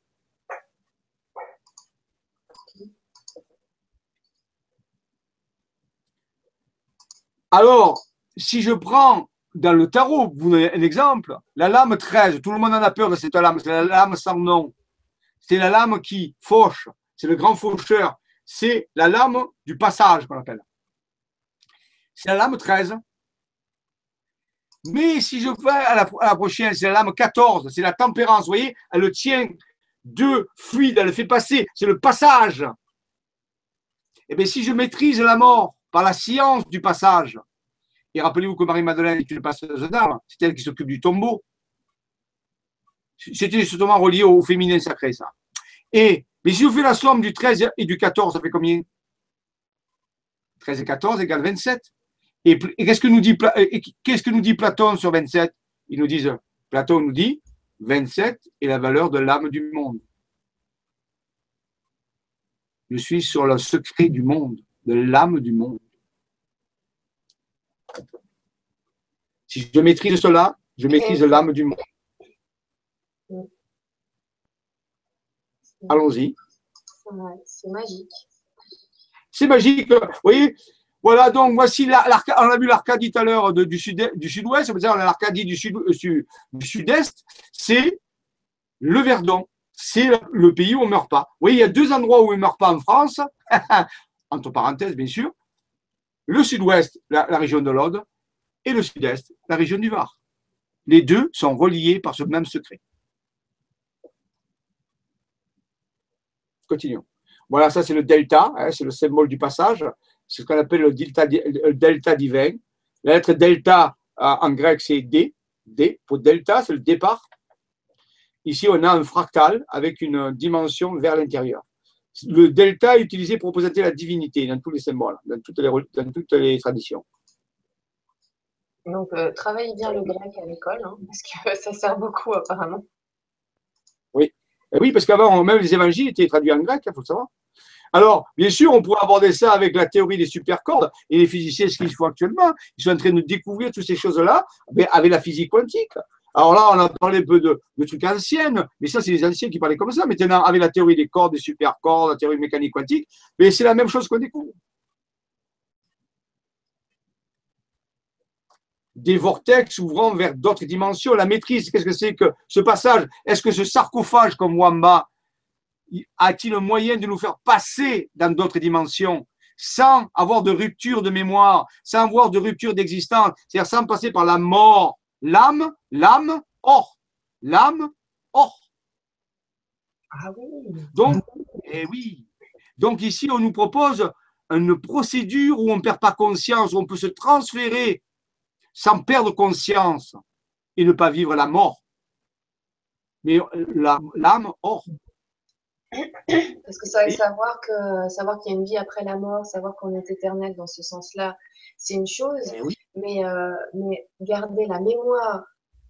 Alors, si je prends dans le tarot, vous avez un exemple, la lame 13, tout le monde en a peur de cette lame, c'est la lame sans nom. C'est la lame qui fauche, c'est le grand faucheur, c'est la lame du passage qu'on appelle. C'est la lame 13. Mais si je vais à la, prochaine, c'est la lame 14, c'est la tempérance, vous voyez, elle tient deux fluides, elle le fait passer, c'est le passage. Et eh bien si je maîtrise la mort par la science du passage, et rappelez-vous que Marie-Madeleine est une passeuse d'âme, c'est elle qui s'occupe du tombeau. C'était justement relié au féminin sacré, ça. Et, mais si je fais la somme du 13 et du 14, ça fait combien? 13 et 14 égale 27. Et, qu'est-ce que nous dit, qu'est-ce que nous dit Platon sur 27 Ils nous disent, Platon nous dit, 27 est la valeur de l'âme du monde. Je suis sur le secret du monde, de l'âme du monde. Si je maîtrise cela, je maîtrise l'âme du monde. Allons-y. C'est magique. C'est magique. Vous voyez, voilà, donc voici, l'arcadie. on a vu l'Arcadie tout à l'heure du sud-ouest, du sud on a l'Arcadie du sud-est, c'est le Verdon. C'est le pays où on ne meurt pas. Vous voyez, il y a deux endroits où on ne meurt pas en France, entre parenthèses, bien sûr. Le sud-ouest, la, région de l'Aude, et le sud-est, la région du Var. Les deux sont reliés par ce même secret. Continuons. Voilà, ça c'est le delta, hein, c'est le symbole du passage. C'est ce qu'on appelle le delta, delta divin. La lettre delta en grec c'est D. D pour delta, c'est le départ. Ici, on a un fractal avec une dimension vers l'intérieur. Le delta est utilisé pour représenter la divinité dans tous les symboles, dans toutes les, dans toutes les traditions. Donc, euh, travaillez bien le grec à l'école, hein, parce que ça sert beaucoup apparemment. Oui, eh oui parce qu'avant, même les évangiles étaient traduits en grec, il faut le savoir. Alors, bien sûr, on pourrait aborder ça avec la théorie des supercordes et les physiciens, ce qu'ils font actuellement. Ils sont en train de découvrir toutes ces choses-là avec la physique quantique. Alors là, on a parlé un peu de, trucs anciens, mais ça, c'est les anciens qui parlaient comme ça. Maintenant, avec la théorie des cordes, des supercordes, la théorie mécanique quantique, mais c'est la même chose qu'on découvre. des vortex ouvrant vers d'autres dimensions. La maîtrise, qu'est-ce que c'est que ce passage? Est-ce que ce sarcophage comme Wamba a-t-il un moyen de nous faire passer dans d'autres dimensions sans avoir de rupture de mémoire, sans avoir de rupture d'existence, c'est-à-dire sans passer par la mort, l'âme, l'âme, or, l'âme, or. Ah oui. Donc, eh oui. Donc ici, on nous propose une procédure où on ne perd pas conscience, où on peut se transférer sans perdre conscience et ne pas vivre la mort. Mais l'âme hors. Parce que savoir que savoir qu'il y a une vie après la mort, savoir qu'on est éternel dans ce sens-là, c'est une chose. Mais, euh, mais, garder la mémoire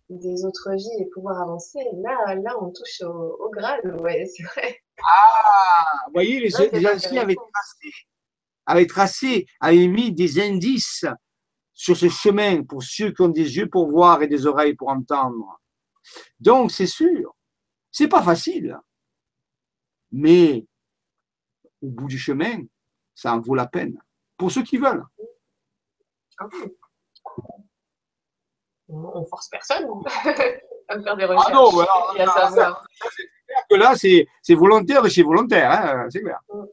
des autres vies et pouvoir avancer, là, là on touche au, au Graal, ouais, c'est vrai. Ah, vous voyez, les, les anciens avaient tracé, avaient tracé, avaient mis des indices sur ce chemin pour ceux qui ont des yeux pour voir et des oreilles pour entendre. Donc, c'est sûr, c'est pas facile, mais au bout du chemin, ça en vaut la peine pour ceux qui veulent. Ah On force personne à faire des recherches. Ah non, voilà, c'est clair que là, c'est volontaire de chez volontaire, hein, c'est clair. Mm.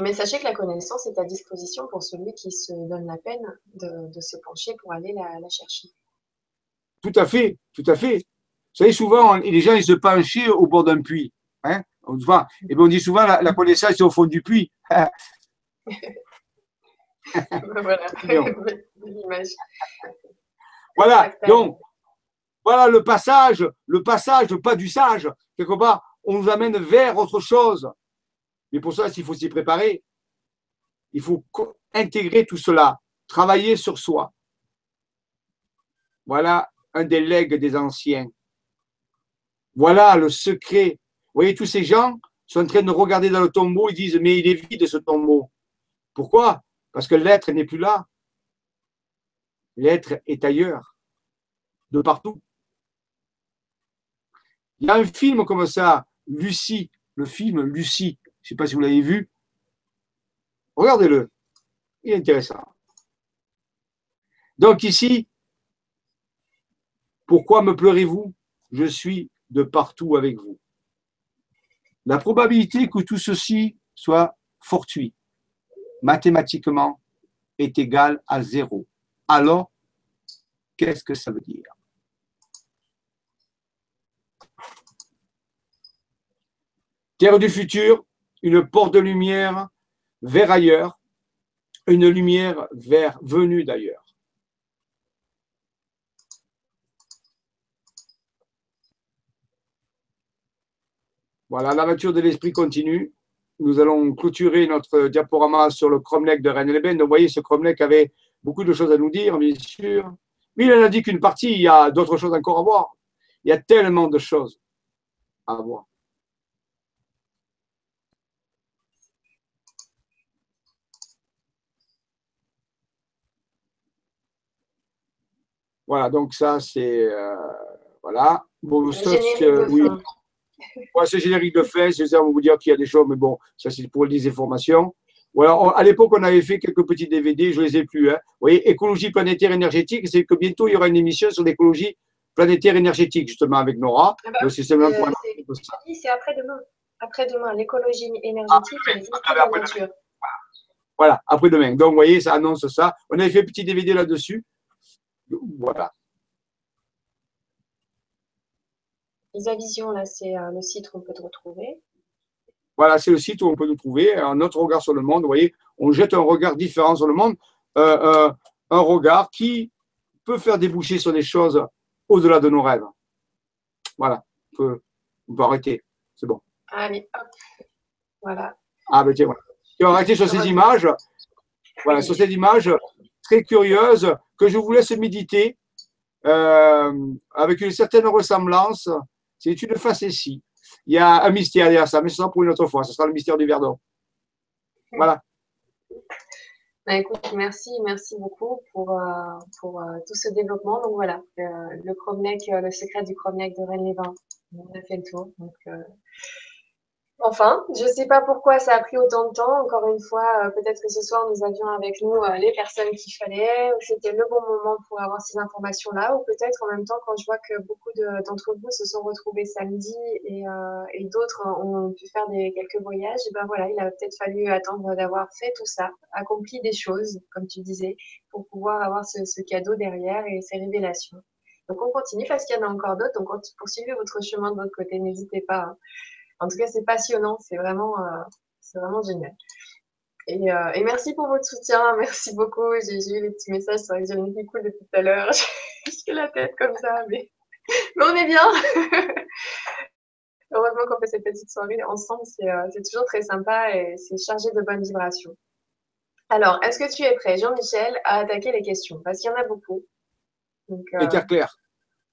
Mais sachez que la connaissance est à disposition pour celui qui se donne la peine de, se pencher pour aller la, chercher. Tout à fait, tout à fait. Vous savez, souvent, les gens, ils se penchaient au bord d'un puits. Hein on, voit. Et bien, on dit souvent, la, connaissance est au fond du puits. voilà, l'image. Voilà, donc, voilà le passage, le passage, pas du sage. Quelque part, on nous amène vers autre chose. Mais pour ça, il faut s'y préparer. Il faut intégrer tout cela, travailler sur soi. Voilà un des legs des anciens. Voilà le secret. Voyez, tous ces gens sont en train de regarder dans le tombeau, ils disent, mais il est vide ce tombeau. Pourquoi? Parce que l'être n'est plus là. L'être est ailleurs, de partout. Il y a un film comme ça, Lucie, le film Lucie, je ne sais pas si vous l'avez vu. Regardez-le, il est intéressant. Donc ici, pourquoi me pleurez-vous? Je suis de partout avec vous. La probabilité que tout ceci soit fortuit, mathématiquement, est égale à zéro. Alors, qu'est-ce que ça veut dire? Terre du futur, une porte de lumière vers ailleurs, une lumière vers venue d'ailleurs. Voilà, la nature de l'esprit continue. Nous allons clôturer notre diaporama sur le Cromlech de Rennes-les-Bains. vous voyez, ce Cromlech avait beaucoup de choses à nous dire, bien sûr. Mais il en a dit qu'une partie, il y a d'autres choses encore à voir. Il y a tellement de choses à voir. Voilà, donc ça, c'est. Euh, voilà. Bon, oui. C'est générique de fin, c'est ça, on va vous dire qu'il y a des choses, mais bon, ça c'est pour les informations. Voilà, à l'époque, on avait fait quelques petits DVD, je ne les ai plus. Hein. Vous voyez, écologie planétaire énergétique, c'est que bientôt il y aura une émission sur l'écologie planétaire énergétique, justement, avec Nora. Ah bah, c'est après-demain. Après-demain, l'écologie énergétique et la nature. Voilà, après-demain. Donc, vous voyez, ça annonce ça. On avait fait un petit DVD là-dessus. Voilà. Vision, là, c'est euh, le site où on peut te retrouver. Voilà, c'est le site où on peut nous trouver. Un autre regard sur le monde. Vous voyez, on jette un regard différent sur le monde. Euh, euh, un regard qui peut faire déboucher sur des choses au-delà de nos rêves. Voilà, on peut, on peut arrêter. C'est bon. Allez, hop. Voilà. Ah, ben tiens, voilà. Et on va arrêter sur ces images. Voilà, sur ces images très curieuses que je vous laisse méditer avec une certaine ressemblance c'est une facétie. Il y a un mystère derrière ça, mais ce sera pour une autre fois. Ce sera le mystère du Verdon. Voilà. Bah, merci, merci beaucoup pour, euh, euh, tout ce développement. Donc voilà, euh, le le secret du Cromlech de Rennes-les-Bains. On a fait le tour. Enfin, je ne sais pas pourquoi ça a pris autant de temps. Encore une fois, euh, peut-être que ce soir, nous avions avec nous euh, les personnes qu'il fallait, ou c'était le bon moment pour avoir ces informations-là, ou peut-être en même temps, quand je vois que beaucoup d'entre vous se sont retrouvés samedi et, euh, et d'autres ont pu faire des, quelques voyages, et ben voilà, il a peut-être fallu attendre d'avoir fait tout ça, accompli des choses, comme tu disais, pour pouvoir avoir ce, ce cadeau derrière et ces révélations. Donc on continue parce qu'il y en a encore d'autres, donc poursuivez votre chemin de votre côté, n'hésitez pas. Hein. En tout cas, c'est passionnant, c'est vraiment, euh, c'est vraiment génial. Et, euh, et, merci pour votre soutien, merci beaucoup. J'ai eu les petits messages sur les qui cool depuis tout à l'heure. J'ai la tête comme ça, mais, mais on est bien. Heureusement qu'on fait cette petite soirée ensemble, euh, c'est toujours très sympa et c'est chargé de bonnes vibrations. Alors, est-ce que tu es prêt, Jean-Michel, à attaquer les questions? Parce qu'il y en a beaucoup. Donc, euh, clair.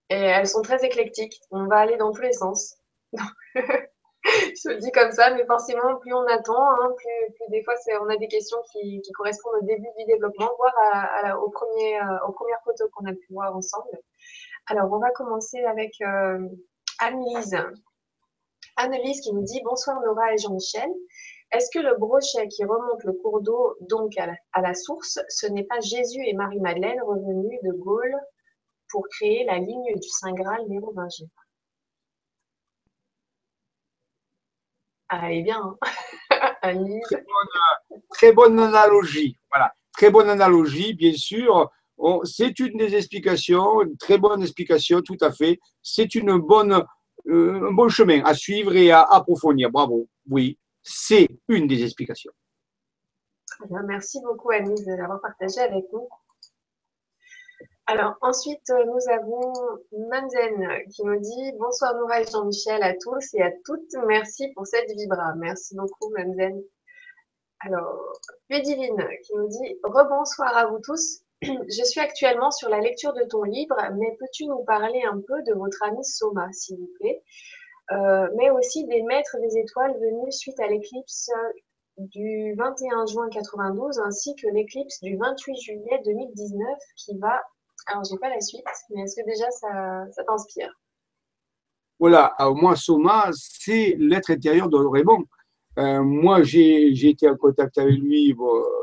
Et elles sont très éclectiques. On va aller dans tous les sens. je le dis comme ça, mais forcément, plus on attend, hein, plus, des fois, on a des questions qui, correspondent au début du développement, voire euh, aux premières photos qu'on a pu voir ensemble. Alors, on va commencer avec euh, Anne-Lise. Anne-Lise qui nous dit Bonsoir Nora et Jean-Michel. Est-ce que le brochet qui remonte le cours d'eau, donc à la, à la source, ce n'est pas Jésus et Marie-Madeleine revenus de Gaulle pour créer la ligne du Saint Graal mérovingien Allez bien. très, bonne, analogie. Voilà. Très bonne analogie, bien sûr. C'est une des explications, une très bonne explication, tout à fait. C'est une bonne, euh, un bon chemin à suivre et à approfondir. Bravo. Oui, c'est une des explications. Merci beaucoup, Annie, de l'avoir partagé avec nous. Alors ensuite, euh, nous avons Manzen qui nous dit Bonsoir Noura et Jean-Michel à tous et à toutes. Merci pour cette vibra. Merci beaucoup Manzen. Alors, Ludivine qui nous dit Rebonsoir à vous tous. Je suis actuellement sur la lecture de ton livre, mais peux-tu nous parler un peu de votre ami Soma, s'il vous plaît mais aussi des maîtres des étoiles venus suite à l'éclipse du 21 juin 92 ainsi que l'éclipse du 28 juillet 2019 qui va. Alors, j'ai pas la suite, mais est-ce que déjà ça, ça t'inspire? Voilà, moi, Soma, c'est l'être intérieur de Raymond. Euh, moi, j'ai été en contact avec lui.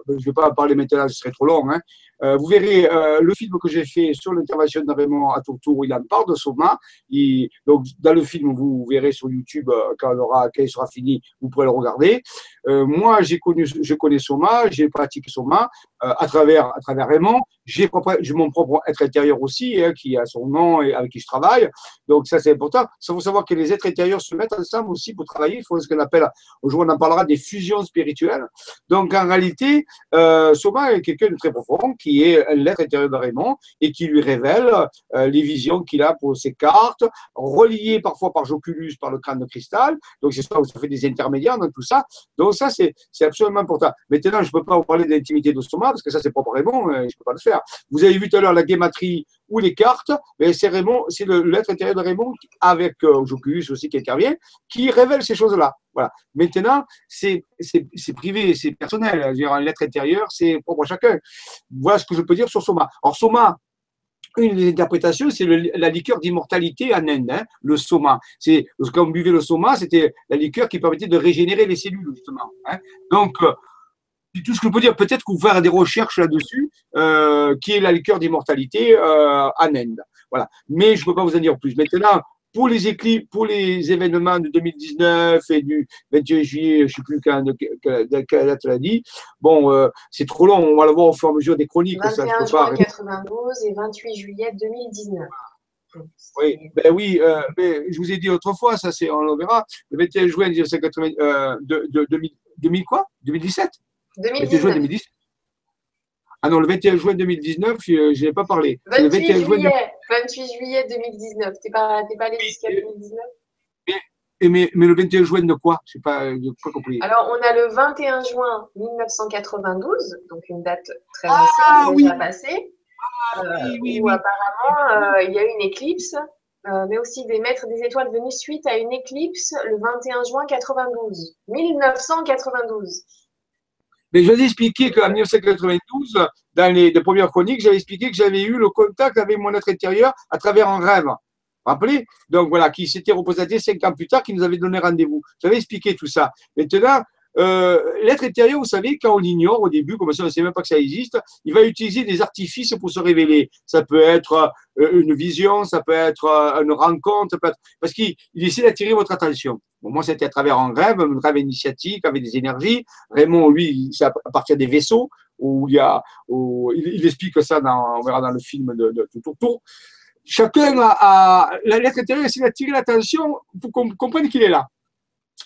je ne vais pas en parler maintenant, ce serait trop long. Hein. Euh, vous verrez euh, le film que j'ai fait sur l'intervention de Raymond à Tourtour, il en parle de Soma. Il, donc, dans le film, vous verrez sur YouTube, quand, aura, quand il sera fini, vous pourrez le regarder. moi, connu, je connais Soma, j'ai pratiqué Soma à, travers, à travers Raymond. J'ai mon propre être intérieur aussi, hein, qui a son nom et avec qui je travaille. Donc, ça, c'est important. Ça faut savoir que les êtres intérieurs se mettent ensemble aussi pour travailler. Il faut ce qu'on appelle aujourd'hui on en parlera des fusions spirituelles. Donc en réalité, euh, Soma est quelqu'un de très profond qui est l'être intérieur de Raymond et qui lui révèle euh, les visions qu'il a pour ses cartes, reliées parfois par Joculus, par le crâne de cristal. Donc c'est ça où ça fait des intermédiaires dans tout ça. Donc ça, c'est absolument important. Maintenant, je ne peux pas vous parler de l'intimité de Soma parce que ça, c'est propre Raymond, euh, je ne peux pas le faire. Vous avez vu tout à l'heure la guématrie ou les cartes, c'est Raymond, c'est l'être intérieur de Raymond avec euh, Joculus aussi qui intervient, qui révèle ces choses-là. Voilà. Maintenant, c'est privé, c'est personnel. L'être intérieur, c'est propre à chacun. Voilà ce que je peux dire sur Soma. Alors, Soma, une des interprétations, c'est la liqueur d'immortalité en Inde, hein, le soma. C'est quand on buvait le soma, c'était la liqueur qui permettait de régénérer les cellules justement. Hein. Donc euh, tout ce que je peux dire, peut-être qu'on faire des recherches là-dessus, euh, qui est la liqueur d'immortalité euh, en Inde. Voilà. Mais je ne peux pas vous en dire plus. Maintenant, pour les éclipses, pour les événements de 2019 et du 21 juillet, je ne sais plus quand, quelle date l'a dit. Bon, euh, c'est trop long, on va le voir au fur et à mesure des chroniques. 21 juin 92 et 28 juillet 2019. Oui, ben oui, euh, mais je vous ai dit autrefois, ça c'est, on le verra. Le 21 juin 1980, euh, de, de, 2000 quoi? 2017 2019. Ah non, le 21 juin 2019, euh, je n'ai pas parlé. 28, le 21 juillet, 28 juillet 2019. Tu n'es pas, pas allé jusqu'à 2019 mais, mais, mais, le 21 juin de quoi? Je n'ai pas, pas, compris. Alors, on a le 21 juin 1992, donc une date très ah, ancienne, déjà passée, ah, euh, oui, où apparemment euh, il y a eu une éclipse, mais aussi des maîtres des étoiles venus suite à une éclipse le 21 juin 92. 1992. Mais je vous ai expliqué qu'en 1992, dans les, premières chroniques, j'avais expliqué que j'avais eu le contact avec mon être intérieur à travers un rêve. Vous rappelez? Donc voilà, qui s'était représenté cinq ans plus tard, qui nous avait donné rendez-vous. J'avais expliqué tout ça. Maintenant, euh, l'être intérieur, vous savez, quand on l'ignore au début, comme ça on ne sait même pas que ça existe, il va utiliser des artifices pour se révéler. Ça peut être euh, une vision, ça peut être euh, une rencontre, parce qu'il essaie d'attirer votre attention. Moi, c'était à travers un rêve, un rêve initiatique avec des énergies. Raymond, lui, c'est à partir des vaisseaux, où il explique ça on verra dans le film de, de, Tour Chacun a, a l'être intérieur essaie d'attirer l'attention pour qu'on comprenne qu'il est là.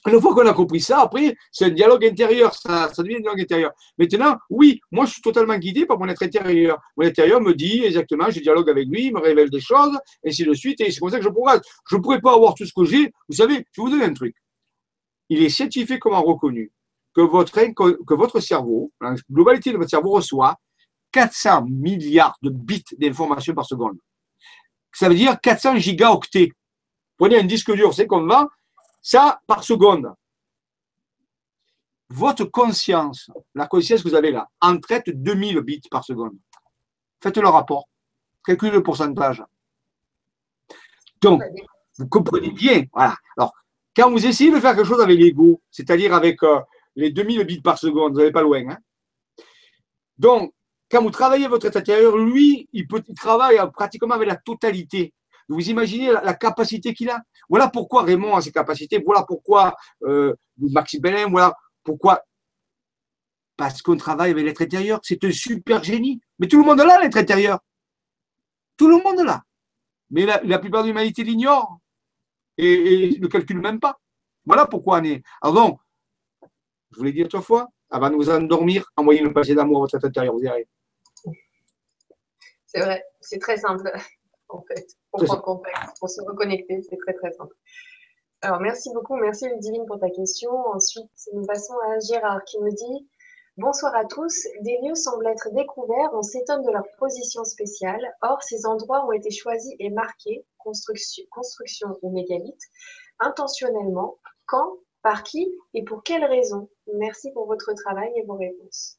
Une fois qu'on a compris ça, après, c'est un dialogue intérieur, ça, devient un dialogue intérieur. Maintenant, oui, moi, je suis totalement guidé par mon être intérieur. Mon intérieur me dit exactement, je dialogue avec lui, il me révèle des choses, et ainsi de suite, et c'est comme ça que je progresse. Je ne pourrais pas avoir tout ce que j'ai. Vous savez, je vous donner un truc. Il est scientifiquement reconnu que votre, que votre cerveau, la globalité de votre cerveau reçoit 400 milliards de bits d'informations par seconde. Ça veut dire 400 gigaoctets. Prenez un disque dur, c'est comme va, ça, par seconde. Votre conscience, la conscience que vous avez là, en traite 2000 bits par seconde. Faites le rapport. Calculez le pourcentage. Donc, vous comprenez bien. Voilà. Alors, quand vous essayez de faire quelque chose avec l'ego, c'est-à-dire avec euh, les 2000 bits par seconde, vous n'allez pas loin. Hein. Donc, quand vous travaillez votre état intérieur, lui, il, peut, il travaille pratiquement avec la totalité. Vous imaginez la, capacité qu'il a. Voilà pourquoi Raymond a ses capacités. Voilà pourquoi euh, Maxime Bellin, voilà pourquoi. Parce qu'on travaille avec l'être intérieur. C'est un super génie. Mais tout le monde l'a, l'être intérieur. Tout le monde l'a. Mais la, plupart de l'humanité l'ignore et, ne calcule même pas. Voilà pourquoi on est. Alors je vous l'ai dit autrefois, avant de vous endormir, envoyez le passé d'amour à votre être intérieur, vous verrez. C'est vrai, c'est très simple en fait, pour prendre contact, pour se reconnecter. C'est très, très simple. Alors, merci beaucoup. Merci, Ludivine, pour ta question. Ensuite, nous passons à Gérard qui nous dit Bonsoir à tous. Des lieux semblent être découverts. On s'étonne de leur position spéciale. Or, ces endroits ont été choisis et marqués, construction, construction ou mégalithe, intentionnellement Quand Par qui Et pour quelles raisons Merci pour votre travail et vos réponses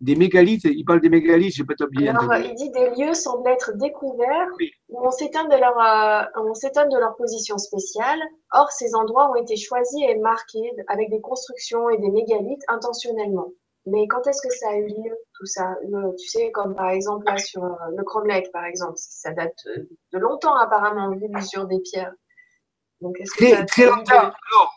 des mégalithes, il parle des mégalithes, je peux t'oublier. il dit des lieux semblent être découverts où on s'étonne de, leur, euh, on s'étonne de leur position spéciale. Or, ces endroits ont été choisis et marqués avec des constructions et des mégalithes intentionnellement. Mais quand est-ce que ça a eu lieu, tout ça? Tu sais, comme par exemple là sur euh, le Cromlech, par exemple, ça date de longtemps apparemment, vu l'usure des pierres. Donc, très, très longtemps. Alors,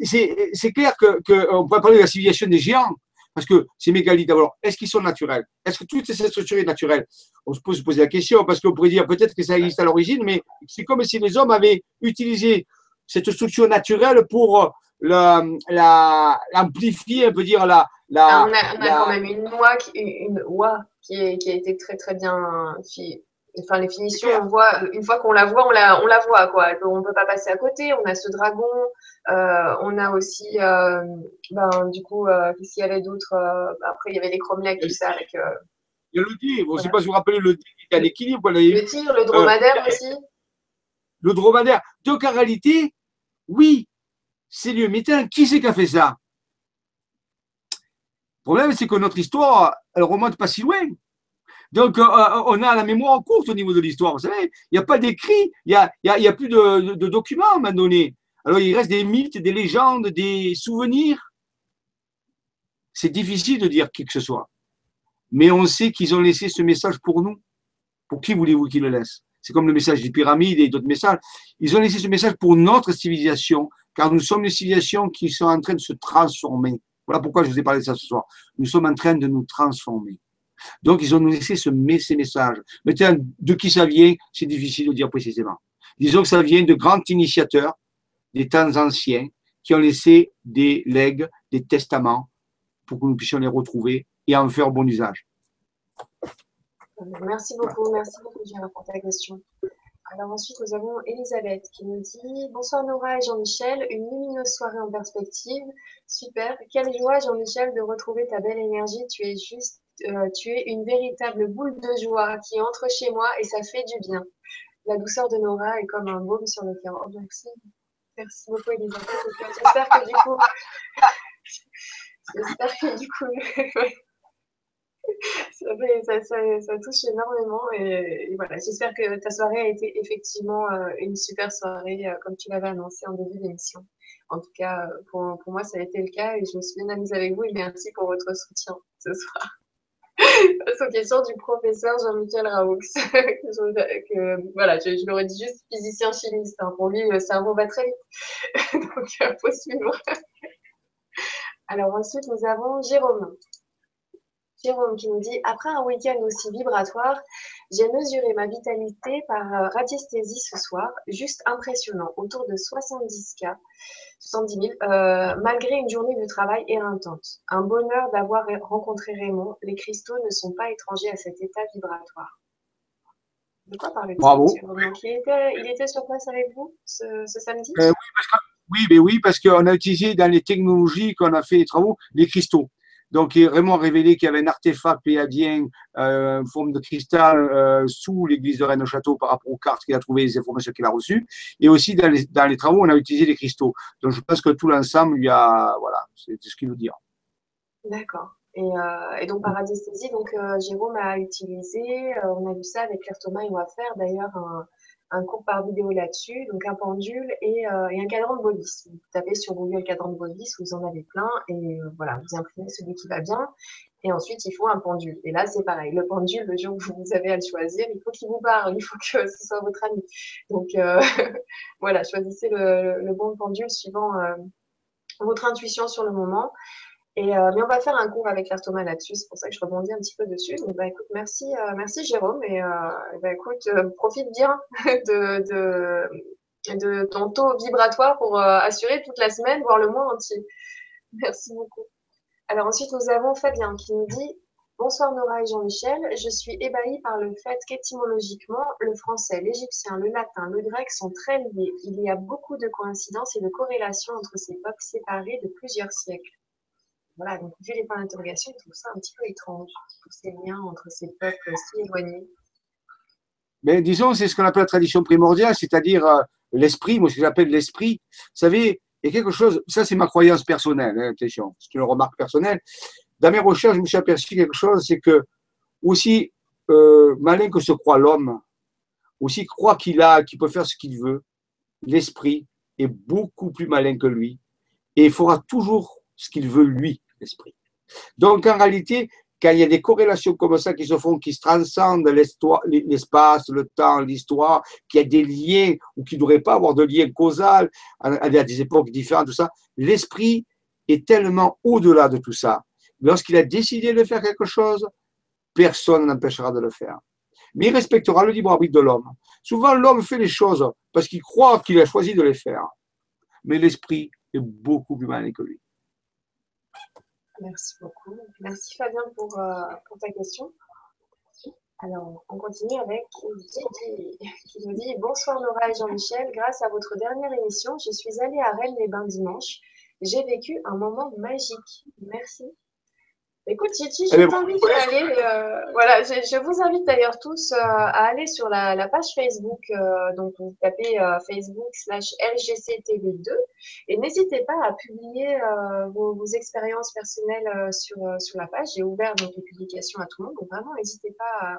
c'est clair qu'on que peut parler de la civilisation des géants, parce que ces mégalithes, alors, est-ce qu'ils sont naturels? Est-ce que toute cette structure est naturelle On se peut se poser la question, parce qu'on pourrait dire peut-être que ça existe à l'origine, mais c'est comme si les hommes avaient utilisé cette structure naturelle pour l'amplifier, on peut dire la. la ah, on a, quand même une loi, qui, une qui, qui, a été très très bien Enfin, les finitions, on voit, une fois qu'on la voit, on la, on la voit, quoi. On ne peut pas passer à côté. On a ce dragon. Euh, on a aussi, euh, ben, du coup, euh, qu'est-ce qu'il y avait d'autre Après, il y avait les cromlechs, tout ça. Avec, il y a le tir. Je ne sais pas si vous vous rappelez le tir, il y a l'équilibre. Le tir, le dromadaire aussi. Le dromadaire. Donc, en réalité, oui, c'est lieu. Mais qui c'est qui a fait ça? Le problème, c'est que notre histoire, elle remonte pas si loin. Donc, euh, on a la mémoire courte au niveau de l'histoire. Vous savez, il n'y a pas d'écrit, il n'y a, a, plus de, documents à un moment donné. Alors, il reste des mythes, des légendes, des souvenirs. C'est difficile de dire qui que ce soit. Mais on sait qu'ils ont laissé ce message pour nous. Pour qui voulez-vous qu'ils le laissent? C'est comme le message des pyramides et d'autres messages. Ils ont laissé ce message pour notre civilisation, car nous sommes une civilisation qui sont en train de se transformer. Voilà pourquoi je vous ai parlé de ça ce soir. Nous sommes en train de nous transformer. Donc, ils ont laissé ce, ces messages. Mais de qui ça vient, c'est difficile de dire précisément. Disons que ça vient de grands initiateurs des temps anciens qui ont laissé des legs, des testaments pour que nous puissions les retrouver et en faire bon usage. Merci beaucoup, merci beaucoup, répondu à ta question. Alors ensuite, nous avons Elisabeth qui nous dit Bonsoir Nora et Jean-Michel, une lumineuse soirée en perspective. Super, quelle joie Jean-Michel de retrouver ta belle énergie. Tu es juste euh, tu es une véritable boule de joie qui entre chez moi et ça fait du bien. La douceur de Nora est comme un baume sur le cœur. Oh, merci. Merci beaucoup, Elisabeth. J'espère que du coup. J'espère que du coup. ça, touche énormément et, voilà, j'espère que ta soirée a été effectivement euh, une super soirée euh, comme tu l'avais annoncé en début d'émission. En tout cas, pour, pour, moi, ça a été le cas et je me suis bien amusée avec vous et merci pour votre soutien ce soir. Aux questions du professeur Jean-Michel Raoux. voilà, je, l'aurais dit juste physicien chimiste. Hein. Pour lui, le cerveau va très vite. Donc, il euh, faut suivre. Alors ensuite, nous avons Jérôme. Jérôme qui nous dit Après un week-end aussi vibratoire, j'ai mesuré ma vitalité par euh, radiesthésie ce soir, juste impressionnant, autour de 70 cas. 70 000, euh, malgré une journée de travail éreintante. Un bonheur d'avoir rencontré Raymond. Les cristaux ne sont pas étrangers à cet état vibratoire. De quoi parlez-vous Bravo. il, était, il était sur place avec vous ce, samedi? Euh, Oui, mais oui, parce qu'on a utilisé dans les technologies qu'on a fait les travaux, les cristaux. Donc, il a vraiment révélé qu'il y avait un artefact pléiadien, euh, en forme de cristal, euh, sous l'église de Rennes au Château par rapport aux cartes qu'il a trouvées, les informations qu'il a reçues. Et aussi, dans les, travaux, on a utilisé des cristaux. Donc, je pense que tout l'ensemble, y a, voilà, c'est ce qu'il nous dit. D'accord. Et, euh, et, donc, par donc, euh, Jérôme a utilisé, on a vu ça avec Claire Thomas, il va faire d'ailleurs un, un cours par vidéo là-dessus, donc un pendule et, euh, et, un cadran de Bovis. Vous tapez sur Google cadran de Bovis, vous en avez plein et euh, voilà, vous imprimez celui qui va bien. Et ensuite, il faut un pendule. Et là, c'est pareil. Le pendule, le jour où vous avez à le choisir, il faut qu'il vous parle, il faut que ce soit votre ami. Donc euh, voilà, choisissez le, bon pendule suivant votre intuition sur le moment. Euh, mais on va faire un cours avec Thomas là-dessus, c'est pour ça que je rebondis un petit peu dessus. Donc, bah, écoute, merci, euh, merci Jérôme. Et euh, bah, écoute, profite bien de, ton taux vibratoire pour assurer toute la semaine, voire le mois entier. Merci beaucoup. Alors ensuite, nous avons Fabien qui nous dit Bonsoir Nora et Jean-Michel. Je suis ébahie par le fait qu'étymologiquement, le français, l'égyptien, le latin, le grec sont très liés. Il y a beaucoup de coïncidences et de corrélations entre ces peuples séparés de plusieurs siècles. Voilà, donc vu les points d'interrogation, je trouve ça un petit peu étrange, tous ces liens entre ces peuples si éloignés. Mais disons, c'est ce qu'on appelle la tradition primordiale, c'est-à-dire euh, l'esprit, moi ce que j'appelle l'esprit, vous savez, il y a quelque chose, ça c'est ma croyance personnelle, hein, c'est une remarque personnelle. Dans mes recherches, je me suis aperçu quelque chose, c'est que aussi euh, malin que se croit l'homme, aussi croit qu'il a, qu'il peut faire ce qu'il veut, l'esprit est beaucoup plus malin que lui et il fera toujours ce qu'il veut lui, l'esprit. Donc en réalité, quand il y a des corrélations comme ça qui se font, qui se transcendent l'espace, le temps, l'histoire, qu'il a des liens ou qui ne devraient pas avoir de lien causal à des époques différentes, tout ça, l'esprit est tellement au-delà de tout ça. Lorsqu'il a décidé de faire quelque chose, personne n'empêchera de le faire. Mais il respectera le libre arbitre de l'homme. Souvent, l'homme fait les choses parce qu'il croit qu'il a choisi de les faire. Mais l'esprit est beaucoup plus malin que lui. Merci beaucoup. Merci Fabien pour, euh, pour ta question. Alors, on continue avec Didi qui nous dit Bonsoir Nora et Jean-Michel. Grâce à votre dernière émission, je suis allée à Rennes-les-Bains dimanche. J'ai vécu un moment magique. Merci. Écoute, Titi, je t'invite à aller. Euh, voilà, je, vous invite d'ailleurs tous euh, à aller sur la, page Facebook. Euh, donc, vous tapez Facebook slash LGCTV2 et n'hésitez pas à publier vos, expériences personnelles sur, sur la page. J'ai ouvert donc les publications à tout le monde. Donc, vraiment, n'hésitez pas à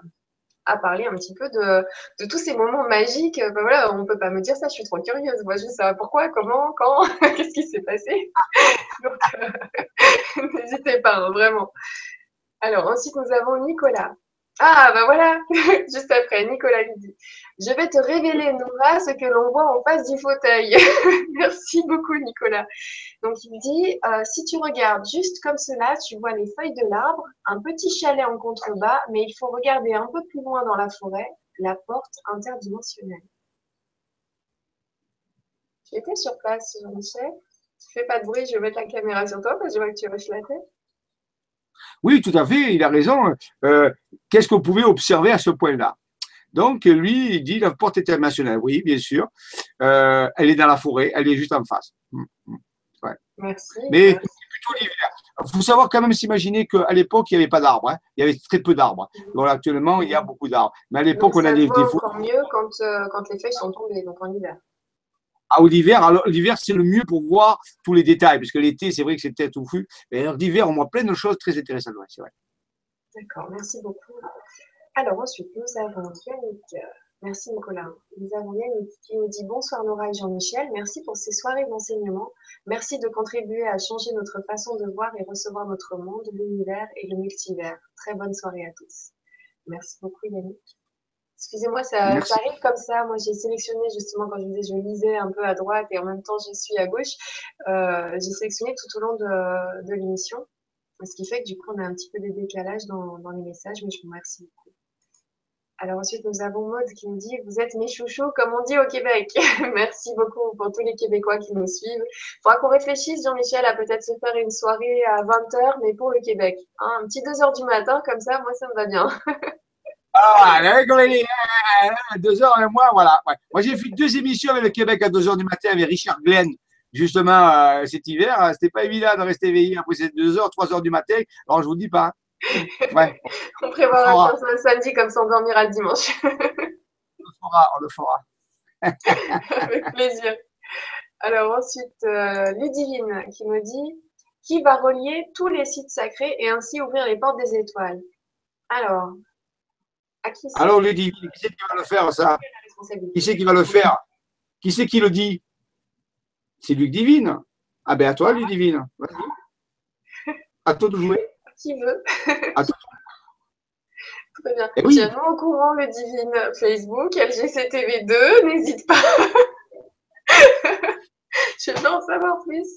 à parler un petit peu de, de tous ces moments magiques. Voilà, on ne peut pas me dire ça, je suis trop curieuse. Moi, je savoir pourquoi, comment, quand, qu'est-ce qui s'est passé. Donc, euh, n'hésitez pas, hein, vraiment. Alors, ensuite, nous avons Nicolas. Ah, ben voilà, juste après, Nicolas lui dit Je vais te révéler, Nora, ce que l'on voit en face du fauteuil. Merci beaucoup, Nicolas. Donc, il dit euh, Si tu regardes juste comme cela, tu vois les feuilles de l'arbre, un petit chalet en contrebas, mais il faut regarder un peu plus loin dans la forêt, la porte interdimensionnelle. Tu étais sur place, Jean-Michel? Tu fais pas de bruit, je vais mettre la caméra sur toi parce que je vois que tu hoches la tête. Oui, tout à fait, il a raison. Euh, qu'est-ce qu'on pouvait observer à ce point-là? Donc, lui, il dit la porte internationale. Oui, bien sûr. Euh, elle est dans la forêt, elle est juste en face. Mm, mm, merci. Mais plutôt l'hiver. Il faut savoir quand même s'imaginer qu'à l'époque, il n'y avait pas d'arbres. Hein. Il y avait très peu d'arbres. Donc actuellement, il y a beaucoup d'arbres. Mais à l'époque, on a des, des encore mieux quand, euh, quand les feuilles sont tombées, donc en hiver. Ah, l'hiver, alors l'hiver, c'est le mieux pour voir tous les détails, puisque l'été, c'est vrai que c'est peut-être touffu. Mais l'hiver, on voit plein de choses très intéressantes. c'est vrai. D'accord, merci beaucoup. Alors ensuite, nous avons Yannick. Merci Nicolas. Nous avons Yannick qui nous dit bonsoir Nora et Jean-Michel. Merci pour ces soirées d'enseignement. Merci de contribuer à changer notre façon de voir et recevoir notre monde, l'univers et le multivers. Très bonne soirée à tous. Merci beaucoup Yannick. Excusez-moi, ça, arrive comme ça. Moi, j'ai sélectionné justement quand je disais je lisais un peu à droite et en même temps je suis à gauche. Euh, j'ai sélectionné tout au long de, l'émission, ce qui fait que du coup on a un petit peu des décalages dans, les messages, mais je vous remercie beaucoup. Alors ensuite, nous avons Maud qui nous dit Vous êtes mes chouchous, comme on dit au Québec. Merci beaucoup pour tous les Québécois qui nous suivent. Il faudra qu'on réfléchisse, Jean-Michel, à peut-être se faire une soirée à 20h, mais pour le Québec. Hein, un petit 2h du matin, comme ça, moi, ça me va bien. Ah, deux heures et moi, voilà. Moi, j'ai fait deux émissions avec le Québec à deux heures du matin avec Richard Glenn, justement euh, cet hiver. Euh, c'était pas évident de rester éveillé après ces deux heures, trois heures du matin. Alors, je vous dis pas. Ouais. on prévoira ça le samedi comme ça on dormira le dimanche. on le fera, on le fera. avec plaisir. Alors ensuite, euh, Ludivine qui me dit qui va relier tous les sites sacrés et ainsi ouvrir les portes des étoiles? Alors, alors, Ludivine, qui c'est qui va le faire, ça? Qui c'est qui va le faire? Qui c'est qui le dit? C'est Ludivine. Ah ben à toi, Ludivine. Vas-y. À toi de jouer. Qui veut? À toi. Très bien. Eh Tiens-nous au courant, Ludivine. Facebook, LGCTV2, n'hésite pas. Je veux en savoir plus.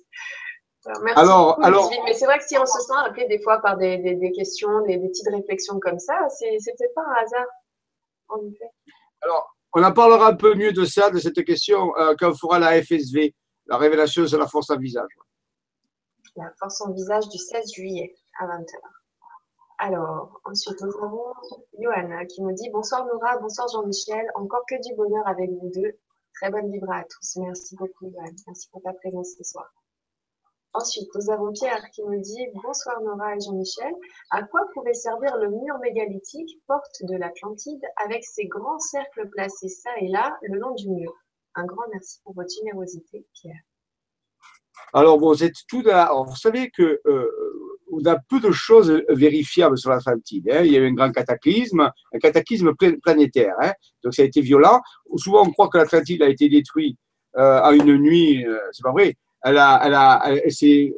Alors, alors, Mais c'est vrai que si on se sent appelé des fois par des, questions, des, petites réflexions comme ça, c'est peut-être pas un hasard, en effet. Alors, on en parlera un peu mieux de ça, de cette question, euh, quand on fera la FSV, la révélation de la force en visage. La force en visage du 16 juillet à 20h. Alors, ensuite, nous avons Johanna qui nous dit Bonsoir Nora, bonsoir Jean-Michel, encore que du bonheur avec vous deux. Très bonne vibra à tous. Merci beaucoup, Johanna. Merci pour ta présence ce soir. Ensuite, nous avons Pierre qui nous dit Bonsoir Nora et Jean-Michel. À quoi pouvait servir le mur mégalithique, porte de l'Atlantide, avec ses grands cercles placés ça et là le long du mur? Un grand merci pour votre générosité, Pierre. Alors, vous êtes tout vous savez que euh, a peu de choses vérifiables sur l'Atlantide. Hein. Il y a eu un grand cataclysme, un cataclysme planétaire. Hein. Donc, ça a été violent. Souvent, on croit que l'Atlantide a été détruit euh, à une nuit. Euh, c'est pas vrai. Elle a, elle a, elle, c'est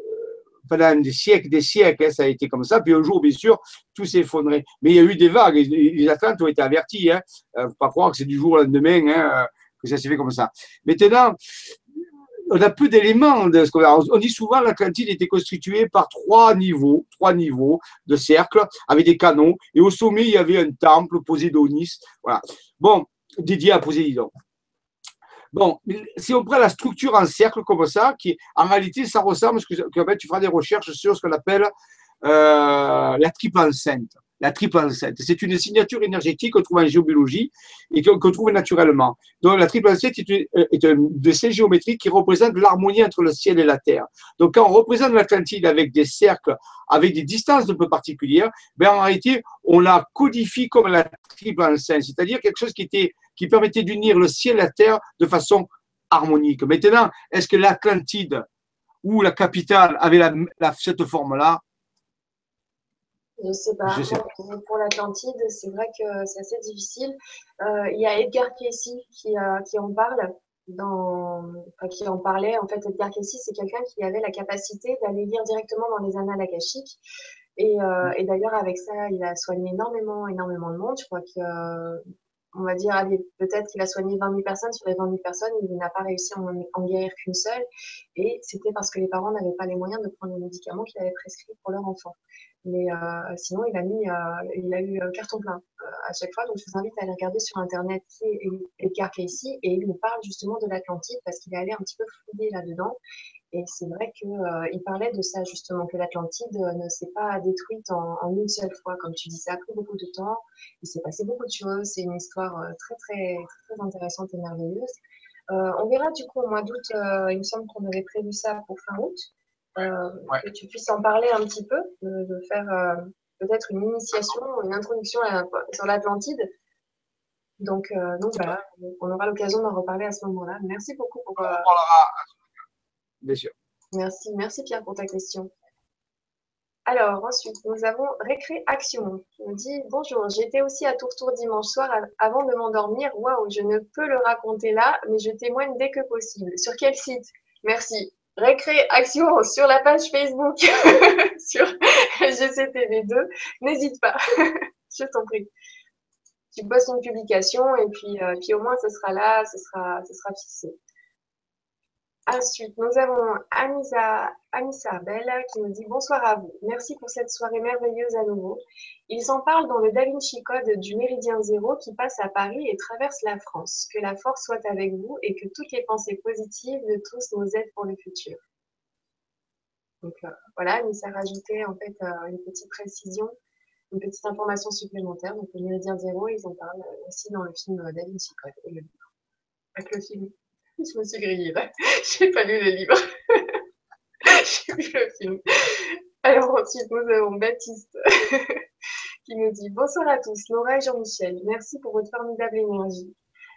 pendant des siècles, des siècles, hein, ça a été comme ça. Puis un jour, bien sûr, tout s'est effondré. Mais il y a eu des vagues. Les Atlantes ont été avertis. Hein. ne faut pas croire que c'est du jour au lendemain hein, que ça s'est fait comme ça. Maintenant, on a peu d'éléments On dit souvent l'Atlantide était constituée par trois niveaux, trois niveaux de cercles avec des canons. Et au sommet, il y avait un temple, Posédonis. Voilà. Bon, dédié à Poséidon. Bon, si on prend la structure en cercle comme ça, qui en réalité, ça ressemble, que, que tu feras des recherches sur ce qu'on appelle euh, la triple enceinte la triple enceinte. C'est une signature énergétique qu'on trouve en géobiologie et qu'on trouve naturellement. Donc, la triple enceinte est, un dessin géométrique qui représente l'harmonie entre le ciel et la terre. Donc, quand on représente l'Atlantide avec des cercles, avec des distances un peu particulières, ben, en réalité, on la codifie comme la triple enceinte, c'est-à-dire quelque chose qui était, qui permettait d'unir le ciel et la terre de façon harmonique. Maintenant, est-ce que l'Atlantide ou la capitale avait cette forme-là? Je sais pas. Pour l'Atlantide, c'est vrai que c'est assez difficile. Euh, il y a Edgar Cayce qui, qui en parle. Dans, qui en parlait. En fait, Edgar Cayce, c'est quelqu'un qui avait la capacité d'aller lire directement dans les annales akashiques. Et, euh, et d'ailleurs, avec ça, il a soigné énormément, énormément de monde. Je crois que on va dire, peut-être qu'il a soigné 20 000 personnes, sur les 20 000 personnes, il n'a pas réussi à en, guérir qu'une seule. Et c'était parce que les parents n'avaient pas les moyens de prendre les médicaments qu'il avait prescrits pour leur enfant. Mais euh, sinon, il a, mis, euh, il a eu carton plein euh, à chaque fois. Donc, je vous invite à aller regarder sur Internet qui est Edgar Cayce. Et il nous parle justement de l'Atlantide parce qu'il est allé un petit peu fouiller là-dedans. Et c'est vrai qu'il euh, parlait de ça justement, que l'Atlantide euh, ne s'est pas détruite en, une seule fois. Comme tu dis, ça a pris beaucoup de temps, il s'est passé beaucoup de choses, c'est une histoire euh, très, très, très, intéressante et merveilleuse. on verra du coup au mois d'août, il me semble qu'on avait prévu ça pour fin août, que tu puisses en parler un petit peu, de, faire peut-être une initiation, une introduction sur l'Atlantide. Donc, donc voilà, on aura l'occasion d'en reparler à ce moment-là. Merci beaucoup pour, bien sûr. Merci, merci Pierre pour ta question. Alors, ensuite, nous avons Récré Action qui nous dit Bonjour, j'étais aussi à Tourtour dimanche soir avant de m'endormir. Waouh, je ne peux le raconter là, mais je témoigne dès que possible. Sur quel site? Merci. Récré Action sur la page Facebook sur GCTV2. N'hésite pas, je t'en prie. Tu postes une publication et puis, euh, puis au moins ce sera là, ce sera, ce sera fixé. Ensuite, nous avons Anissa, Anissa qui nous dit bonsoir à vous. Merci pour cette soirée merveilleuse à nouveau. Ils en parlent dans le Da Vinci Code du Méridien Zéro qui passe à Paris et traverse la France. Que la force soit avec vous et que toutes les pensées positives de tous nous aident pour le futur. Donc euh, voilà, Anissa a rajouté en fait euh, une petite précision, une petite information supplémentaire. Donc le Méridien Zéro, ils en parlent aussi dans le film Da Vinci Code et le livre. Avec le film. Je me suis grillée là. J'ai pas lu le livre. J'ai vu le film. Alors ensuite, nous avons Baptiste qui nous dit Bonsoir à tous, Laura et Jean-Michel. Merci pour votre formidable énergie.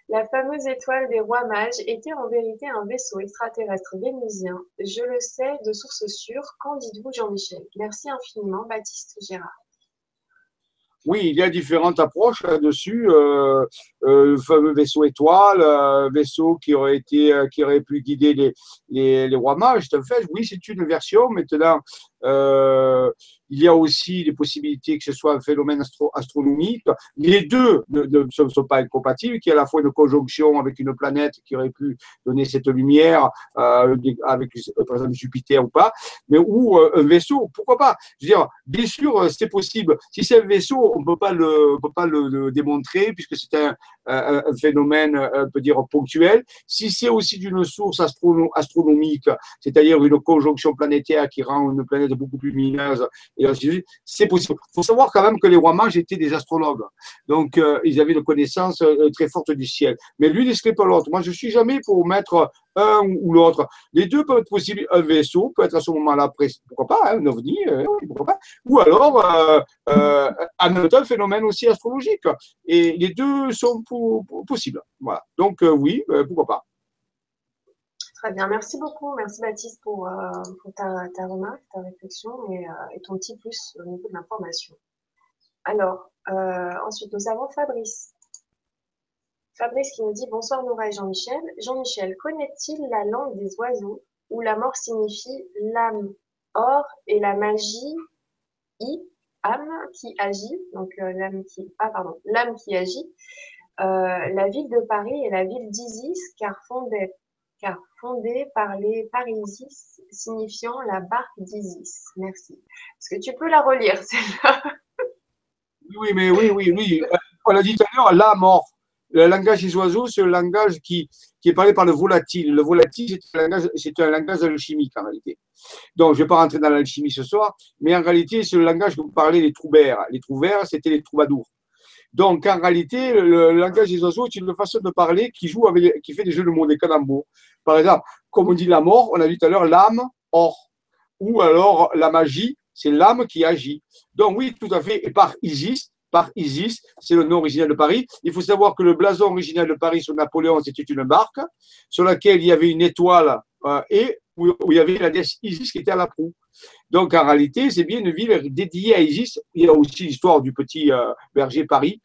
La fameuse étoile des rois mages était en vérité un vaisseau extraterrestre vénusien. Je le sais de source sûre. Qu'en dites-vous, Jean-Michel? Merci infiniment, Baptiste Gérard. Oui, il y a différentes approches là-dessus. Euh, euh, le fameux vaisseau étoile, euh, vaisseau qui aurait été, qui aurait pu guider les, les, les rois mages. Oui, c'est une version. Maintenant, il y a aussi les possibilités que ce soit un phénomène astronomique. Les deux ne, sont, pas incompatibles, qu'il y a à la fois une conjonction avec une planète qui aurait pu donner cette lumière, euh, avec par exemple Jupiter ou pas, mais ou euh, un vaisseau, pourquoi pas? Je veux dire, bien sûr, c'est possible. Si c'est un vaisseau, on peut pas le, peut pas le, démontrer puisque c'est un, un, phénomène, on peut dire ponctuel. Si c'est aussi d'une source astronomique, c'est-à-dire une conjonction planétaire qui rend une planète beaucoup plus lumineuse c'est possible. Il faut savoir quand même que les rois mages étaient des astrologues. Donc, euh, ils avaient une connaissance euh, très forte du ciel. Mais l'une n'exclut pas l'autre. Moi, je suis jamais pour mettre un ou l'autre. Les deux peuvent être possibles. Un vaisseau peut être à ce moment-là, pourquoi pas, hein, un ovni, euh, pourquoi pas. Ou alors, même temps, un phénomène aussi astrologique. Et les deux sont possibles. Voilà. Donc, oui, pourquoi pas. Très bien, merci beaucoup. Merci Baptiste pour, euh, ta, remarque, ta réflexion et, euh, ton petit plus au niveau de l'information. Alors, euh, ensuite, nous avons Fabrice. Fabrice qui nous dit Bonsoir Nora et Jean-Michel. Jean-Michel, connaît-il la langue des oiseaux où la mort signifie l'âme? Or et la magie i, âme qui agit, donc l'âme qui, ah, pardon, l'âme qui agit. la ville de Paris et la ville d'Isis, car fondée car fondée par les Parisis, signifiant la barque d'Isis. Merci. Est-ce que tu peux la relire, celle-là? Oui, mais oui, oui, oui. On l'a dit tout à l'heure, la mort. Le langage des oiseaux, c'est le langage qui, qui est parlé par le volatile. Le volatile, c'est un langage, alchimique en réalité. Donc, je ne vais pas rentrer dans l'alchimie ce soir, mais en réalité, c'est le langage que vous parlez des troubères. Les troubères, c'était les troubadours. Donc, en réalité, le, langage des oiseaux est une façon de parler qui joue avec, qui fait des jeux de mots, des calembours. Par exemple, comme on dit la mort, on a dit tout à l'heure l'âme, or. Ou alors la magie, c'est l'âme qui agit. Donc, oui, tout à fait. Et par Isis, par Isis, c'est le nom original de Paris. Il faut savoir que le blason original de Paris sur Napoléon, c'était une barque sur laquelle il y avait une étoile euh, et où, il y avait la déesse Isis qui était à la proue. Donc en réalité, c'est bien une ville dédiée à Isis. Il y a aussi l'histoire du petit euh, berger Paris.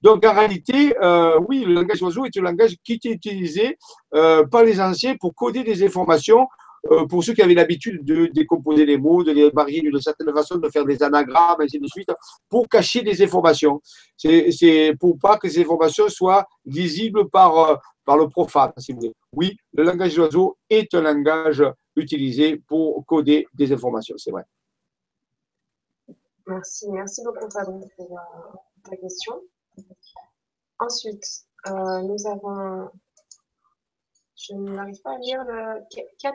Donc en réalité, euh, oui, le langage oiseau est un langage qui était utilisé par les anciens pour coder des informations pour ceux qui avaient l'habitude de décomposer les mots, de les marier d'une certaine façon, de faire des anagrammes, ainsi de suite, pour cacher des informations. C'est pour pas que ces informations soient visibles par, euh, par le profane, si vous voulez. Oui, le langage d'oiseau est un langage utilisé pour coder des informations, c'est vrai. Merci, merci beaucoup Fabrice pour euh, ta question. Ensuite, nous avons je n'arrive pas à lire le Cat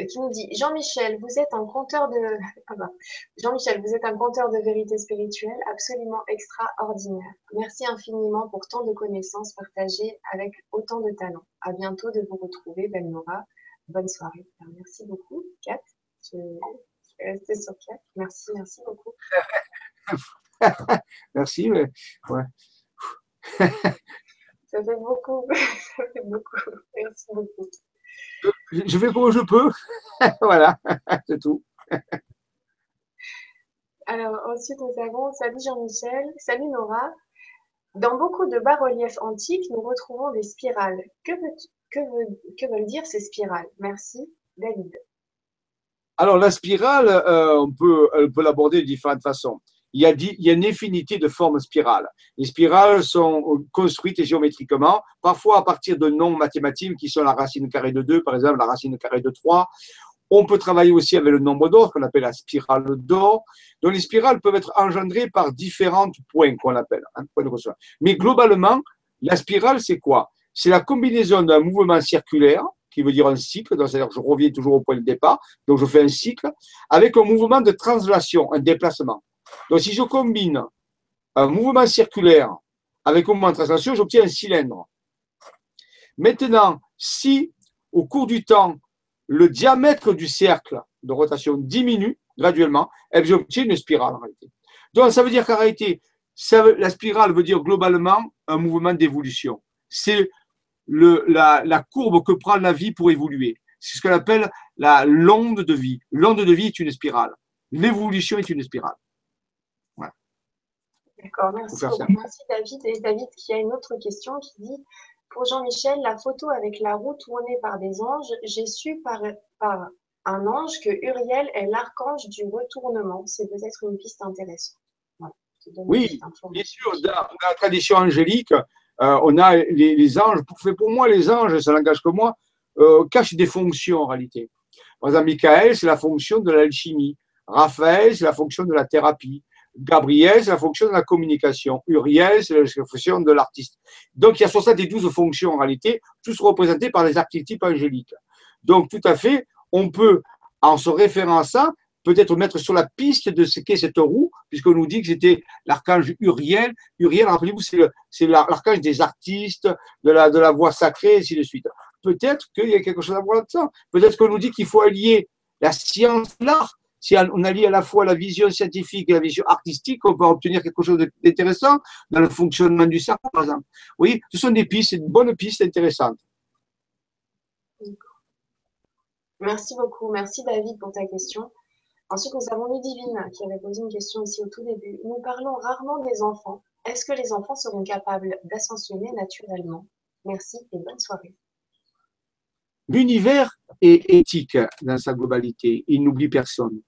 euh, qui nous dit Jean-Michel, vous êtes un conteur de ah bah. Jean-Michel, vous êtes un conteur de vérité spirituelle absolument extraordinaire. Merci infiniment pour tant de connaissances partagées avec autant de talent. À bientôt de vous retrouver, Ben Nora. Bonne soirée. merci beaucoup, Kat. Je, vais rester sur Kat. Merci, merci beaucoup. merci, ouais. Ça fait beaucoup. Ça fait beaucoup. Merci beaucoup. Je fais comme je peux. voilà, c'est tout. Alors, ensuite, nous avons Salut Jean-Michel, salut Nora. Dans beaucoup de bas-reliefs antiques, nous retrouvons des spirales. Que, que, que veulent dire ces spirales? Merci, David. Alors, la spirale, euh, on peut, on peut l'aborder de différentes façons il y, a, il y a une infinité de formes spirales. Les spirales sont construites géométriquement, parfois à partir de noms mathématiques qui sont la racine carrée de 2, par exemple, la racine carrée de 3. On peut travailler aussi avec le nombre d'or, qu'on appelle la spirale d'or. Donc, les spirales peuvent être engendrées par différents points qu'on appelle, hein, de Mais globalement, la spirale, c'est quoi? C'est la combinaison d'un mouvement circulaire, qui veut dire un cycle, c'est-à-dire que je reviens toujours au point de départ, donc je fais un cycle, avec un mouvement de translation, un déplacement. Donc, si je combine un mouvement circulaire avec un mouvement translation, j'obtiens un cylindre. Maintenant, si au cours du temps, le diamètre du cercle de rotation diminue graduellement, eh j'obtiens une spirale en réalité. Donc, ça veut dire qu'en réalité, la spirale veut dire globalement un mouvement d'évolution. C'est la, la, courbe que prend la vie pour évoluer. C'est ce qu'on appelle la l'onde de vie. L'onde de vie est une spirale. L'évolution est une spirale. D'accord, merci. Merci David. Et David qui a une autre question qui dit Pour Jean-Michel, la photo avec la roue tournée par des anges, j'ai su par, par un ange que Uriel est l'archange du retournement. C'est peut-être une piste intéressante. oui, bien sûr. Dans, la tradition angélique, euh, on a les, anges. Pour, pour moi, les anges, ça n'engage que moi, euh, cachent des fonctions en réalité. Par exemple, Michael, c'est la fonction de l'alchimie. Raphaël, c'est la fonction de la thérapie. Gabriel, c'est la fonction de la communication. Uriel, c'est la fonction de l'artiste. Donc, il y a 72 fonctions en réalité, tous représentés par des archétypes angéliques. Donc, tout à fait, on peut, en se référant à ça, peut-être mettre sur la piste de ce qu'est cette roue, puisqu'on nous dit que c'était l'archange Uriel. Uriel, rappelez-vous, c'est l'archange des artistes, de la, de la voix sacrée, et ainsi de suite. Peut-être qu'il y a quelque chose à voir là-dedans. Peut-être qu'on nous dit qu'il faut allier la science, l'art, si on allie à la fois la vision scientifique et la vision artistique, on peut obtenir quelque chose d'intéressant dans le fonctionnement du cerveau, par exemple. Oui, ce sont des pistes, de bonnes pistes intéressantes. Merci beaucoup. Merci David pour ta question. Ensuite, nous avons Ludivine qui avait posé une question aussi au tout début. Nous parlons rarement des enfants. Est-ce que les enfants seront capables d'ascensionner naturellement? Merci et bonne soirée. L'univers est éthique dans sa globalité. Il n'oublie personne.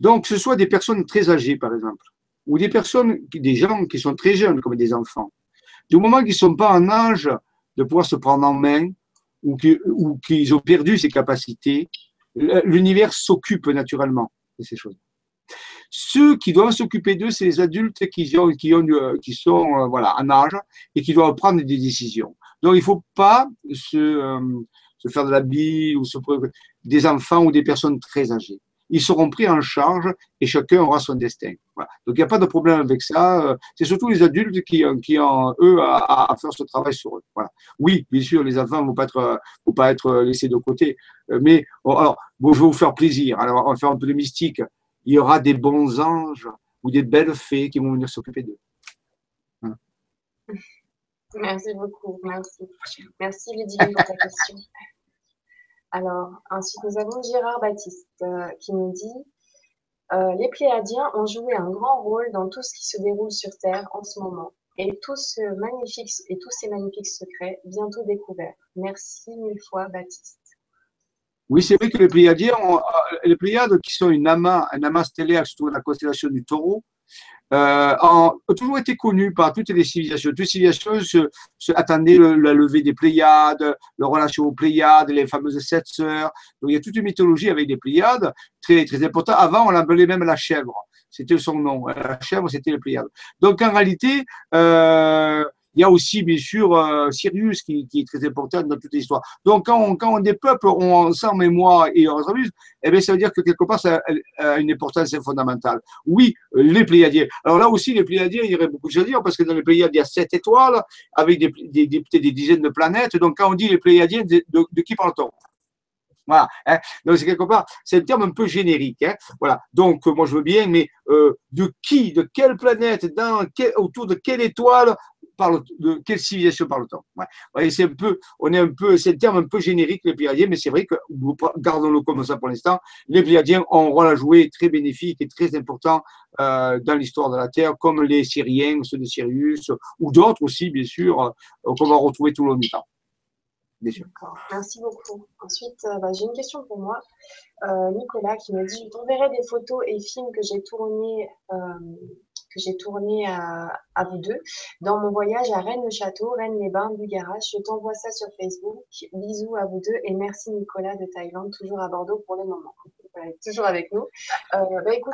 Donc, ce soit des personnes très âgées, par exemple, ou des personnes, des gens qui sont très jeunes, comme des enfants, du moment qu'ils ne sont pas en âge de pouvoir se prendre en main ou qu'ils ont perdu ces capacités, l'univers s'occupe naturellement de ces choses. Ceux qui doivent s'occuper d'eux, c'est les adultes qui, ont, qui, euh, qui sont euh, voilà, en âge et qui doivent prendre des décisions. Donc, il ne faut pas se, euh, se, faire de la bille ou se, des enfants ou des personnes très âgées ils seront pris en charge et chacun aura son destin. Voilà. Donc il n'y a pas de problème avec ça. C'est surtout les adultes qui, qui ont, eux, à, faire ce travail sur eux. Voilà. Oui, bien sûr, les enfants ne vont pas être, vont pas être laissés de côté. Mais alors, bon, je vais vous faire plaisir. Alors, on va faire un peu de mystique. Il y aura des bons anges ou des belles fées qui vont venir s'occuper d'eux. Merci beaucoup. Merci. Merci Ludivine pour ta question. Alors, ensuite, nous avons Gérard Baptiste euh, qui nous dit euh, Les Pléiadiens ont joué un grand rôle dans tout ce qui se déroule sur Terre en ce moment et, tous ces magnifiques secrets bientôt découverts. Merci mille fois, Baptiste. Oui, c'est vrai que les Pléiadiens, euh, les Pléiades qui sont une amas, un amas stellaire, surtout la constellation du taureau, euh, ont toujours été connus par toutes les civilisations. Toutes les civilisations se, attendaient la levée des Pléiades, leur relation aux Pléiades, les fameuses sept sœurs. Donc il y a toute une mythologie avec les Pléiades très, très importante. Avant, on l'appelait même la chèvre. C'était son nom. La chèvre, c'était les Pléiades. Donc en réalité, euh, il y a aussi, bien sûr, euh, Sirius qui, est très important dans toute l'histoire. Donc, quand, quand des peuples ont ça en mémoire et on eh bien, ça veut dire que quelque part, ça a une importance fondamentale. Oui, les Pléiadiens. Alors là aussi, les Pléiadiens, il y aurait beaucoup de choses à dire parce que dans les Pléiades, il y a sept étoiles avec des, des, des, dizaines de planètes. Donc, quand on dit les Pléiadiens, de, qui parle-t-on? Voilà. Hein. Donc, c'est quelque part, c'est un terme un peu générique. Hein. Voilà. Donc, moi, je veux bien, mais euh, de qui, de quelle planète, autour de quelle étoile parle, de quelle civilisation parle-t-on? C'est un peu, on est un peu, c'est un terme un peu générique, les Pléiadiens, mais c'est vrai que, gardons-le comme ça pour l'instant, les Pléiadiens ont un rôle à jouer très bénéfique et très important euh, dans l'histoire de la Terre, comme les Syriens, ceux de Sirius, ou d'autres aussi, bien sûr, euh, qu'on va retrouver tout le long du temps. Merci beaucoup. Ensuite, euh, bah, j'ai une question pour moi. Nicolas qui me dit, je t'enverrai des photos et films que j'ai tournés j'ai tourné à, vous deux dans mon voyage à Rennes-le-Château, Rennes-les-Bains, Bugarach. Je t'envoie ça sur Facebook. Bisous à vous deux et merci Nicolas de Thaïlande, toujours à Bordeaux pour le moment. Toujours avec nous. Euh, bah, écoute,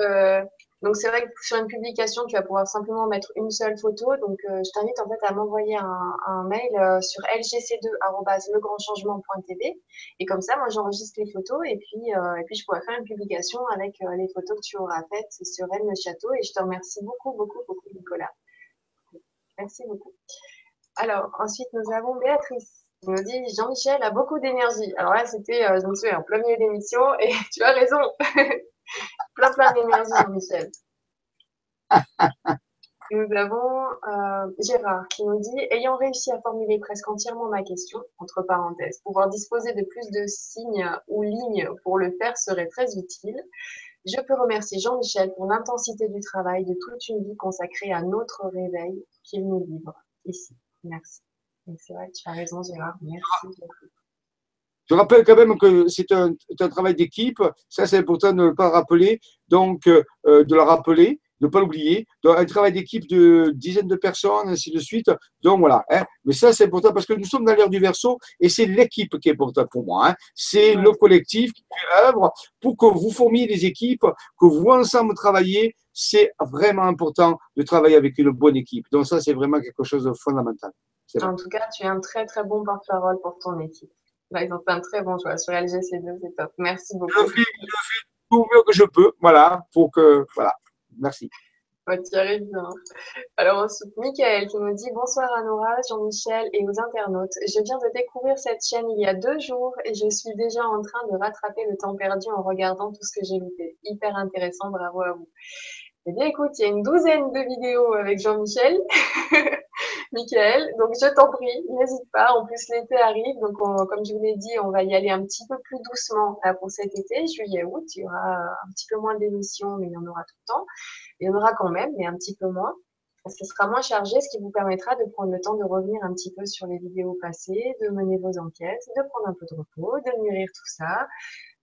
euh, donc c'est vrai que sur une publication, tu vas pouvoir simplement mettre une seule photo. Donc euh, je t'invite en fait à m'envoyer un, mail sur lgc2@legrandchangement.tv et comme ça, moi j'enregistre les photos et puis et puis je pourrai faire une publication avec les photos que tu auras faites sur Elle le château. Et je te remercie beaucoup beaucoup beaucoup Nicolas. Merci beaucoup. Alors ensuite nous avons Béatrice qui nous dit Jean-Michel a beaucoup d'énergie. Alors là c'était je me souviens en plein milieu d'émission et tu as raison. plein, plein d'énergie, Jean-Michel. Nous avons euh, Gérard qui nous dit Ayant réussi à formuler presque entièrement ma question, entre parenthèses, pouvoir disposer de plus de signes ou lignes pour le faire serait très utile. Je peux remercier Jean-Michel pour l'intensité du travail de toute une vie consacrée à notre réveil qu'il nous livre ici. Merci. C'est vrai, tu as raison, Gérard. Merci. Je rappelle quand même que c'est un, un, travail d'équipe. Ça, c'est important de ne pas rappeler. Donc, euh, de le rappeler, de ne pas l'oublier. Un travail d'équipe de dizaines de personnes, ainsi de suite. Donc, voilà. Hein. Mais ça, c'est important parce que nous sommes dans l'ère du verso et c'est l'équipe qui est importante pour moi. Hein. C'est le collectif qui fait œuvre pour que vous formiez des équipes, que vous ensemble travaillez. C'est vraiment important de travailler avec une bonne équipe. Donc, ça, c'est vraiment quelque chose de fondamental. En tout cas, tu es un très, très bon porte-parole pour ton équipe. Bah, ils ont fait un très bon choix sur LGC2, c'est top. Merci beaucoup. Je fais, tout mieux que je peux, voilà, pour que, voilà, merci. Ouais, tu arrives bien. Alors ensuite, Michael qui nous dit bonsoir à Nora, Jean-Michel et aux internautes. Je viens de découvrir cette chaîne il y a deux jours et je suis déjà en train de rattraper le temps perdu en regardant tout ce que j'ai loupé. Hyper intéressant, bravo à vous. Eh bien, écoute, il y a une douzaine de vidéos avec Jean-Michel. Michael. Donc, je t'en prie, n'hésite pas. En plus, l'été arrive. Donc, comme je vous l'ai dit, on va y aller un petit peu plus doucement pour cet été, juillet-août. Il y aura un petit peu moins d'émissions, mais il y en aura tout le temps. Il y en aura quand même, mais un petit peu moins. Ce sera moins chargé, ce qui vous permettra de prendre le temps de revenir un petit peu sur les vidéos passées, de mener vos enquêtes, de prendre un peu de repos, de mûrir tout ça.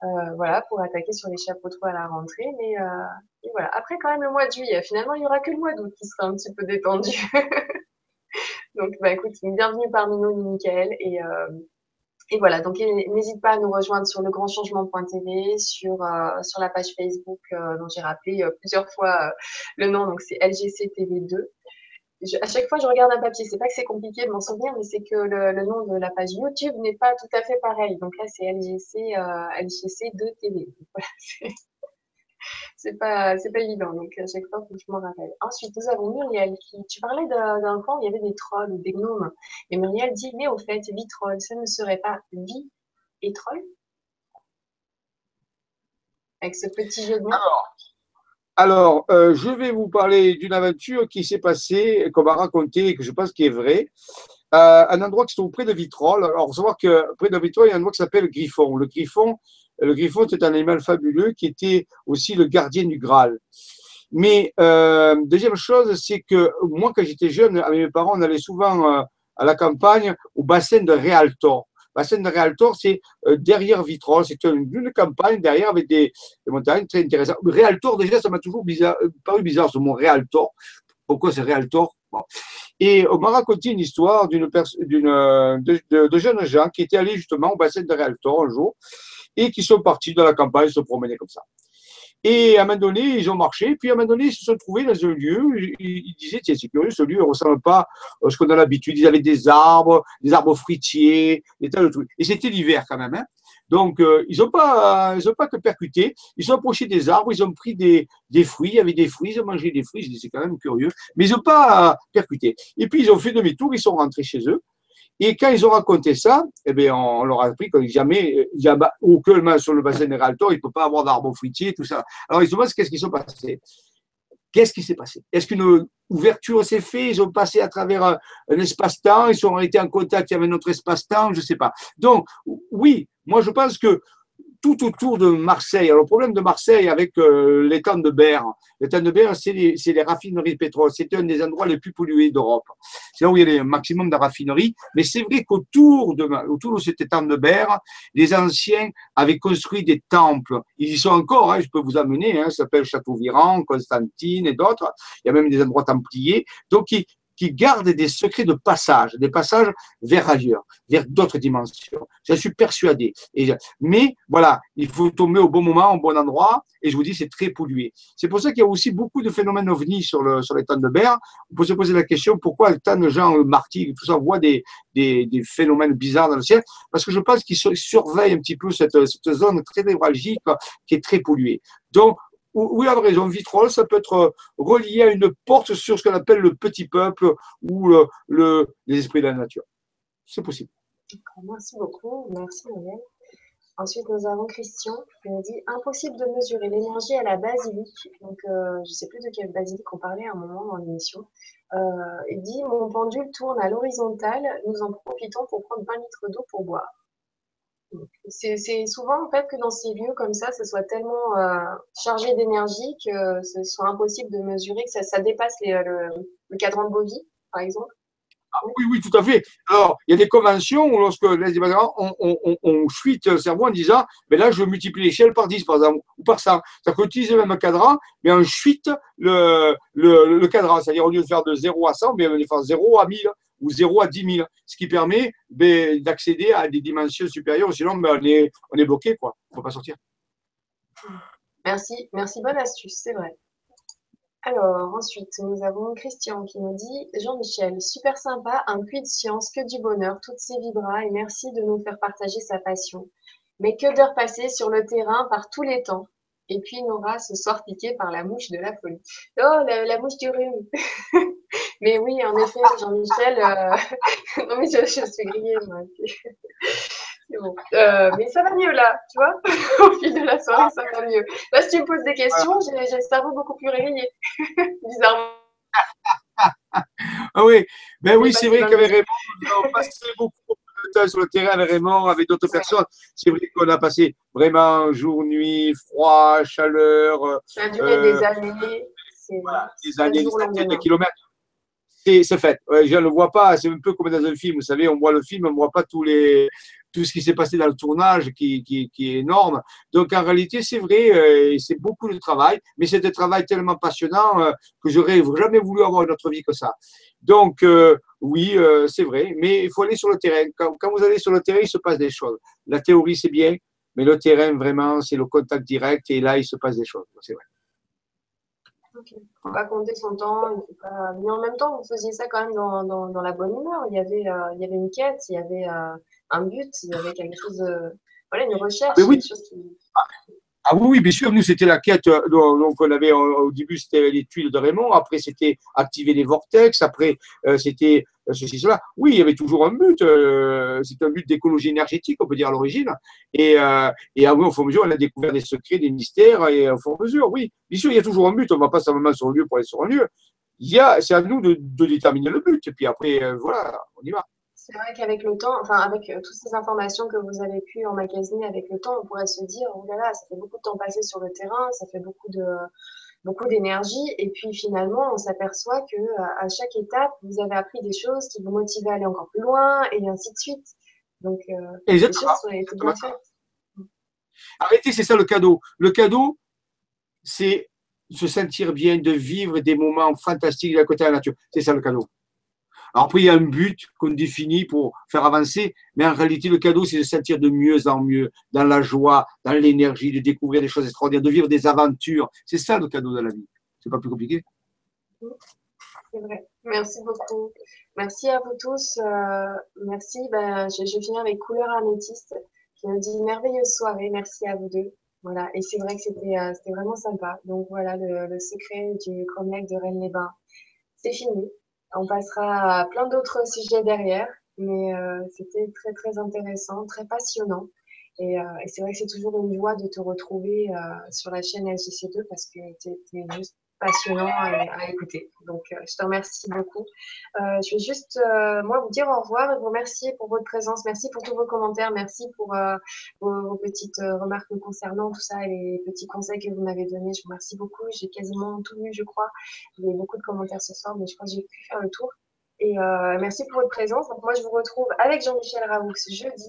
Euh, voilà, pour attaquer sur les chapeaux de à la rentrée. Mais euh, voilà. Après, quand même, le mois de juillet, finalement, il n'y aura que le mois d'août qui sera un petit peu détendu. donc, bah, écoute, bienvenue parmi nous, Michael. Et, euh, et voilà, donc n'hésite pas à nous rejoindre sur legrandchangement.tv, sur, euh, sur la page Facebook euh, dont j'ai rappelé plusieurs fois le nom, donc c'est LGCTV2 à chaque fois, je regarde un papier. C'est pas que c'est compliqué de m'en souvenir, mais c'est que le, nom de la page YouTube n'est pas tout à fait pareil. Donc là, c'est LGC, euh, LGC 2 TV. Voilà, c'est pas, c'est pas évident. Donc à chaque fois, que je m'en rappelle. Ensuite, nous avons Muriel qui, tu parlais d'un camp où il y avait des trolls des gnomes. Et Muriel dit, mais au fait, vitrol, ça ne serait pas vie et troll Avec ce petit jeu de mots. Alors, euh, je vais vous parler d'une aventure qui s'est passée, qu'on m'a racontée et que je pense qui est vraie. Euh, un endroit qui se trouve près de Vitrolles. Alors, il savoir que près de Vitrolles, il y a un endroit qui s'appelle le Griffon. Le Griffon, le Griffon, c'est un animal fabuleux qui était aussi le gardien du Graal. Mais euh, deuxième chose, c'est que moi, quand j'étais jeune, avec mes parents, on allait souvent euh, à la campagne au bassin de Réaltor bassin de Réaltor, c'est euh, derrière Vitrolles. C'est une, campagne derrière avec des, montagnes très intéressantes. Réaltor, déjà, ça m'a toujours bizarre, paru bizarre ce mot Réaltor. Pourquoi c'est Réaltor? Et on m'a raconté une histoire d'une de, jeunes gens qui étaient allés justement au bassin de Réaltor un jour et qui sont partis de la campagne se promener comme ça. Et à un moment donné, ils ont marché, puis à un moment donné, ils se sont trouvés dans un lieu, ils disaient, tiens, c'est curieux, ce lieu ne ressemble pas à ce qu'on a l'habitude. Ils avaient des arbres, des arbres fruitiers, des tas de trucs. Et c'était l'hiver quand même. Hein. Donc, euh, ils n'ont pas, ils pas que percuté. Ils sont approchés des arbres, ils ont pris des, des fruits, il y avait des fruits, ils ont mangé des fruits. C'est quand même curieux, mais ils n'ont pas percuté. Et puis, ils ont fait demi-tour, ils sont rentrés chez eux. Et quand ils ont raconté ça, eh bien, on leur a appris que jamais, aucun sur le bassin des Ralto, il ne peut pas avoir d'arbres fruitiers, tout ça. Alors, ils se demandent qu'est-ce qui s'est passé. Qu'est-ce qui s'est passé? Est-ce qu'une ouverture s'est faite? Ils ont passé à travers un, espace-temps? Ils sont été en contact avec notre espace-temps? Je ne sais pas. Donc, oui, moi, je pense que tout autour de Marseille. Alors, le problème de Marseille avec euh, l'étang de Berre, l'étang de Berre, c'est les, les, raffineries de pétrole. C'est un des endroits les plus pollués d'Europe. C'est là où il y a le maximum de raffineries. Mais c'est vrai qu'autour de, autour de cet étang de Berre, les anciens avaient construit des temples. Ils y sont encore, hein, je peux vous amener, hein, ça s'appelle Châteauviran, Constantine et d'autres. Il y a même des endroits templiers. Donc, ils, qui gardent des secrets de passage, des passages vers ailleurs, vers d'autres dimensions. Je suis persuadé. Mais voilà, il faut tomber au bon moment, au bon endroit, et je vous dis, c'est très pollué. C'est pour ça qu'il y a aussi beaucoup de phénomènes ovnis sur, le, sur les temps de berre. On peut se poser la question pourquoi tant de gens, martyrs, tout ça, des, des, phénomènes bizarres dans le ciel? Parce que je pense qu'ils surveillent un petit peu cette, cette zone très névralgique qui est très polluée. Donc, oui, à raison, vitrol, ça peut être euh, relié à une porte sur ce qu'on appelle le petit peuple ou le, le, les esprits de la nature. C'est possible. Merci beaucoup. Merci, Muriel. Ensuite, nous avons Christian qui nous dit impossible de mesurer l'énergie à la basilique. Donc, euh, je ne sais plus de quelle basilique on parlait à un moment dans l'émission. Euh, il dit Mon pendule tourne à l'horizontale, nous en profitons pour prendre 20 litres d'eau pour boire. C'est souvent en fait que dans ces lieux comme ça, ce soit tellement euh, chargé d'énergie que ce soit impossible de mesurer, que ça, dépasse le, cadran de Bovie, par exemple. Ah oui, oui, tout à fait. Alors, il y a des conventions où lorsque les on, on, on, fuite le cerveau en disant, mais là, je multiplie l'échelle par 10, par exemple, ou par 100. C'est-à-dire qu'on utilise le même cadran, mais on fuite le, le, cadran. C'est-à-dire, au lieu de faire de 0 à 100, mais on va faire 0 à 1000 ou 0 à 10 000, ce qui permet ben, d'accéder à des dimensions supérieures. Sinon, ben, on, est, on est bloqué, quoi. On ne peut pas sortir. Merci, merci, bonne astuce, c'est vrai. Alors, ensuite, nous avons Christian qui nous dit Jean-Michel, super sympa, un puits de science, que du bonheur, toutes ces vibras, et merci de nous faire partager sa passion. Mais que d'heures passées sur le terrain par tous les temps. Et puis Nora se sort piquée par la mouche de la folie. Oh, la, mouche du rhume Mais oui, en effet, Jean-Michel, euh, non mais je, suis grillée, moi. C'est bon. Euh, mais ça va mieux là, tu vois Au fil de la soirée, ça va mieux. Là, si tu me poses des questions, j'ai le cerveau beaucoup plus réveillé, bizarrement. Ah oui, ben oui, c'est vrai qu'avec Raymond, on passé beaucoup de temps sur le terrain avec Raymond, avec d'autres personnes. C'est vrai qu'on a passé vraiment jour, nuit, froid, chaleur. Ça a duré des euh, années. des années, des centaines de kilomètres. C'est fait. je ne le vois pas. C'est un peu comme dans un film. Vous savez, on voit le film, on ne voit pas tous les, tout ce qui s'est passé dans le tournage qui, qui, est énorme. Donc en réalité, c'est vrai, euh, c'est beaucoup de travail, mais c'est un travail tellement passionnant euh, que j'aurais jamais voulu avoir une autre vie que ça. Donc euh, oui, c'est vrai, mais il faut aller sur le terrain. Quand, quand, vous allez sur le terrain, il se passe des choses. La théorie, c'est bien, mais le terrain, vraiment, c'est le contact direct et là, il se passe des choses. C'est vrai. Il ne faut pas compter son temps, mais en même temps, vous faisiez ça quand même dans, dans, dans la bonne humeur. Il y, avait, il y avait une quête, il y avait un but, il y avait quelque chose de. Voilà, une recherche, oui. quelque chose qui. Ah oui, bien sûr, nous, c'était la quête. Euh, donc, on avait au début, c'était les tuiles de Raymond. Après, c'était activer les vortex. Après, euh, c'était euh, ceci, cela. Oui, il y avait toujours un but. c'est un but d'écologie énergétique, on peut dire à l'origine. Et, et à, au fur et à mesure, on a découvert des secrets, des mystères. Et au fur et à mesure, oui, bien sûr, il y a toujours un but. On ne va pas simplement sur un lieu pour aller sur un lieu. C'est à nous de, de, déterminer le but. Et puis après, voilà, on y va. C'est vrai qu'avec le temps, enfin avec euh, toutes ces informations que vous avez pu emmagasiner avec le temps, on pourrait se dire, oh là là, ça fait beaucoup de temps passé sur le terrain, ça fait beaucoup de beaucoup d'énergie, et puis finalement, on s'aperçoit que à chaque étape, vous avez appris des choses qui vous motivent à aller encore plus loin, et ainsi de suite. Donc, euh, les choses sont bien faites. Arrêtez, c'est ça le cadeau. Le cadeau, c'est se sentir bien, de vivre des moments fantastiques à côté de la nature. C'est ça le cadeau. Alors après, il y a un but qu'on définit pour faire avancer, mais en réalité, le cadeau, c'est de sentir de mieux en mieux, dans la joie, dans l'énergie, de découvrir des choses extraordinaires, de vivre des aventures. C'est ça le cadeau de la vie. C'est pas plus compliqué? C'est vrai. Merci beaucoup. Merci à vous tous. Euh, merci. Ben, je, je finis avec Couleur Améthyste qui nous dit merveilleuse soirée. Merci à vous deux. Voilà. Et c'est vrai que c'était euh, vraiment sympa. Donc voilà, le, secret du Cromlech de Rennes-les-Bains. C'est fini. On passera à plein d'autres sujets derrière, mais euh, c'était très très intéressant, très passionnant. Et, euh, et c'est vrai que c'est toujours une joie de te retrouver euh, sur la chaîne LCC2 parce que tu es, juste passionnant à, écouter. Donc, euh, je te remercie beaucoup. Euh, je vais juste, euh, moi, vous dire au revoir et vous remercier pour votre présence. Merci pour tous vos commentaires. Merci pour vos, petites remarques concernant tout ça et les petits conseils que vous m'avez donnés. Je vous remercie beaucoup. J'ai quasiment tout lu, je crois. Eu beaucoup de commentaires ce soir, mais je crois que j'ai pu faire le tour. Et merci pour votre présence. Donc, moi, je vous retrouve avec Jean-Michel Raoux jeudi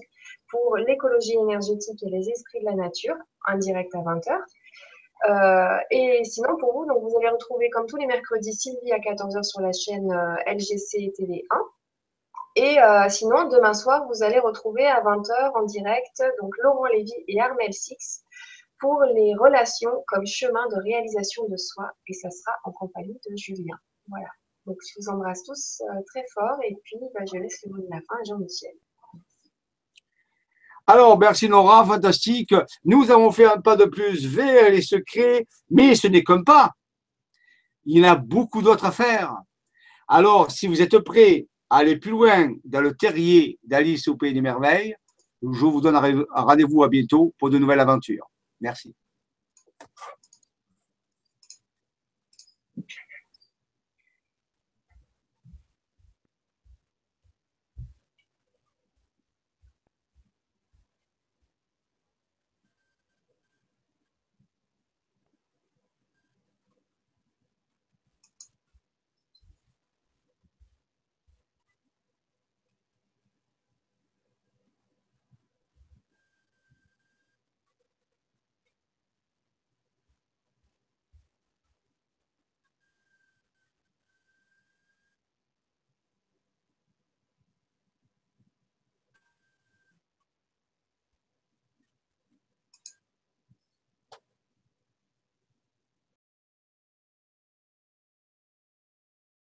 pour l'écologie énergétique et les esprits de la nature, en direct à 20h. Euh, et sinon, pour vous, donc vous allez retrouver comme tous les mercredis Sylvie à 14h sur la chaîne euh, LGC TV 1. Et euh, sinon, demain soir, vous allez retrouver à 20h en direct donc Laurent Lévy et Armel Six pour les relations comme chemin de réalisation de soi. Et ça sera en compagnie de Julien. Voilà. Donc, je vous embrasse tous très fort. Et puis, bah, je laisse le mot de la fin à Jean-Michel. Alors, merci Nora, fantastique. Nous avons fait un pas de plus vers les secrets, mais ce n'est qu'un pas. Il y en a beaucoup d'autres à faire. Alors, si vous êtes prêts à aller plus loin dans le terrier d'Alice au Pays des Merveilles, je vous donne un rendez-vous à bientôt pour de nouvelles aventures. Merci.